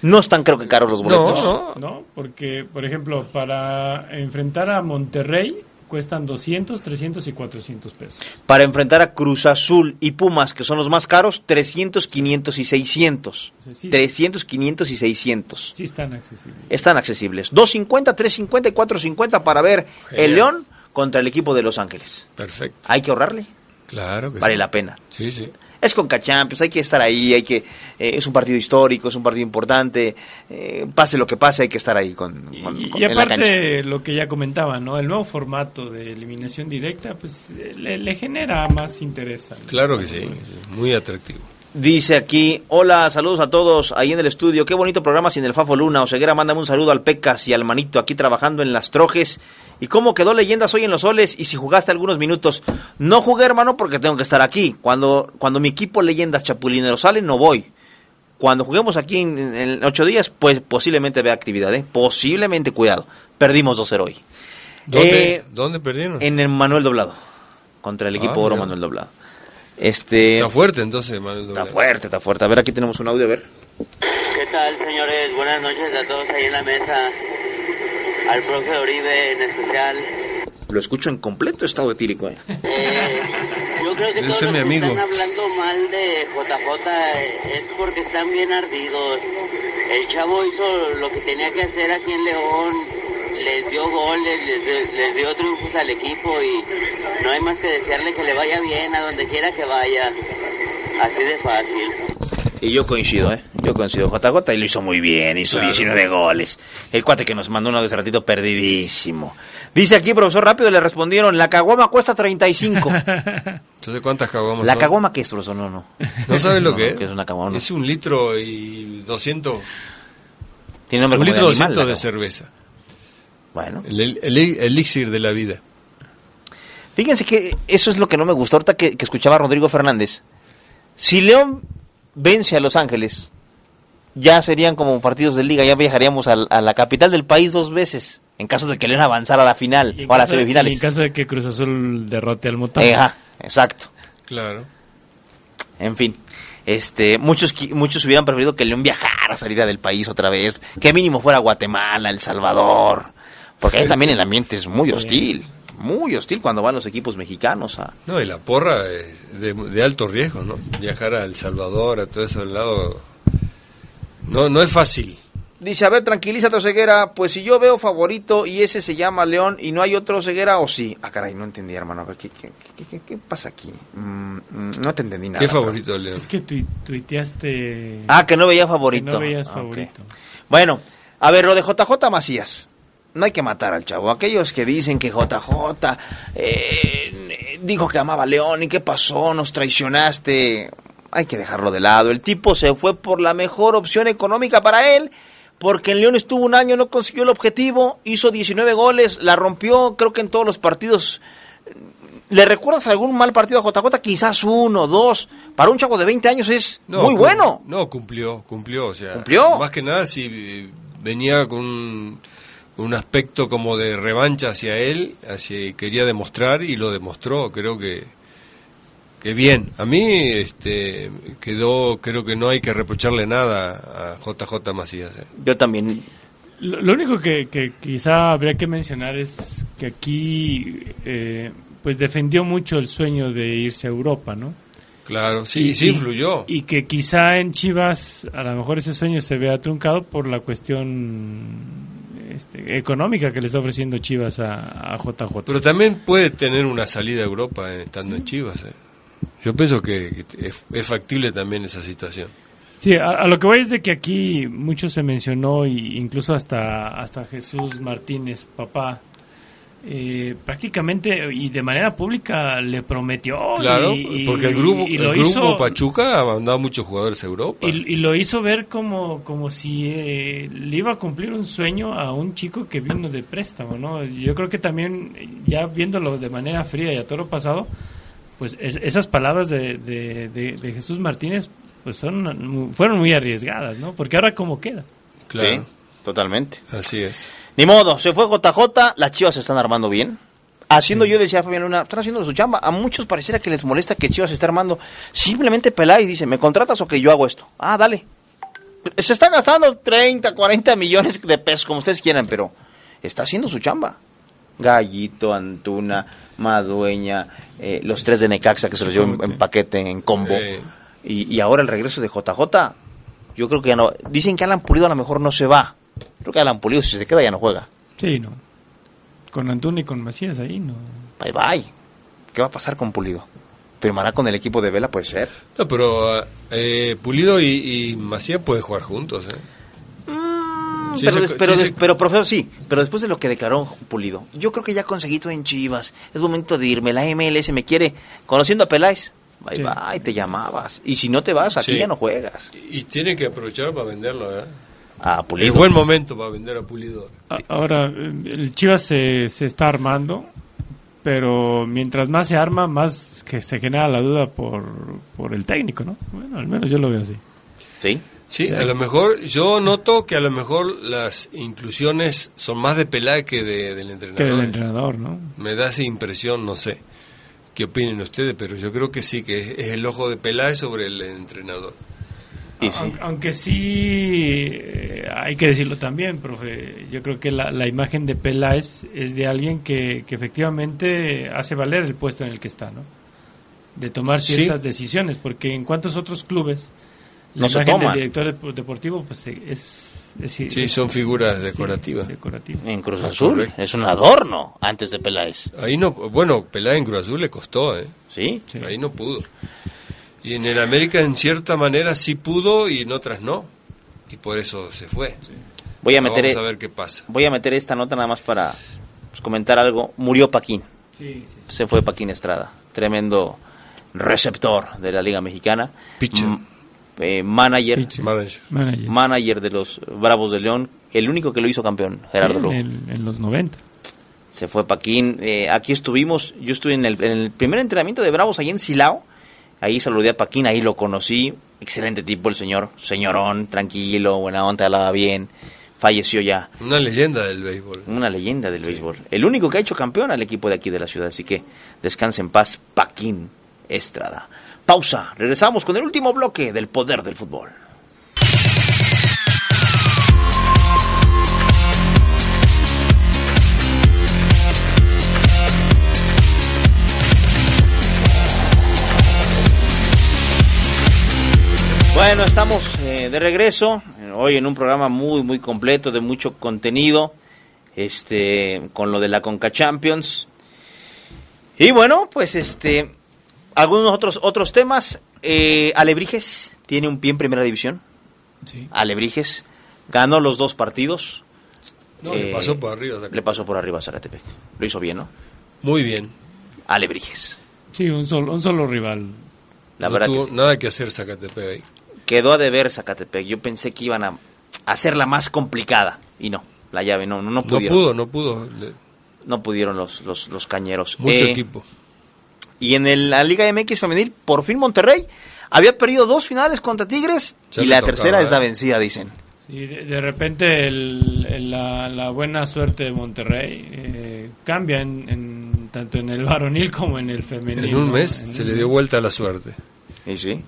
S2: No están creo que caros los boletos.
S4: No, no. porque, por ejemplo, para enfrentar a Monterrey cuestan 200, 300 y 400 pesos.
S2: Para enfrentar a Cruz Azul y Pumas, que son los más caros, 300, 500 y 600. 300, 500 y 600.
S4: Sí están accesibles.
S2: Están accesibles. 250, 350 y 450 para ver el León contra el equipo de Los Ángeles.
S3: Perfecto.
S2: Hay que ahorrarle.
S3: Claro
S2: Vale la pena.
S3: Sí, sí
S2: es con Champions, hay que estar ahí, hay que eh, es un partido histórico, es un partido importante, eh, pase lo que pase, hay que estar ahí con,
S4: y, aparte lo que ya comentaba, ¿no? El nuevo formato de eliminación directa, pues le, genera más interés.
S3: Claro que sí, muy atractivo.
S2: Dice aquí, hola, saludos a todos ahí en el estudio, qué bonito programa sin el Fafo Luna, Oseguera, mándame un saludo al Pecas y al Manito aquí trabajando en las trojes ¿Y cómo quedó leyendas hoy en los soles? Y si jugaste algunos minutos. No jugué, hermano, porque tengo que estar aquí. Cuando, cuando mi equipo leyendas chapulino sale, no voy. Cuando juguemos aquí en, ocho días, pues posiblemente vea actividad, ¿eh? Posiblemente, cuidado. Perdimos 2-0 hoy.
S3: ¿Dónde, eh, ¿Dónde perdieron?
S2: En el Manuel Doblado. Contra el equipo ah, Oro Manuel Doblado. Este,
S3: está fuerte entonces, Manuel.
S2: Está fuerte, está fuerte. A ver, aquí tenemos un audio, a ver.
S14: ¿Qué tal, señores? Buenas noches a todos ahí en la mesa al profe Oribe en especial.
S2: Lo escucho en completo estado etílico.
S14: ¿eh? eh yo creo que todos los que están hablando mal de JJ eh, es porque están bien ardidos. El chavo hizo lo que tenía que hacer aquí en León, les dio goles, les, les dio triunfos al equipo y no hay más que desearle que le vaya bien a donde quiera que vaya. Así de fácil.
S2: Y yo coincido, ¿eh? Yo coincido. JJ y lo hizo muy bien, hizo 19 goles. El cuate que nos mandó uno de ese ratito perdidísimo. Dice aquí, profesor, rápido le respondieron, la caguama cuesta 35.
S3: Entonces, ¿cuántas caguamas
S2: La caguama, ¿qué es, profesor? No, no.
S3: ¿No sabes lo que es?
S2: es una caguama?
S3: Es un litro y 200...
S2: Tiene nombre
S3: un litro
S2: de,
S3: de cerveza.
S2: Bueno.
S3: El, elixir de la vida.
S2: Fíjense que eso es lo que no me gustó ahorita que, que escuchaba a Rodrigo Fernández. Si León vence a Los Ángeles, ya serían como partidos de liga, ya viajaríamos a, la capital del país dos veces, en caso de que León avanzara a la final o a las semifinales.
S4: en caso de que Cruz Azul derrote al Motagua.
S2: exacto.
S3: Claro.
S2: En fin, este, muchos muchos hubieran preferido que León viajara, saliera del país otra vez, que mínimo fuera Guatemala, El Salvador, porque ahí también el ambiente es muy hostil muy hostil cuando van los equipos mexicanos a...
S3: No, y la porra de, de alto riesgo, ¿no? Viajar a El Salvador, a todo ese lado, no, no es fácil.
S2: Dice, a ver, tranquilízate, Ceguera, pues si yo veo favorito y ese se llama León y no hay otro Ceguera, o sí. Ah, caray, no entendí, hermano. A ver, ¿qué, qué, qué, pasa aquí? Mm, mm, no te entendí nada.
S3: ¿Qué favorito León?
S4: Es que tuiteaste...
S2: Ah, que no veía favorito.
S4: Que no veías ah, favorito.
S2: Bueno, a ver, lo de JJ Macías no hay que matar al chavo. Aquellos que dicen que JJ eh, dijo que amaba a León y qué pasó, nos traicionaste, hay que dejarlo de lado. El tipo se fue por la mejor opción económica para él, porque en León estuvo un año, no consiguió el objetivo, hizo 19 goles, la rompió, creo que en todos los partidos. ¿Le recuerdas algún mal partido a JJ? Quizás uno, dos. Para un chavo de 20 años es muy bueno.
S3: No, cumplió, cumplió. O sea,
S2: ¿Cumplió?
S3: Más que nada si venía con un aspecto como de revancha hacia él, hacia, quería demostrar y lo demostró, creo que, que bien. A mí este, quedó, creo que no hay que reprocharle nada a JJ Macías. ¿eh?
S2: Yo también.
S4: Lo, único que, que, quizá habría que mencionar es que aquí eh, pues defendió mucho el sueño de irse a Europa, ¿no?
S3: Claro, sí, sí influyó.
S4: Y, que quizá en Chivas a lo mejor ese sueño se vea truncado por la cuestión este, económica que le está ofreciendo Chivas a, JJ.
S3: Pero también puede tener una salida a Europa eh, estando en Chivas. Eh. Yo pienso que, es, factible también esa situación.
S4: Sí, a, lo que voy es de que aquí mucho se mencionó, y incluso hasta, hasta Jesús Martínez, papá, eh, prácticamente y de manera pública le prometió.
S3: Claro, porque el grupo, el grupo Pachuca ha mandado muchos jugadores a Europa.
S4: Y, lo hizo ver como, como si eh, le iba a cumplir un sueño a un chico que vino de préstamo, ¿no? Yo creo que también, ya viéndolo de manera fría y a todo lo pasado, pues esas palabras de, de, Jesús Martínez pues son fueron muy arriesgadas, ¿no? Porque ahora cómo queda.
S2: Claro. totalmente.
S3: Así es.
S2: Ni modo, se fue JJ, las Chivas se están armando bien. Haciendo, yo le decía a Fabián Luna, están haciendo su chamba. A muchos pareciera que les molesta que Chivas se esté armando. Simplemente Peláez dice, ¿me contratas o que yo hago esto? Ah, dale. Se está gastando 30, 40 millones de pesos, como ustedes quieran, pero está haciendo su chamba. Gallito, Antuna, Madueña, eh, los tres de Necaxa que se los llevó en, en paquete, en combo.
S3: Eh,
S2: Y, y ahora el regreso de JJ, yo creo que ya no. Dicen que Alan Pulido a lo mejor no se va. Creo que Alan Pulido, si se queda, ya no juega.
S4: Sí, no. Con Antuna y con Macías ahí, no.
S2: Bye bye. ¿Qué va a pasar con Pulido? ¿Firmará con el equipo de Vela? Puede ser.
S3: no, pero eh, Pulido y, y Macías pueden jugar juntos. ¿eh? Sí,
S2: pero,
S3: se-
S2: des- pero,
S3: sí,
S2: des-
S3: se-
S2: pero, profesor, sí. Pero después de lo que declaró Pulido, yo creo que ya conseguí todo en Chivas. Es momento de irme. La MLS me quiere. Conociendo a Peláez. Bye
S3: Sí.
S2: bye, te llamabas. Y si no te vas, aquí
S3: Sí.
S2: ya no juegas.
S3: Y tiene que aprovechar para venderlo. ¿eh?
S2: A
S3: Es buen momento para vender a Pulido.
S4: Ahora, eh, el Chivas se, se está armando, pero mientras más se arma, más que se genera la duda por, por el técnico, ¿no? Bueno, al menos yo lo veo así.
S2: Sí.
S3: Sí, a lo mejor yo noto que a lo mejor las inclusiones son más de Peláez que de, del entrenador.
S4: Que del entrenador, ¿no?
S3: Me da esa impresión, no sé qué opinen ustedes, pero yo creo que sí, que es, es el ojo de Peláez sobre el entrenador.
S4: Aun- Aunque sí, eh, hay que decirlo también, profe. Yo creo que la, la imagen de Peláez es de alguien que, que efectivamente hace valer el puesto en el que está, ¿no? De tomar
S3: Sí.
S4: ciertas decisiones, porque en cuantos otros clubes la
S2: No se
S4: imagen del director dep- deportivo pues eh, es, es
S3: Sí,
S4: es-
S3: son figuras
S4: sí,
S3: decorativas.
S2: En Cruz
S3: Ah,
S2: Azul. Es un adorno antes de Peláez.
S3: Ahí no, bueno, Peláez en Cruz Azul le costó, ¿eh?
S2: ¿Sí?
S3: Ahí no pudo. Y en el América en cierta manera sí pudo y en otras no. Y por eso se fue.
S2: Voy a
S3: Ahora
S2: meter,
S3: Vamos a ver qué pasa.
S2: voy a meter esta nota nada más para pues, comentar algo. Murió Paquín.
S4: Sí, sí, sí.
S2: Se fue Paquín Estrada. Tremendo receptor de la Liga Mexicana.
S3: Pitcher.
S2: Eh, manager,
S3: Manager.
S4: Manager.
S2: manager de los Bravos de León. El único que lo hizo campeón, Gerardo
S4: Sí,
S2: Lugo.
S4: en, el- en los 90.
S2: Se fue Paquín. Eh, aquí estuvimos, yo estuve en el, en el primer entrenamiento de Bravos ahí en Silao. Ahí saludé a Paquín, ahí lo conocí. Excelente tipo el señor, señorón, tranquilo, buena onda, hablaba bien. Falleció ya.
S3: Una leyenda del béisbol.
S2: Una leyenda del béisbol. El único que ha hecho campeón al equipo de aquí de la ciudad. Así que descanse en paz, Paquín Estrada. Pausa. Regresamos con el último bloque del poder del fútbol. Bueno, estamos eh, de regreso hoy en un programa muy muy completo de mucho contenido, este, con lo de la Conca Champions. Y bueno, pues este, algunos otros otros temas. Eh, Alebrijes tiene un pie en Primera División.
S4: Sí.
S2: Alebrijes ganó los dos partidos.
S3: No, le
S2: Eh,
S3: pasó por arriba. Zacatepec.
S2: Le pasó por arriba a Zacatepec. Lo hizo bien, ¿no?
S3: Muy bien.
S2: Alebrijes.
S4: Sí, un solo, un solo rival.
S2: La
S3: no
S2: verdad
S3: tuvo
S2: que
S3: nada que hacer Zacatepec ahí.
S2: Quedó a deber Zacatepec. Yo pensé que iban a hacerla más complicada y no. La llave no no, no
S3: No
S2: pudieron.
S3: pudo, no pudo.
S2: No pudieron los, los, los cañeros.
S3: Mucho
S2: Eh,
S3: equipo.
S2: Y en el- la Liga MX femenil, por fin Monterrey había perdido dos finales contra Tigres
S3: Ya
S2: y la
S3: tocaba,
S2: tercera es la
S3: ¿eh?
S2: vencida, dicen.
S4: Sí, de, de repente el- el- la, la buena suerte de Monterrey eh, cambia en, en- tanto en el varonil como en el femenil.
S3: En un
S4: ¿no?
S3: mes
S4: En
S3: se
S4: un
S3: le dio
S4: mes.
S3: vuelta la suerte.
S2: Y sí.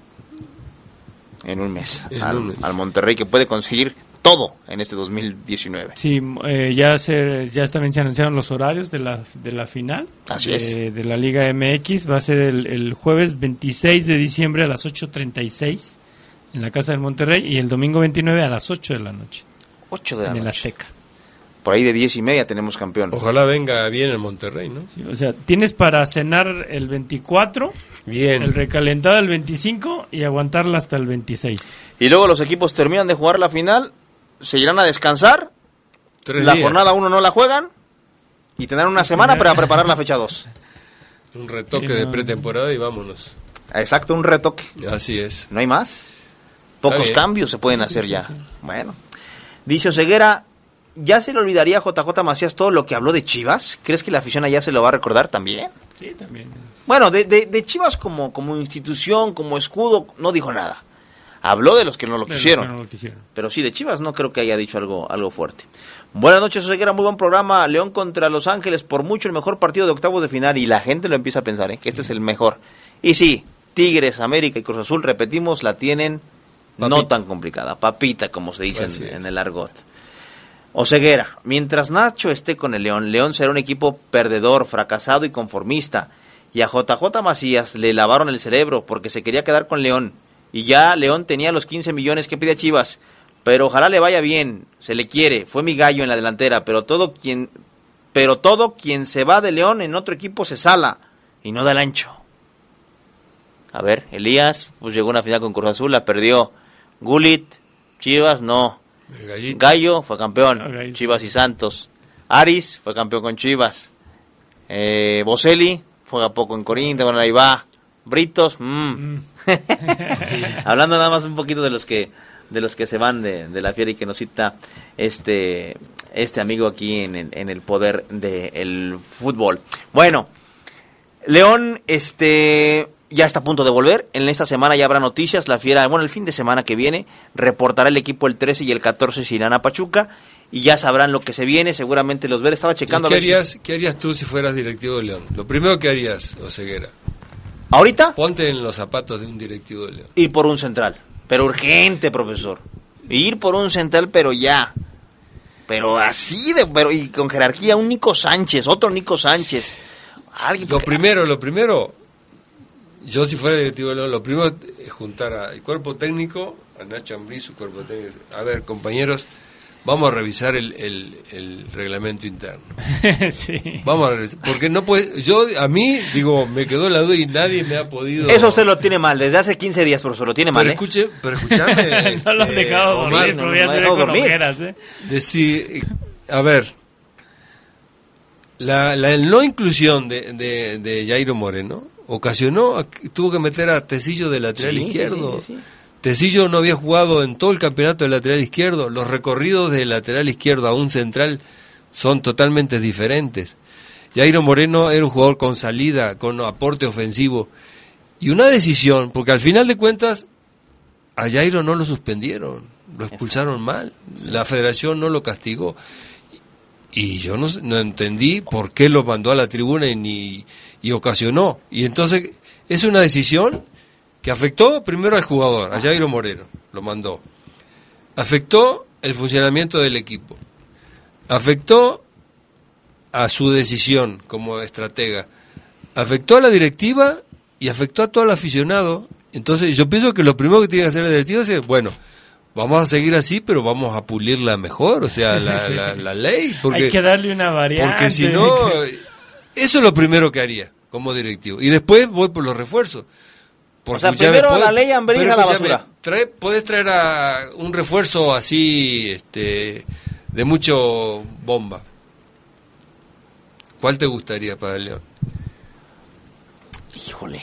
S2: En un mes.
S3: En
S2: al,
S3: un mes.
S2: al Monterrey que puede conseguir todo en este 2019.
S4: Sí, eh, ya se, ya también se anunciaron los horarios de la, de la final
S2: Así
S4: de,
S2: es.
S4: de la Liga MX. Va a ser el, el jueves 26 de diciembre a las 8.36 en la Casa del Monterrey y el domingo 29 a las 8 de la noche
S2: 8 de la
S4: en el
S2: noche.
S4: Azteca.
S2: Por ahí de 10 y media tenemos campeón.
S3: Ojalá venga bien el Monterrey, ¿no?
S4: Sí, o sea, tienes para cenar el 24,
S3: Bien.
S4: el recalentado el 25 y aguantarla hasta el 26.
S2: Y luego los equipos terminan de jugar la final, se irán a descansar,
S3: Tres
S2: la
S3: días.
S2: jornada 1 no la juegan y tendrán una semana para preparar la fecha 2.
S3: Un retoque
S4: Sí,
S3: de pretemporada y vámonos.
S2: Exacto, un retoque.
S3: Así es.
S2: No hay más. Pocos cambios se pueden
S4: Sí,
S2: hacer
S4: sí,
S2: ya.
S4: sí.
S2: Bueno. Dice Oseguera, ¿ya se le olvidaría a JJ Macías todo lo que habló de Chivas? ¿Crees que la afición allá se lo va a recordar también?
S4: Sí, también.
S2: Bueno, de, de- de Chivas como, como institución, como escudo, no dijo nada. Habló de los que no lo quisieron.
S4: que no lo quisieron.
S2: Pero sí, de Chivas no creo que haya dicho algo, algo fuerte. Buenas noches, Oseguera, muy buen programa. León contra Los Ángeles, por mucho el mejor partido de octavos de final. Y la gente lo empieza a pensar, ¿eh? que este es el mejor. Y sí, Tigres, América y Cruz Azul, repetimos, la tienen no tan complicada. Papita, como se dice
S3: Así
S2: en,
S3: es.
S2: en el argot. Oseguera, mientras Nacho esté con el León, León será un equipo perdedor, fracasado y conformista. Y a JJ Macías le lavaron el cerebro porque se quería quedar con León. Y ya León tenía los 15 millones que pide a Chivas. Pero ojalá le vaya bien, se le quiere, fue mi gallo en la delantera, pero todo quien pero todo quien se va de León en otro equipo se sala y no da el ancho. A ver, Elías, pues llegó a una final con Cruz Azul, la perdió. Gulit, Chivas, no. Gallo fue campeón. Chivas y Santos. Aris fue campeón con Chivas. Eh, Boselli fue a poco en Corinthians, bueno, ahí va. Britos, mm. hablando nada más un poquito de los que de los que se van de, de la fiera y que nos cita este este amigo aquí en el, en el poder del fútbol. Bueno, León, este, ya está a punto de volver. En esta semana ya habrá noticias. La Fiera, bueno, el fin de semana que viene, reportará el equipo el 13 y el 14 si irán a Pachuca. Y ya sabrán lo que se viene. Seguramente los ver. Estaba
S3: ¿Y
S2: checando. a
S3: ¿Qué
S2: ver si-
S3: harías, ¿Qué harías tú si fueras directivo de León? Lo primero que harías, Oseguera.
S2: ¿Ahorita?
S3: Ponte en los zapatos de un directivo de León.
S2: Ir por un central. Pero urgente, profesor. Ir por un central, pero ya. Pero así de, pero y con jerarquía, un Nico Sánchez, otro Nico Sánchez. Alguien-
S3: Lo primero, lo primero, yo si fuera directivo de León, lo primero es juntar al cuerpo técnico, a Nacho Ambriz, su cuerpo técnico. A ver, compañeros, vamos a revisar el, el- el reglamento interno.
S4: sí.
S3: Vamos a revisar, porque no puede, yo, a mí, digo, me quedó la duda y nadie me ha podido...
S2: Eso usted lo tiene mal. Desde hace 15 días, profesor, lo tiene mal.
S3: Pero
S2: ¿eh?
S3: escuche, pero escúchame.
S4: no lo han
S3: este,
S4: dejado
S3: Omar,
S4: dormir,
S2: no, lo
S4: se con
S2: dormir.
S4: ojeras, ¿eh?
S3: decir, a ver, la, la no inclusión de, de, de Jairo Moreno ocasionó, tuvo que meter a Tecillo de lateral
S2: sí,
S3: izquierdo.
S2: sí, sí.
S3: Tecillo no había jugado en todo el campeonato de lateral izquierdo. Los recorridos de lateral izquierdo a un central son totalmente diferentes. Jairo Moreno era un jugador con salida, con aporte ofensivo. Y una decisión, porque al final de cuentas a Jairo no lo suspendieron, lo expulsaron mal. La federación no lo castigó. Y yo no, no entendí por qué lo mandó a la tribuna y, ni, y ocasionó. Y entonces es una decisión que afectó primero al jugador, a Jairo Moreno, lo mandó. Afectó el funcionamiento del equipo. Afectó a su decisión como estratega. Afectó a la directiva y afectó a todo el aficionado. Entonces yo pienso que lo primero que tiene que hacer la directiva es, bueno, vamos a seguir así, pero vamos a pulirla mejor, o sea, la, la, la ley. Porque,
S4: Hay que darle una variante.
S3: porque si no, eso es lo primero que haría como directivo. Y después voy por los refuerzos. Porque,
S2: sea, primero la ley Ambriz a la basura.
S3: trae- puedes traer a un refuerzo así, este, de mucho bomba. ¿Cuál te gustaría para el León?
S2: Híjole.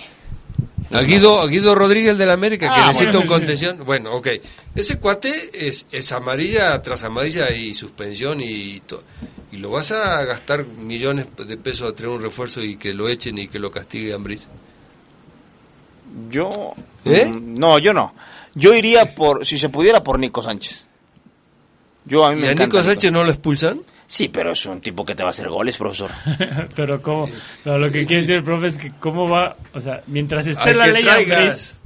S3: A Guido, a Guido Rodríguez de la América, que
S2: Ah,
S3: necesita
S2: bueno.
S3: un contención. Bueno, ok. Ese cuate es, es amarilla tras amarilla y suspensión y to- y lo vas a gastar millones de pesos a traer un refuerzo y que lo echen y que lo castigue Ambriz.
S2: Yo.
S3: ¿Eh?
S2: mm, No, yo no. Yo iría por, si se pudiera, por Nico Sánchez. Yo a mí
S3: ¿Y
S2: me
S3: a Nico Sánchez no lo expulsan?
S2: Sí, pero es un tipo que te va a hacer goles, profesor.
S4: pero cómo, no, lo que quiere decir el profe es que cómo va, o sea, mientras esté
S3: Al
S4: la ley. Ambriz,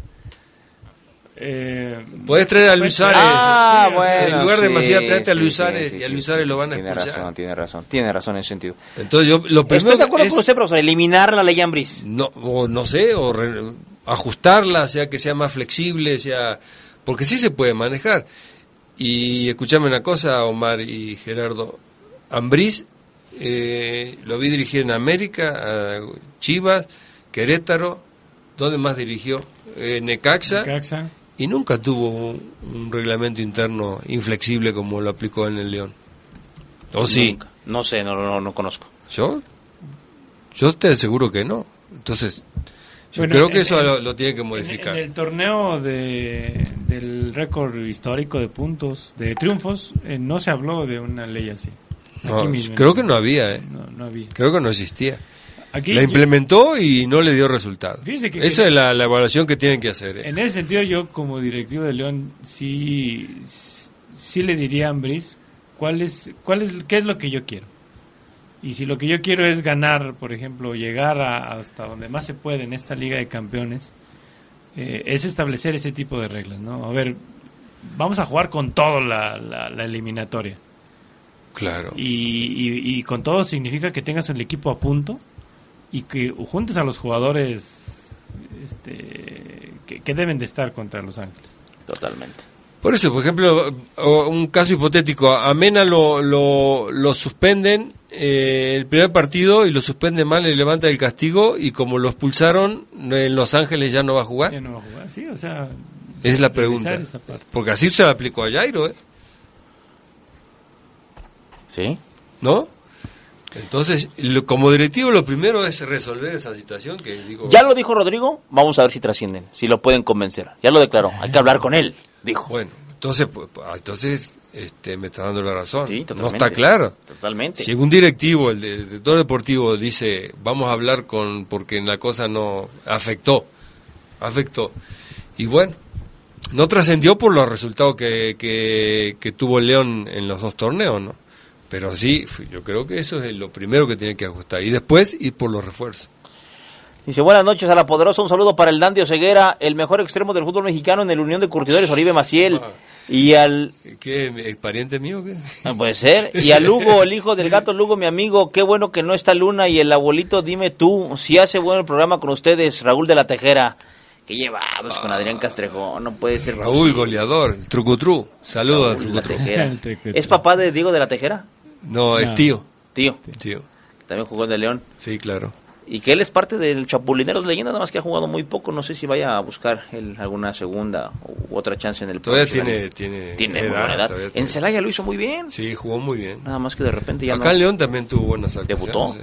S4: eh,
S3: Puedes traer a Luis Suárez.
S2: Ah,
S4: Sí,
S2: bueno.
S3: en lugar de
S2: sí,
S3: Macías, tráete a Luis
S2: sí,
S3: Suárez
S2: sí,
S3: y a
S2: sí,
S3: Luis
S2: sí,
S3: Suárez
S2: sí,
S3: lo van a
S2: tiene
S3: expulsar.
S2: razón, tiene razón, tiene razón en ese sentido.
S3: Entonces yo lo primero
S2: Estoy de acuerdo
S3: es-
S2: con usted, profesor, eliminar la ley Ambriz.
S3: no o no sé o re- ajustarla sea que sea más flexible sea porque sí se puede manejar y escuchame una cosa Omar y Gerardo Ambriz eh, lo vi dirigir en América a Chivas Querétaro ¿dónde más dirigió? Eh, Necaxa,
S4: Necaxa.
S3: y nunca tuvo un, un reglamento interno inflexible como lo aplicó en el León ¿o sí?
S2: Nunca. No sé, no, no, no conozco.
S3: ¿yo? yo te aseguro que no entonces yo
S4: Bueno,
S3: creo
S4: en-
S3: que eso
S4: en-
S3: lo, lo tiene que
S4: En,
S3: modificar.
S4: en el torneo de, del récord histórico de puntos, de triunfos, eh, no se habló de una ley así.
S3: No,
S4: Aquí mismo.
S3: creo que no había, ¿eh?
S4: No, no había.
S3: Creo que no existía. la implementó y no le dio resultado. Esa es la, evaluación que tienen que hacer. ¿eh?
S4: En ese sentido, yo como directivo de León, sí, sí le diría a Ambris cuál es, cuál es, qué es lo que yo quiero. Y si lo que yo quiero es ganar, por ejemplo, llegar hasta donde más se puede en esta Liga de Campeones, eh, es establecer ese tipo de reglas, ¿no? A ver, vamos a jugar con todo la, la, eliminatoria.
S3: Claro.
S4: Y, y, con todo significa que tengas el equipo a punto y que juntes a los jugadores este, que, deben de estar contra Los Ángeles.
S2: Totalmente.
S3: Por eso, por ejemplo, un caso hipotético, a Mena lo, lo, lo suspenden eh, el primer partido y lo suspende mal, le levanta el castigo y como lo expulsaron, en Los Ángeles ya no va a jugar.
S4: Ya no va a jugar, sí, o sea...
S3: Es la pregunta. Porque así se lo aplicó a Jairo, ¿eh?
S2: ¿Sí?
S3: ¿No? Entonces, como directivo, lo primero es resolver esa situación que digo.
S2: Ya lo dijo Rodrigo, vamos a ver si trascienden, si lo pueden convencer. Ya lo declaró, hay que hablar con él, dijo.
S3: Bueno, entonces, pues, entonces este, me está dando la razón. no está claro.
S2: Totalmente.
S3: Si un directivo, el director deportivo, dice, vamos a hablar con, porque la cosa no afectó, afectó. Y bueno, no trascendió por los resultados que, que, que tuvo León en los dos torneos, ¿no? Pero sí, yo creo que eso es lo primero que tiene que ajustar. Y después ir por los refuerzos.
S2: Dice, buenas noches a la poderosa, un saludo para el Dandio Ceguera, el mejor extremo del fútbol mexicano en el Unión de Curtidores, Oribe Maciel. Ah. y al...
S3: ¿Qué? ¿Es pariente mío qué?
S2: Ah, puede ser. Y a Lugo, el hijo del gato Lugo, mi amigo, qué bueno que no está Luna y el abuelito, dime tú, si hace bueno el programa con ustedes, Raúl de la Tejera. Que llevados con Adrián Castrejón, no puede ser.
S3: Raúl, goleador, el trucutru. Saludos a Trucutru.
S2: ¿Es papá de Diego de la Tejera?
S3: No, es tío.
S2: Tío.
S3: Tío.
S2: También jugó en el León.
S3: Sí, claro.
S2: Y que él es parte del Chapulineros Leyenda, nada más que ha jugado muy poco. No sé si vaya a buscar alguna segunda u otra chance en el
S3: Todavía tiene, tiene,
S2: tiene edad, En Celaya lo hizo muy bien.
S3: Sí, jugó muy bien.
S2: Nada más que de repente ya
S3: Acá en León también tuvo buenas
S2: actuaciones.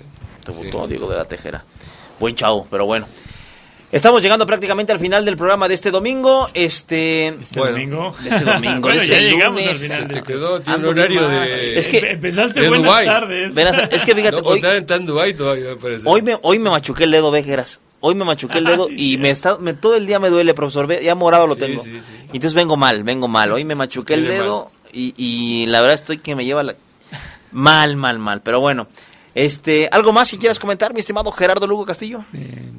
S2: Debutó. Debutó, Diego de la Tejera. Buen chavo, pero bueno. Estamos llegando prácticamente al final del programa de este domingo. Este,
S4: ¿Este domingo.
S2: este domingo.
S4: bueno,
S2: este
S4: ya llegamos al final.
S3: Se te quedó, tiene un horario de.
S4: Es que empezaste buenas Dubai. tardes.
S2: Es que fíjate.
S3: No, hoy, está en Dubai todavía, parece.
S2: Hoy me, hoy me machuqué el dedo, Vejeras. Hoy me machuqué el ah, dedo y me está, me, todo el día me duele, profesor. Ya morado lo tengo. Sí, sí, y entonces vengo mal, vengo mal. Hoy me machuqué el dedo y, y, la verdad estoy que me lleva la... mal, mal, mal. Pero bueno, este, ¿algo más que quieras comentar, mi estimado Gerardo Lugo Castillo? Eh,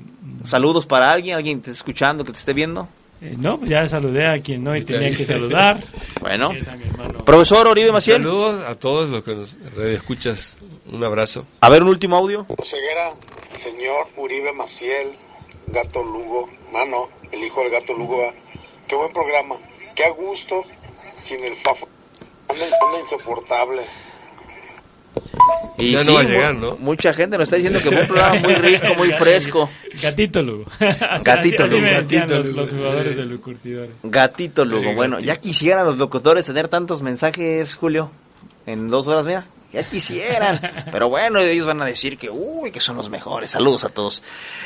S2: Saludos para alguien, alguien que te esté escuchando, que te esté viendo.
S4: Eh, no, pues ya saludé a quien no tenía que saludar.
S2: bueno. Profesor Oribe Maciel.
S3: Saludos a todos los que nos escuchas. Un abrazo.
S2: A ver, un último audio.
S15: Ceguera, señor Uribe Maciel, Gato Lugo, mano, el hijo del Gato Lugo. Qué buen programa. Qué a gusto sin el fafo. Anda, insoportable.
S3: Y ya no va a llegar, ¿no?
S2: Mucha gente nos está diciendo que fue un programa muy rico, muy fresco.
S4: Gatito Lugo.
S2: Gatito Lugo.
S4: Gatito Lugo. Los, jugadores de curtidores.
S2: Gatito Lugo. Bueno, ya quisieran los locutores tener tantos mensajes, Julio. En dos horas, mira. Ya quisieran. Pero bueno, ellos van a decir que, uy, que son los mejores. Saludos a todos.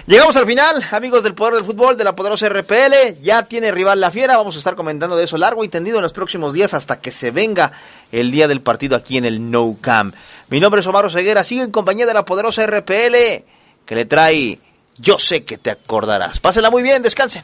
S2: Llegamos al final, amigos del Poder del Fútbol, de la poderosa RPL. Ya tiene rival la fiera. Vamos a estar comentando de eso largo y tendido en los próximos días hasta que se venga el día del partido aquí en el No Camp. Mi nombre es Omar Ceguera. Sigue en compañía de la poderosa RPL que le trae Yo sé que te acordarás. Pásela muy bien, descansen.